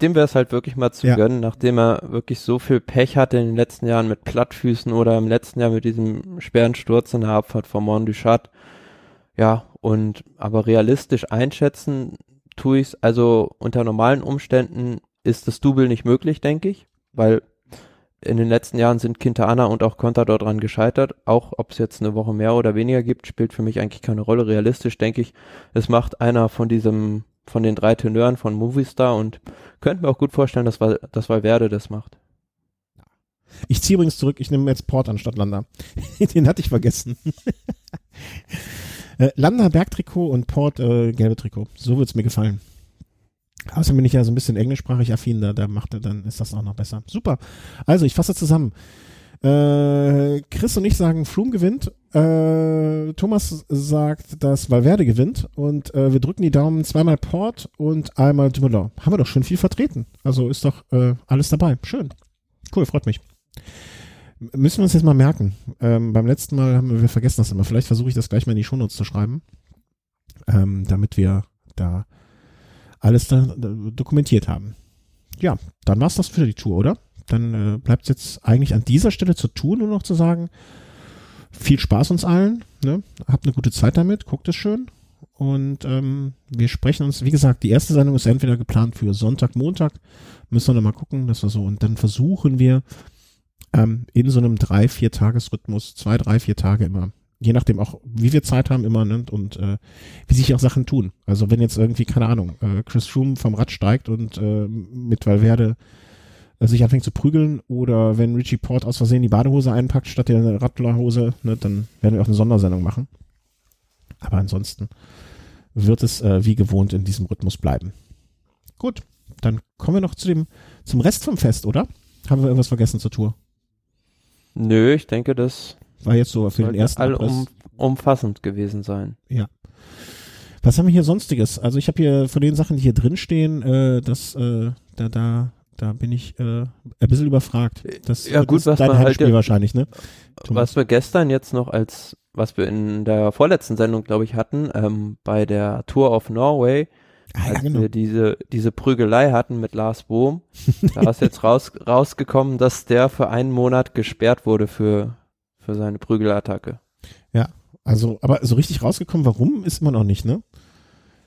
dem wäre es halt wirklich mal zu Ja. gönnen, nachdem er wirklich so viel Pech hatte in den letzten Jahren mit Plattfüßen oder im letzten Jahr mit diesem schweren Sturz in der Abfahrt von Mont du Chat. Ja, und aber realistisch einschätzen tue ich's. Also unter normalen Umständen ist das Double nicht möglich, denke ich, weil in den letzten Jahren sind Quintana und auch Contador dran gescheitert. Auch ob es jetzt eine Woche mehr oder weniger gibt, spielt für mich eigentlich keine Rolle. Realistisch denke ich, es macht einer von diesem, von den drei Tenören von Movistar und könnte mir auch gut vorstellen, dass, dass Valverde das macht. Ich ziehe übrigens zurück, ich nehme jetzt Port anstatt Landa. [LAUGHS] Den hatte ich vergessen. [LAUGHS] äh, Landa Bergtrikot und Port äh, gelbe Trikot. So wird's mir gefallen. Außerdem bin ich ja so ein bisschen englischsprachig affin, da, da macht er, dann ist das auch noch besser. Super. Also, ich fasse zusammen. Äh, Chris und ich sagen, Flum gewinnt. Äh, Thomas sagt, dass Valverde gewinnt. Und äh, wir drücken die Daumen zweimal Port und einmal Dumoulin. Haben wir doch schon viel vertreten. Also ist doch äh, alles dabei. Schön. Cool, freut mich. Müssen wir uns jetzt mal merken. Ähm, beim letzten Mal haben wir vergessen das immer. Vielleicht versuche ich das gleich mal in die Shownotes zu schreiben. Ähm, damit wir da alles da, dokumentiert haben. Ja, dann war's das für die Tour, oder? Dann äh, bleibt jetzt eigentlich an dieser Stelle zur Tour nur noch zu sagen, viel Spaß uns allen, ne? Habt eine gute Zeit damit, guckt es schön. Und ähm, wir sprechen uns, wie gesagt, die erste Sendung ist entweder geplant für Sonntag, Montag. Müssen wir noch mal gucken, dass wir so. Und dann versuchen wir ähm, in so einem drei, vier Tagesrhythmus, zwei, drei, vier Tage immer, je nachdem auch, wie wir Zeit haben immer ne? und äh, wie sich auch Sachen tun. Also wenn jetzt irgendwie, keine Ahnung, äh, Chris Froome vom Rad steigt und äh, mit Valverde äh, sich anfängt zu prügeln oder wenn Richie Port aus Versehen die Badehose einpackt statt der Radlerhose, ne, dann werden wir auch eine Sondersendung machen. Aber ansonsten wird es äh, wie gewohnt in diesem Rhythmus bleiben. Gut, dann kommen wir noch zu dem, zum Rest vom Fest, oder? Haben wir irgendwas vergessen zur Tour? Nö, ich denke, das War jetzt so für den sollte ersten Abriss. allum, umfassend gewesen sein. Was haben wir hier sonstiges? Also ich habe hier von den Sachen, die hier drin stehen, äh, das, äh, da, da, da bin ich äh, ein bisschen überfragt. Das, Ja, gut, das was ist dein halt Heimspiel ja- wahrscheinlich, ne? Thomas. Was wir gestern jetzt noch als, was wir in der vorletzten Sendung, glaube ich, hatten, ähm, bei der Tour of Norway, Ah, ja, als genau. wir diese, diese Prügelei hatten mit Lars Bohm, [LAUGHS] da ist jetzt raus, rausgekommen, dass der für einen Monat gesperrt wurde für, für seine Prügelattacke. Also, aber so richtig rausgekommen, warum, ist immer noch nicht, ne?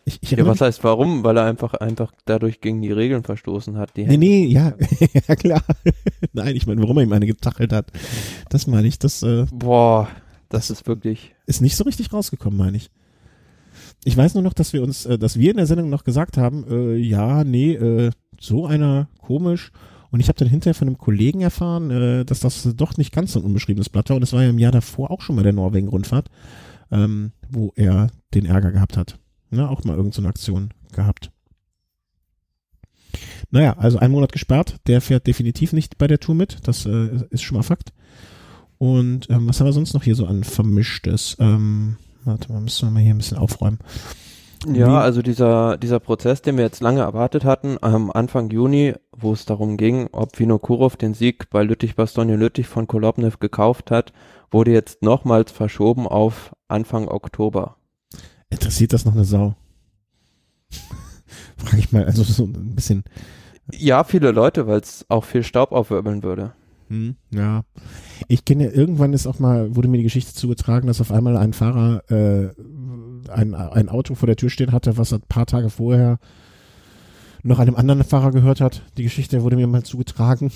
Ich, ich Ja, was heißt warum? Weil er einfach, einfach dadurch gegen die Regeln verstoßen hat. Die Nee, nee, ja, [LAUGHS] ja klar. Nein, ich meine, warum er ihm eine getachelt hat. Das meine ich, das äh, Boah, das ist wirklich, ist nicht so richtig rausgekommen, meine ich. Ich weiß nur noch, dass wir uns, äh, dass wir in der Sendung noch gesagt haben, äh, ja, nee, äh, so einer komisch. Und ich habe dann hinterher von einem Kollegen erfahren, äh, dass das doch nicht ganz so ein unbeschriebenes Blatt war. Und das war ja im Jahr davor auch schon bei der Norwegen-Rundfahrt, ähm, wo er den Ärger gehabt hat. Ne, auch mal irgendeine so Aktion gehabt. Naja, also ein Monat gesperrt. Der fährt definitiv nicht bei der Tour mit. Das äh, ist schon mal Fakt. Und ähm, was haben wir sonst noch hier so an Vermischtes? Ähm, warte mal, müssen wir mal hier ein bisschen aufräumen. Wie- Ja, also dieser, dieser Prozess, den wir jetzt lange erwartet hatten, am Anfang Juni, wo es darum ging, ob Vinokurov den Sieg bei Lüttich-Bastogne-Lüttich von Kolobnev gekauft hat, wurde jetzt nochmals verschoben auf Anfang Oktober. Interessiert das noch eine Sau? [LAUGHS] Frage ich mal, also so ein bisschen. Ja, viele Leute, weil es auch viel Staub aufwirbeln würde. Hm, ja. Ich kenne irgendwann ist auch mal, wurde mir die Geschichte zugetragen, dass auf einmal ein Fahrer äh, ein, ein Auto vor der Tür stehen hatte, was ein paar Tage vorher noch einem anderen Fahrer gehört hat. Die Geschichte wurde mir mal zugetragen.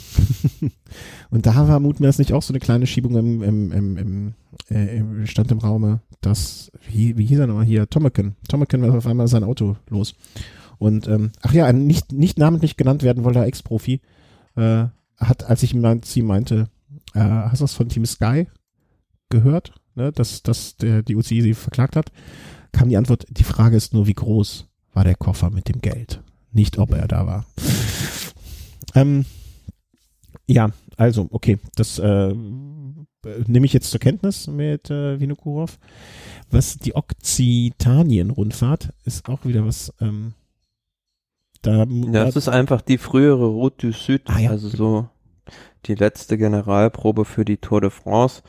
[LAUGHS] Und da war mutmaßlich auch so eine kleine Schiebung im, im, im, im, äh, im stand im Raume, dass, wie, wie hieß er nochmal hier? Tommeken. Tommeken war auf einmal sein Auto los. Und, ähm, ach ja, ein nicht, nicht namentlich genannt werden wollter Ex-Profi, äh, hat, als ich ihm mein- sie meinte, äh, hast du das von Team Sky gehört, ne, dass, dass der, die UCI sie verklagt hat, kam die Antwort, die Frage ist nur, wie groß war der Koffer mit dem Geld, nicht ob er da war. ähm, ja, also, okay, das äh, nehme ich jetzt zur Kenntnis mit äh, Vinokurov. Was die Okzitanien-Rundfahrt ist auch wieder was, ähm, da, Ja, das ist einfach die frühere Route du Sud, Ah, ja. also so die letzte Generalprobe für die Tour de France.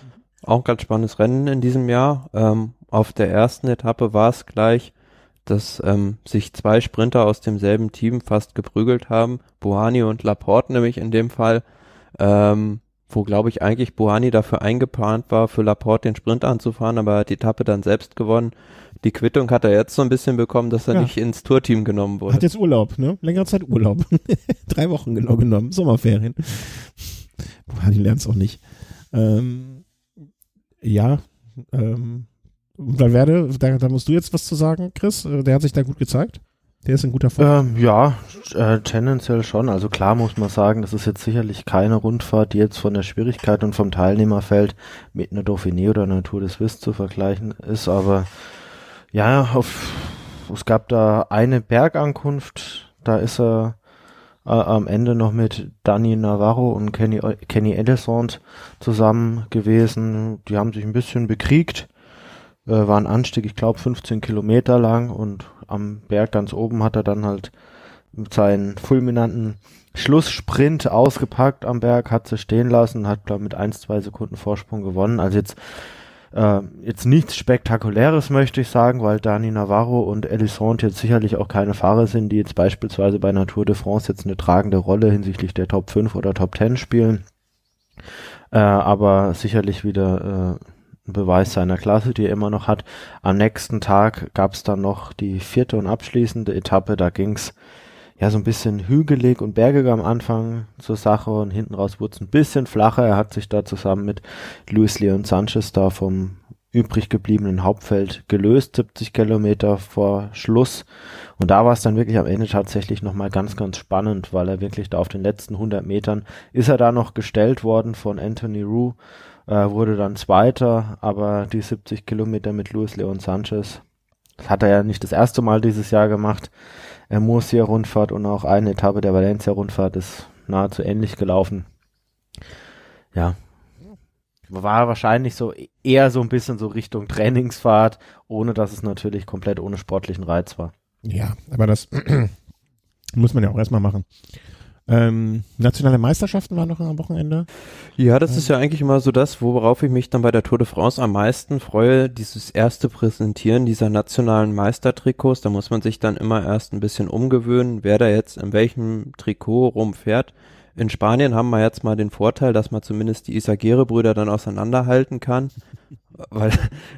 Auch ein ganz spannendes Rennen in diesem Jahr. Ähm, auf der ersten Etappe war es gleich dass ähm, sich zwei Sprinter aus demselben Team fast geprügelt haben, Buhani und Laporte nämlich in dem Fall, ähm, wo glaube ich eigentlich Buhani dafür eingeplant war, für Laporte den Sprint anzufahren, aber er hat die Etappe dann selbst gewonnen. Die Quittung hat er jetzt so ein bisschen bekommen, dass er ja. nicht ins Tourteam genommen wurde. Hat jetzt Urlaub, ne? Längere Zeit Urlaub. [LAUGHS] Drei Wochen genau genommen, Sommerferien. Buhani lernt es auch nicht. Ähm, ja, ähm, Valverde, da, da musst du jetzt was zu sagen, Chris. Äh, der hat sich da gut gezeigt. Der ist in guter Form. Ähm, ja, äh, tendenziell schon. Also klar muss man sagen, das ist jetzt sicherlich keine Rundfahrt, die jetzt von der Schwierigkeit und vom Teilnehmerfeld mit einer Dauphiné oder einer Tour de Suisse zu vergleichen ist. Aber ja, auf, es gab da eine Bergankunft, da ist er äh, am Ende noch mit Dani Navarro und Kenny, Kenny Edison zusammen gewesen. Die haben sich ein bisschen bekriegt äh, war ein Anstieg, ich glaube 15 Kilometer lang und am Berg ganz oben hat er dann halt seinen fulminanten Schlusssprint ausgepackt am Berg, hat sie stehen lassen, hat glaube mit ein, zwei Sekunden Vorsprung gewonnen. Also jetzt äh, jetzt nichts Spektakuläres möchte ich sagen, weil Dani Navarro und Elisante jetzt sicherlich auch keine Fahrer sind, die jetzt beispielsweise bei Natur de France jetzt eine tragende Rolle hinsichtlich der Top 5 oder Top 10 spielen. Äh, aber sicherlich wieder äh, Beweis seiner Klasse, die er immer noch hat. Am nächsten Tag gab es dann noch die vierte und abschließende Etappe. Da ging's ja so ein bisschen hügelig und bergig am Anfang zur Sache und hinten raus wurde es ein bisschen flacher. Er hat sich da zusammen mit Luis Leon Sanchez da vom übrig gebliebenen Hauptfeld gelöst, 70 Kilometer vor Schluss. Und da war es dann wirklich am Ende tatsächlich nochmal ganz, ganz spannend, weil er wirklich da auf den letzten 100 Metern ist er da noch gestellt worden von Anthony Rue äh, wurde dann Zweiter, aber die 70 Kilometer mit Luis Leon Sanchez, das hat er ja nicht das erste Mal dieses Jahr gemacht. Er Murcia-Rundfahrt und auch eine Etappe der Valencia-Rundfahrt ist nahezu ähnlich gelaufen. Ja, war wahrscheinlich so eher so ein bisschen so Richtung Trainingsfahrt, ohne dass es natürlich komplett ohne sportlichen Reiz war. Ja, aber das [CLEARS THROAT] muss man ja auch erstmal machen. Ähm, nationale Meisterschaften waren noch am Wochenende. Ja, das ähm. ist ja eigentlich immer so das, worauf ich mich dann bei der Tour de France am meisten freue, dieses erste Präsentieren dieser nationalen Meistertrikots. Da muss man sich dann immer erst ein bisschen umgewöhnen, wer da jetzt in welchem Trikot rumfährt. In Spanien haben wir jetzt mal den Vorteil, dass man zumindest die Isagire-Brüder dann auseinanderhalten kann, [LAUGHS] weil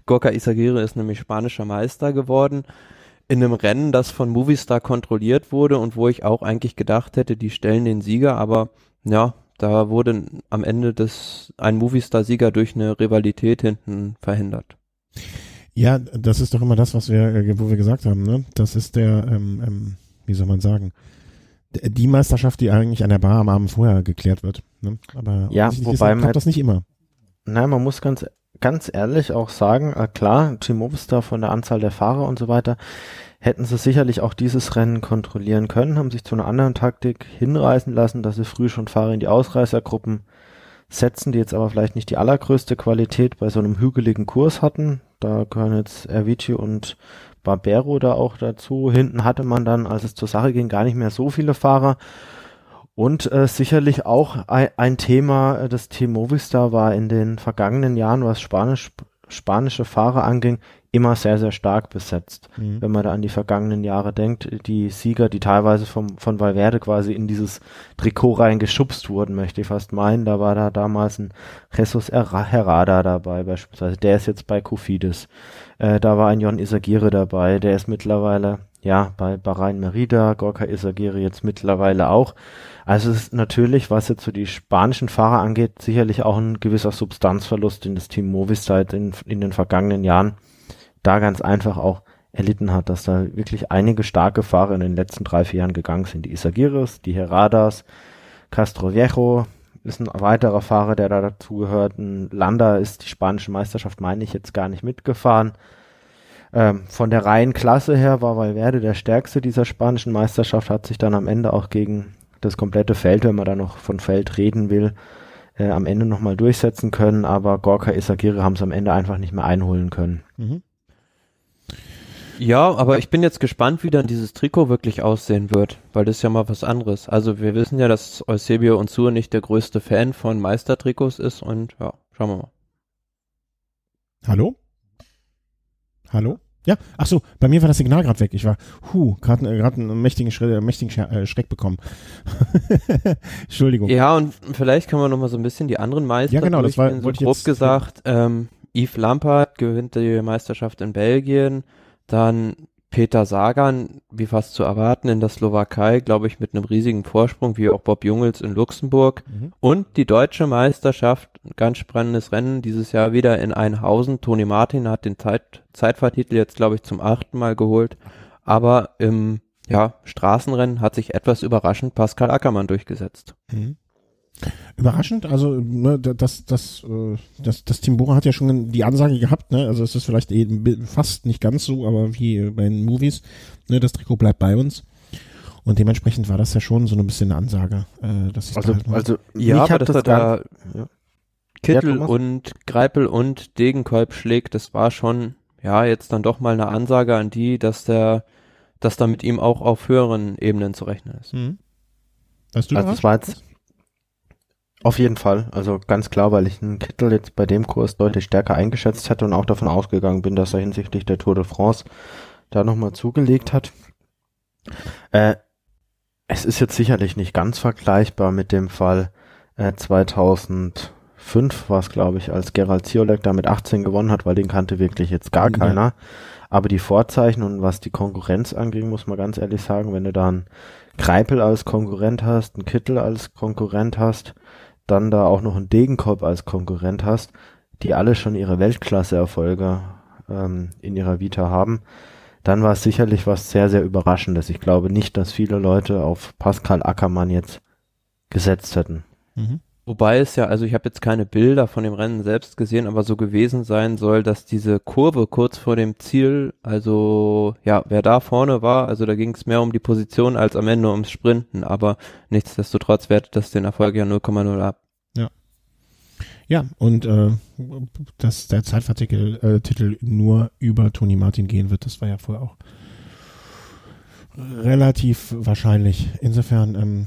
Gorka Isagire ist nämlich spanischer Meister geworden in einem Rennen, das von Movistar kontrolliert wurde und wo ich auch eigentlich gedacht hätte, die stellen den Sieger, aber ja, da wurde am Ende des, ein Movistar-Sieger durch eine Rivalität hinten verhindert. Ja, das ist doch immer das, was wir, äh, wo wir gesagt haben, ne? Das ist der, ähm, ähm, wie soll man sagen, die Meisterschaft, die eigentlich an der Bar am Abend vorher geklärt wird. Ne? Aber ja, wobei man das nicht immer. Nein, man muss ganz ganz ehrlich auch sagen, äh, klar, Team Movistar von der Anzahl der Fahrer und so weiter, hätten sie sicherlich auch dieses Rennen kontrollieren können, haben sich zu einer anderen Taktik hinreißen lassen, dass sie früh schon Fahrer in die Ausreißergruppen setzen, die jetzt aber vielleicht nicht die allergrößte Qualität bei so einem hügeligen Kurs hatten. Da gehören jetzt Ervici und Barbero da auch dazu. Hinten hatte man dann, als es zur Sache ging, gar nicht mehr so viele Fahrer. Und äh, sicherlich auch ein, ein Thema, äh, das Team Movistar war in den vergangenen Jahren, was Spanisch, spanische Fahrer anging, immer sehr, sehr stark besetzt. Mhm. Wenn man da an die vergangenen Jahre denkt, die Sieger, die teilweise vom, von Valverde quasi in dieses Trikot reingeschubst wurden, möchte ich fast meinen. Da war da damals ein Jesus Herrada dabei beispielsweise. Der ist jetzt bei Kofidis. Äh, da war ein Jon Isagire dabei. Der ist mittlerweile, ja, bei Bahrain Merida, Gorka Isagire jetzt mittlerweile auch. Also es ist natürlich, was jetzt so die spanischen Fahrer angeht, sicherlich auch ein gewisser Substanzverlust, den das Team Movistar in, in den vergangenen Jahren da ganz einfach auch erlitten hat, dass da wirklich einige starke Fahrer in den letzten drei, vier Jahren gegangen sind. Die Isagiris, die Heradas, Castro Viejo ist ein weiterer Fahrer, der da dazugehört. Landa ist die spanische Meisterschaft, meine ich, jetzt gar nicht mitgefahren. Ähm, von der reinen Klasse her war Valverde der stärkste dieser spanischen Meisterschaft, hat sich dann am Ende auch gegen das komplette Feld, wenn man da noch von Feld reden will, äh, am Ende nochmal durchsetzen können, aber Gorka Isagire haben es am Ende einfach nicht mehr einholen können. Mhm. Ja, aber ich bin jetzt gespannt, wie dann dieses Trikot wirklich aussehen wird, weil das ist ja mal was anderes. Also wir wissen ja, dass Eusebio und Sur nicht der größte Fan von Meistertrikots ist und ja, schauen wir mal. Hallo? Hallo? Ja, ach so, bei mir war das Signal gerade weg. Ich war, hu, gerade äh, einen mächtigen, Schre äh, mächtigen äh, Schreck bekommen. [LAUGHS] Entschuldigung. Ja, und vielleicht kann man noch mal so ein bisschen die anderen Meister Ja, genau, das war- so grob jetzt- gesagt. Ähm, Yves Lampard gewinnt die Meisterschaft in Belgien, dann Peter Sagan, wie fast zu erwarten, in der Slowakei, glaube ich, mit einem riesigen Vorsprung, wie auch Bob Jungels in Luxemburg. Mhm. Und die deutsche Meisterschaft, ganz spannendes Rennen, dieses Jahr wieder in Einhausen. Toni Martin hat den Zeit, Zeitfahrtitel jetzt, glaube ich, zum achten Mal geholt. Aber im ja, Straßenrennen hat sich etwas überraschend Pascal Ackermann durchgesetzt. Mhm. Überraschend, also ne, das, das, äh, das, das Tim Bora hat ja schon die Ansage gehabt, ne? Also es ist vielleicht eben fast nicht ganz so, aber wie bei den Movies, ne, das Trikot bleibt bei uns. Und dementsprechend war das ja schon so ein bisschen eine Ansage, äh, dass ich Also, da halt mal- also Ja, aber dass das er da ja. Kittel Ja, und Greipel und Degenkolb schlägt, das war schon, ja, jetzt dann doch mal eine Ansage an die, dass der, dass da mit ihm auch auf höheren Ebenen zu rechnen ist. Mhm. Weißt du Also da das war jetzt auf jeden Fall, also ganz klar, weil ich einen Kittel jetzt bei dem Kurs deutlich stärker eingeschätzt hätte und auch davon ausgegangen bin, dass er hinsichtlich der Tour de France da nochmal zugelegt hat. Äh, es ist jetzt sicherlich nicht ganz vergleichbar mit dem Fall äh, 2005 war es, glaube ich, als Gerald Ziolek da mit 18 gewonnen hat, weil den kannte wirklich jetzt gar Ja. keiner. Aber die Vorzeichen und was die Konkurrenz anging, muss man ganz ehrlich sagen, wenn du da einen Kreipel als Konkurrent hast, einen Kittel als Konkurrent hast, dann da auch noch einen Degenkolb als Konkurrent hast, die alle schon ihre Weltklasse-Erfolge ähm, in ihrer Vita haben, dann war es sicherlich was sehr, sehr Überraschendes. Ich glaube nicht, dass viele Leute auf Pascal Ackermann jetzt gesetzt hätten. Mhm. Wobei es ja, also ich habe jetzt keine Bilder von dem Rennen selbst gesehen, aber so gewesen sein soll, dass diese Kurve kurz vor dem Ziel, also ja, wer da vorne war, also da ging es mehr um die Position als am Ende ums Sprinten, aber nichtsdestotrotz wertet das den Erfolg ja 0,0 ab. Ja, und äh, dass der Zeitfahrtitel äh, nur über Toni Martin gehen wird, das war ja vorher auch relativ wahrscheinlich. Insofern, ähm,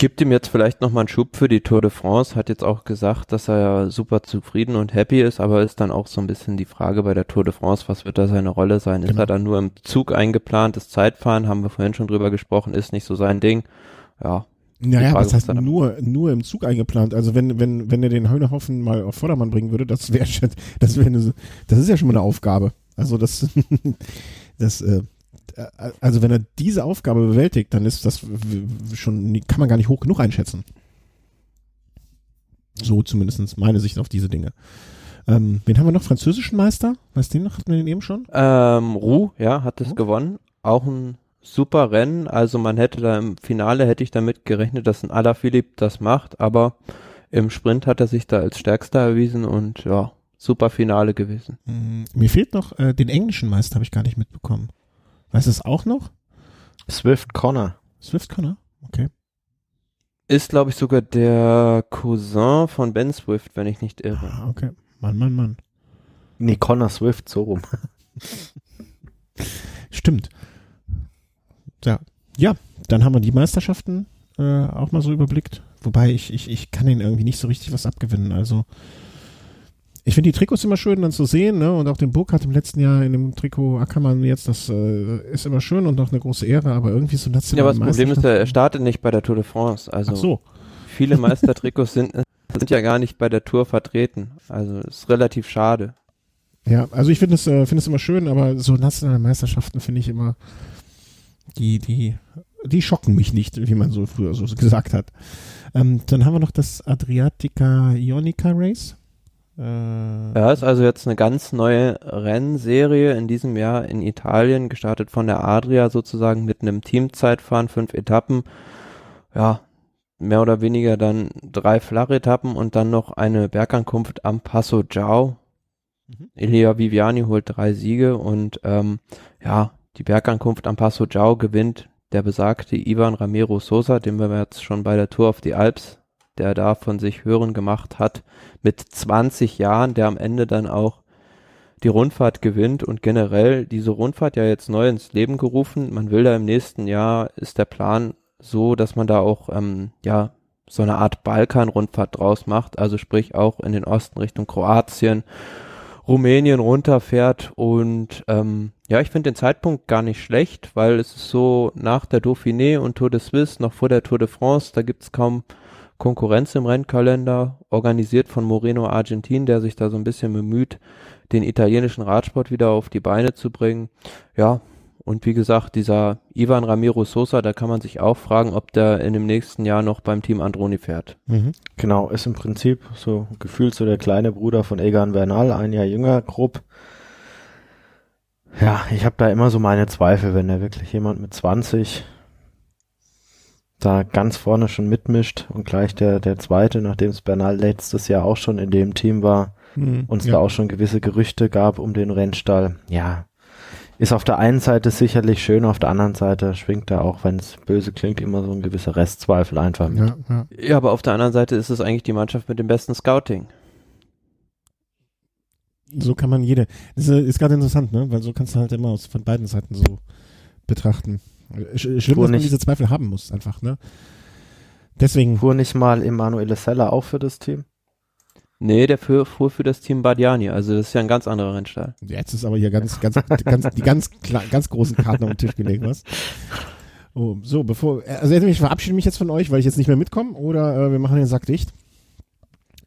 Gibt ihm jetzt vielleicht nochmal einen Schub für die Tour de France, hat jetzt auch gesagt, dass er ja super zufrieden und happy ist, aber ist dann auch so ein bisschen die Frage bei der Tour de France, was wird da seine Rolle sein? Ist Genau. er dann nur im Zug eingeplant, das Zeitfahren, haben wir vorhin schon drüber gesprochen, ist nicht so sein Ding. Ja, naja, Frage, was heißt nur, nur im Zug eingeplant? Also wenn, wenn, wenn er den Heunerhoffen mal auf Vordermann bringen würde, das wäre schon, das wäre eine, das ist ja schon mal eine Aufgabe. Also das, [LAUGHS] das, äh, also wenn er diese Aufgabe bewältigt, dann ist das schon, kann man gar nicht hoch genug einschätzen. So zumindestens meine Sicht auf diese Dinge. Ähm, wen haben wir noch? Französischen Meister? Weißt du den noch? Hatten wir den eben schon? Ähm, Roux, ja, hat es Roux? gewonnen. Auch ein super Rennen. Also man hätte da im Finale hätte ich damit gerechnet, dass ein Alaphilippe das macht, aber im Sprint hat er sich da als stärkster erwiesen und ja, super Finale gewesen. Mm, Mir fehlt noch, äh, den englischen Meister habe ich gar nicht mitbekommen. Weißt du es auch noch? Swift Connor. Swift Connor? Okay. Ist, glaube ich, sogar der Cousin von Ben Swift, wenn ich nicht irre. Ah, okay. Mann, Mann, Mann. Nee, Connor Swift, so rum. [LAUGHS] Stimmt. Ja. Ja, dann haben wir die Meisterschaften äh, auch mal so überblickt. Wobei ich, ich, ich kann ihnen irgendwie nicht so richtig was abgewinnen. Also ich finde die Trikots immer schön dann zu sehen, ne? Und auch den Burkhardt im letzten Jahr in dem Trikot Ackermann jetzt, das äh, ist immer schön und noch eine große Ehre, aber irgendwie so Ja, national. aber das Problem ist, ja, er startet nicht bei der Tour de France. Also Ach so. viele Meistertrikots sind, sind ja gar nicht bei der Tour vertreten. Also ist relativ schade. Ja, also ich finde es, äh, finde es immer schön, aber so nationale Meisterschaften finde ich immer, die, die, die schocken mich nicht, wie man so früher so gesagt hat. Ähm, dann haben wir noch das Adriatica Ionica Race. Äh, Ja, ist also jetzt eine ganz neue Rennserie in diesem Jahr in Italien, gestartet von der Adria sozusagen mit einem Teamzeitfahren, fünf Etappen. Ja, mehr oder weniger dann drei Flachetappen und dann noch eine Bergankunft am Passo Giao. Mhm. Elia Viviani holt drei Siege und ähm, ja, die Bergankunft am Passo Giao gewinnt der besagte Ivan Ramiro Sosa, den wir jetzt schon bei der Tour of the Alps, der da von sich hören gemacht hat, mit 20 Jahren, der am Ende dann auch die Rundfahrt gewinnt und generell diese Rundfahrt ja jetzt neu ins Leben gerufen. Man will da im nächsten Jahr, ist der Plan so, dass man da auch, ähm, ja, so eine Art Balkan-Rundfahrt draus macht, also sprich auch in den Osten Richtung Kroatien, Rumänien runterfährt und ähm, ja, ich finde den Zeitpunkt gar nicht schlecht, weil es ist so nach der Dauphiné und Tour de Suisse, noch vor der Tour de France, da gibt's kaum Konkurrenz im Rennkalender, organisiert von Moreno Argentin, der sich da so ein bisschen bemüht, den italienischen Radsport wieder auf die Beine zu bringen. Ja, und wie gesagt, dieser Ivan Ramiro Sosa, da kann man sich auch fragen, ob der in dem nächsten Jahr noch beim Team Androni fährt. Mhm. Genau, ist im Prinzip so gefühlt so der kleine Bruder von Egan Bernal, ein Jahr jünger, grob. Ja, ich habe da immer so meine Zweifel, wenn da wirklich jemand mit 20 da ganz vorne schon mitmischt und gleich der, der zweite, nachdem es Bernal letztes Jahr auch schon in dem Team war, mhm, und es ja. da auch schon gewisse Gerüchte gab um den Rennstall. Ja, ist auf der einen Seite sicherlich schön, auf der anderen Seite schwingt da auch, wenn es böse klingt, immer so ein gewisser Restzweifel einfach mit. Ja, ja. ja, aber auf der anderen Seite ist es eigentlich die Mannschaft mit dem besten Scouting. So kann man jede. Das ist, ist gerade interessant, ne? Weil so kannst du halt immer aus, von beiden Seiten so betrachten. Schlimm, Fuhr dass man diese Zweifel haben muss, einfach, ne? Deswegen. Fuhr nicht mal Emanuele Seller auch für das Team? Nee, der fuhr, fuhr für das Team Badiani, also das ist ja ein ganz anderer Rennstall. Jetzt ist aber hier ganz, ganz, ganz, die ganz, ganz großen Karten auf den Tisch gelegt, was? Oh, so, bevor, also ich verabschiede mich jetzt von euch, weil ich jetzt nicht mehr mitkomme, oder äh, wir machen den Sack dicht.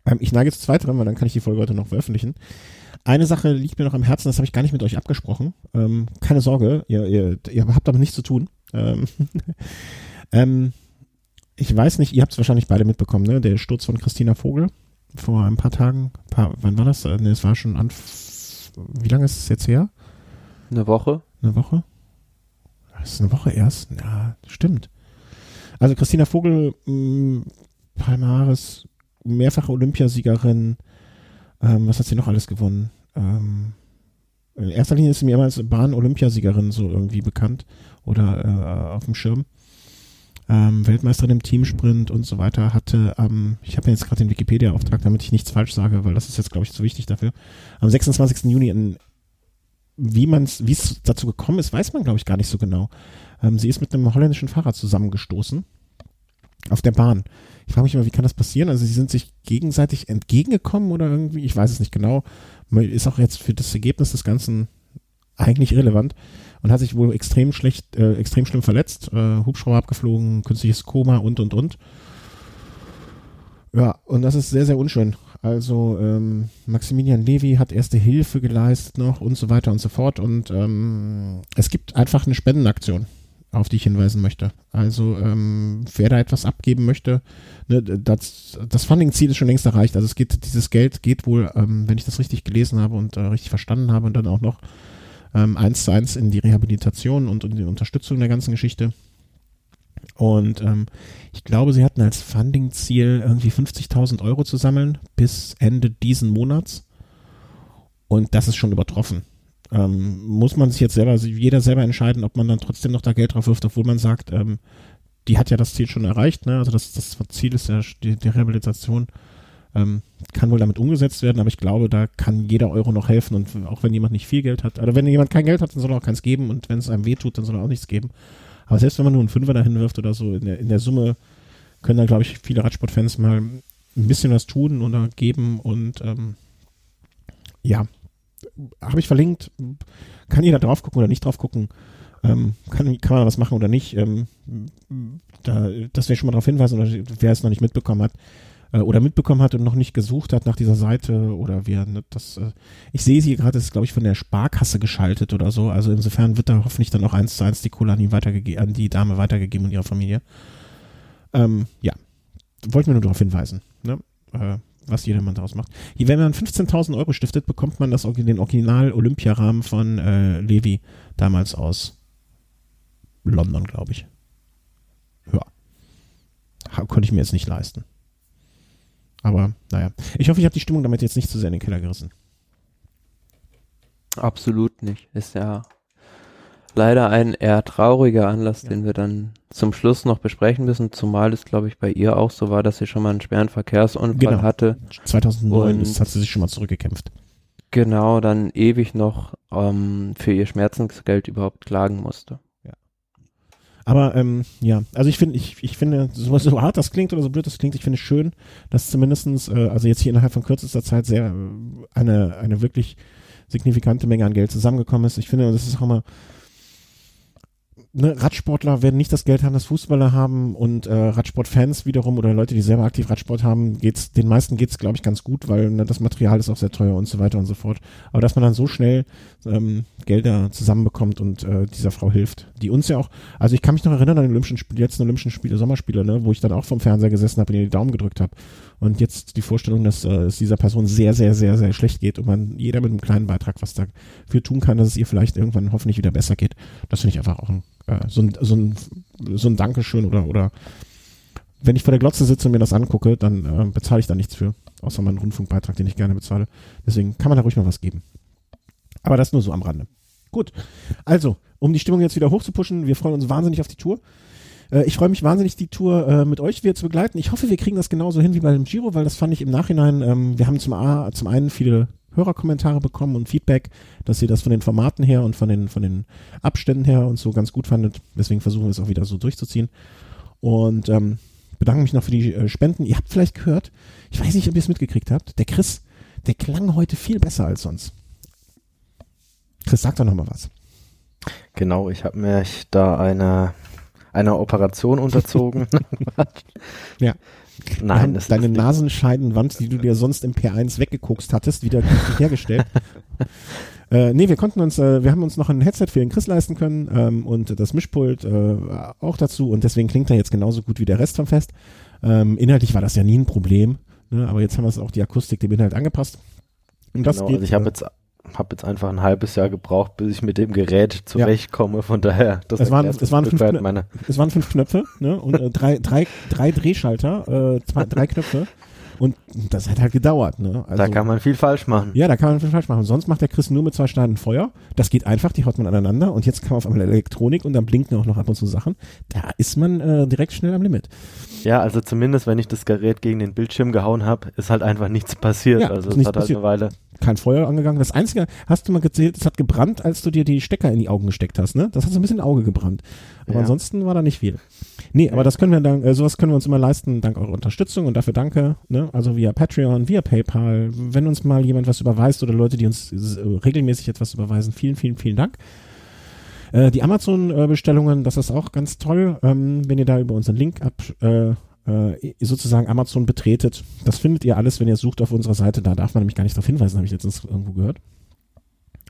Ähm, ich neige zu zweiterem, weil dann kann ich die Folge heute noch veröffentlichen. Eine Sache liegt mir noch am Herzen, das habe ich gar nicht mit euch abgesprochen. Ähm, keine Sorge, ihr, ihr, ihr habt damit nichts zu tun. Ähm, [LAUGHS] ähm, ich weiß nicht, ihr habt es wahrscheinlich beide mitbekommen, ne? Der Sturz von Christina Vogel vor ein paar Tagen. Paar, wann war das? Ne, es war schon an. Wie lange ist es jetzt her? Eine Woche. Eine Woche? Das ist eine Woche erst? Ja, stimmt. Also Christina Vogel, mh, mm, Palmares, mehrfache Olympiasiegerin. Ähm, was hat sie noch alles gewonnen? Ähm, in erster Linie ist sie mir immer als Bahn-Olympiasiegerin so irgendwie bekannt oder äh, auf dem Schirm ähm, Weltmeisterin im Teamsprint und so weiter, hatte am, ich habe jetzt gerade den Wikipedia-Auftrag, damit ich nichts falsch sage, weil das ist jetzt, glaube ich, zu wichtig dafür, am 26. Juni in wie man wie es dazu gekommen ist, weiß man, glaube ich, gar nicht so genau. Ähm, sie ist mit einem holländischen Fahrer zusammengestoßen auf der Bahn. Ich frage mich immer, wie kann das passieren? Also sie sind sich gegenseitig entgegengekommen oder irgendwie, ich weiß es nicht genau. Ist auch jetzt für das Ergebnis des Ganzen eigentlich irrelevant und hat sich wohl extrem schlecht, äh, extrem schlimm verletzt, äh, Hubschrauber abgeflogen, künstliches Koma und und und. Ja, und das ist sehr, sehr unschön. Also ähm, Maximilian Levy hat erste Hilfe geleistet noch und so weiter und so fort. Und ähm, es gibt einfach eine Spendenaktion, auf die ich hinweisen möchte. Also ähm, wer da etwas abgeben möchte, ne, das, das Funding-Ziel ist schon längst erreicht. Also es geht, dieses Geld geht wohl, ähm, wenn ich das richtig gelesen habe und äh, richtig verstanden habe und dann auch noch ähm, eins zu eins in die Rehabilitation und in die Unterstützung der ganzen Geschichte. Und ähm, ich glaube, sie hatten als Funding-Ziel irgendwie 50.000 Euro zu sammeln bis Ende diesen Monats. Und das ist schon übertroffen. Ähm, muss man sich jetzt selber, also jeder selber entscheiden, ob man dann trotzdem noch da Geld drauf wirft, obwohl man sagt, ähm, die hat ja das Ziel schon erreicht. Ne? Also das, das Ziel ist ja die, Rehabilitation ähm, kann wohl damit umgesetzt werden, aber ich glaube, da kann jeder Euro noch helfen und auch wenn jemand nicht viel Geld hat, oder wenn jemand kein Geld hat, dann soll er auch keins geben und wenn es einem weh tut, dann soll er auch nichts geben. Aber selbst wenn man nur einen Fünfer dahin wirft oder so, in der, in der Summe können da, glaube ich, viele Radsportfans mal ein bisschen was tun oder geben und ähm, ja, habe ich verlinkt, kann jeder drauf gucken oder nicht drauf gucken. Ähm, kann, kann man was machen oder nicht. Ähm, da, das wäre schon mal darauf hinweisen, oder wer es noch nicht mitbekommen hat äh, oder mitbekommen hat und noch nicht gesucht hat nach dieser Seite oder wer ne, das äh, ich sehe sie gerade, ist glaube ich von der Sparkasse geschaltet oder so. Also insofern wird da hoffentlich dann auch eins zu eins die Kohle an die, an die Dame weitergegeben und ihrer Familie. Ähm, ja, wollten wir nur darauf hinweisen, ne? äh, was jedermann daraus macht. Wenn man 15.000 Euro stiftet, bekommt man das, den Original-Olympiarahmen von äh, Levi damals aus London, glaube ich. Ja. Konnte ich mir jetzt nicht leisten. Aber naja, ich hoffe, ich habe die Stimmung damit jetzt nicht zu sehr in den Keller gerissen. Absolut nicht. Ist ja leider ein eher trauriger Anlass, ja. den wir dann zum Schluss noch besprechen müssen, zumal es, glaube ich, bei ihr auch so war, dass sie schon mal einen schweren Verkehrsunfall genau. hatte. 2009 und hat sie sich schon mal zurückgekämpft. Genau, dann ewig noch ähm, für ihr Schmerzensgeld überhaupt klagen musste. Aber ähm, ja, also ich finde, ich, ich finde, so, so hart das klingt oder so blöd das klingt, ich finde es schön, dass zumindestens, äh, also jetzt hier innerhalb von kürzester Zeit sehr äh, eine, eine wirklich signifikante Menge an Geld zusammengekommen ist. Ich finde, das ist auch immer, ne, Radsportler werden nicht das Geld haben, das Fußballer haben und äh, Radsportfans wiederum oder Leute, die selber aktiv Radsport haben, geht's den meisten geht's glaube ich ganz gut, weil ne, das Material ist auch sehr teuer und so weiter und so fort. Aber dass man dann so schnell ähm, Gelder zusammenbekommt und äh, dieser Frau hilft, die uns ja auch, also ich kann mich noch erinnern an die Olympischen Spiele, letzten Olympischen Spiele, Sommerspiele, ne, wo ich dann auch vom Fernseher gesessen habe und ihr die Daumen gedrückt habe. Und jetzt die Vorstellung, dass äh, es dieser Person sehr, sehr, sehr, sehr schlecht geht und man jeder mit einem kleinen Beitrag was dafür tun kann, dass es ihr vielleicht irgendwann hoffentlich wieder besser geht. Das finde ich einfach auch ein äh, so, ein, so, ein, so ein Dankeschön oder, oder wenn ich vor der Glotze sitze und mir das angucke, dann äh, bezahle ich da nichts für, außer meinen Rundfunkbeitrag, den ich gerne bezahle. Deswegen kann man da ruhig mal was geben. Aber das nur so am Rande. Gut. Also, um die Stimmung jetzt wieder hochzupuschen, wir freuen uns wahnsinnig auf die Tour. Äh, ich freue mich wahnsinnig, die Tour äh, mit euch wieder zu begleiten. Ich hoffe, wir kriegen das genauso hin wie bei dem Giro, weil das fand ich im Nachhinein, ähm, wir haben zum, A, zum einen viele Hörerkommentare bekommen und Feedback, dass ihr das von den Formaten her und von den, von den Abständen her und so ganz gut fandet. Deswegen versuchen wir es auch wieder so durchzuziehen. Und ähm, bedanke mich noch für die äh, Spenden. Ihr habt vielleicht gehört, ich weiß nicht, ob ihr es mitgekriegt habt, der Chris, der klang heute viel besser als sonst. Chris, sag doch noch mal was. Genau, ich habe mir da eine, eine Operation unterzogen. [LAUGHS] ja. Nein, das deine Nasenscheidenwand, die du dir sonst im P1 weggekokst hattest, wieder hergestellt. [LAUGHS] äh, nee, wir konnten uns, äh, wir haben uns noch ein Headset für den Chris leisten können ähm, und das Mischpult äh, auch dazu und deswegen klingt er jetzt genauso gut wie der Rest vom Fest. Ähm, inhaltlich war das ja nie ein Problem, ne, aber jetzt haben wir es auch die Akustik dem Inhalt angepasst. Und das genau, geht, also ich habe äh, jetzt habe jetzt einfach ein halbes Jahr gebraucht, bis ich mit dem Gerät zurechtkomme. Von daher, das es waren, es waren, fünf, meine es waren fünf Knöpfe ne? und äh, drei, drei, drei Drehschalter, äh, zwei, drei Knöpfe. Und das hat halt gedauert. Ne? Also, da kann man viel falsch machen. Ja, da kann man viel falsch machen. Sonst macht der Chris nur mit zwei Steinen Feuer. Das geht einfach, die haut man aneinander. Und jetzt kann man auf einmal Elektronik und dann blinken auch noch ab und zu Sachen. Da ist man äh, direkt schnell am Limit. Ja, also zumindest, wenn ich das Gerät gegen den Bildschirm gehauen habe, ist halt einfach nichts passiert. Ja, also es hat passiert. halt eine Weile kein Feuer angegangen. Das Einzige, hast du mal gezählt, es hat gebrannt, als du dir die Stecker in die Augen gesteckt hast, ne? Das hat so ein bisschen Auge gebrannt. Aber ja. ansonsten war da nicht viel. Nee, aber das können wir dann, äh, sowas können wir uns immer leisten, dank eurer Unterstützung und dafür danke, ne? Also via Patreon, via PayPal, wenn uns mal jemand was überweist oder Leute, die uns äh, regelmäßig etwas überweisen, vielen, vielen, vielen Dank. Äh, die Amazon-Bestellungen, das ist auch ganz toll, ähm, wenn ihr da über unseren Link ab, äh, äh, sozusagen Amazon betretet. Das findet ihr alles, wenn ihr sucht auf unserer Seite. Da darf man nämlich gar nicht darauf hinweisen, habe ich letztens irgendwo gehört.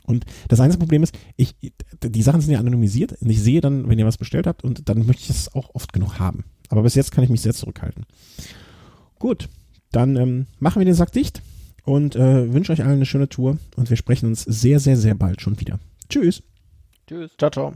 Und das einzige Problem ist, ich, die Sachen sind ja anonymisiert und ich sehe dann, wenn ihr was bestellt habt und dann möchte ich es auch oft genug haben. Aber bis jetzt kann ich mich sehr zurückhalten. Gut, dann ähm, machen wir den Sack dicht und äh, wünsche euch allen eine schöne Tour und wir sprechen uns sehr, sehr, sehr bald schon wieder. Tschüss. Tschüss. Ciao, ciao.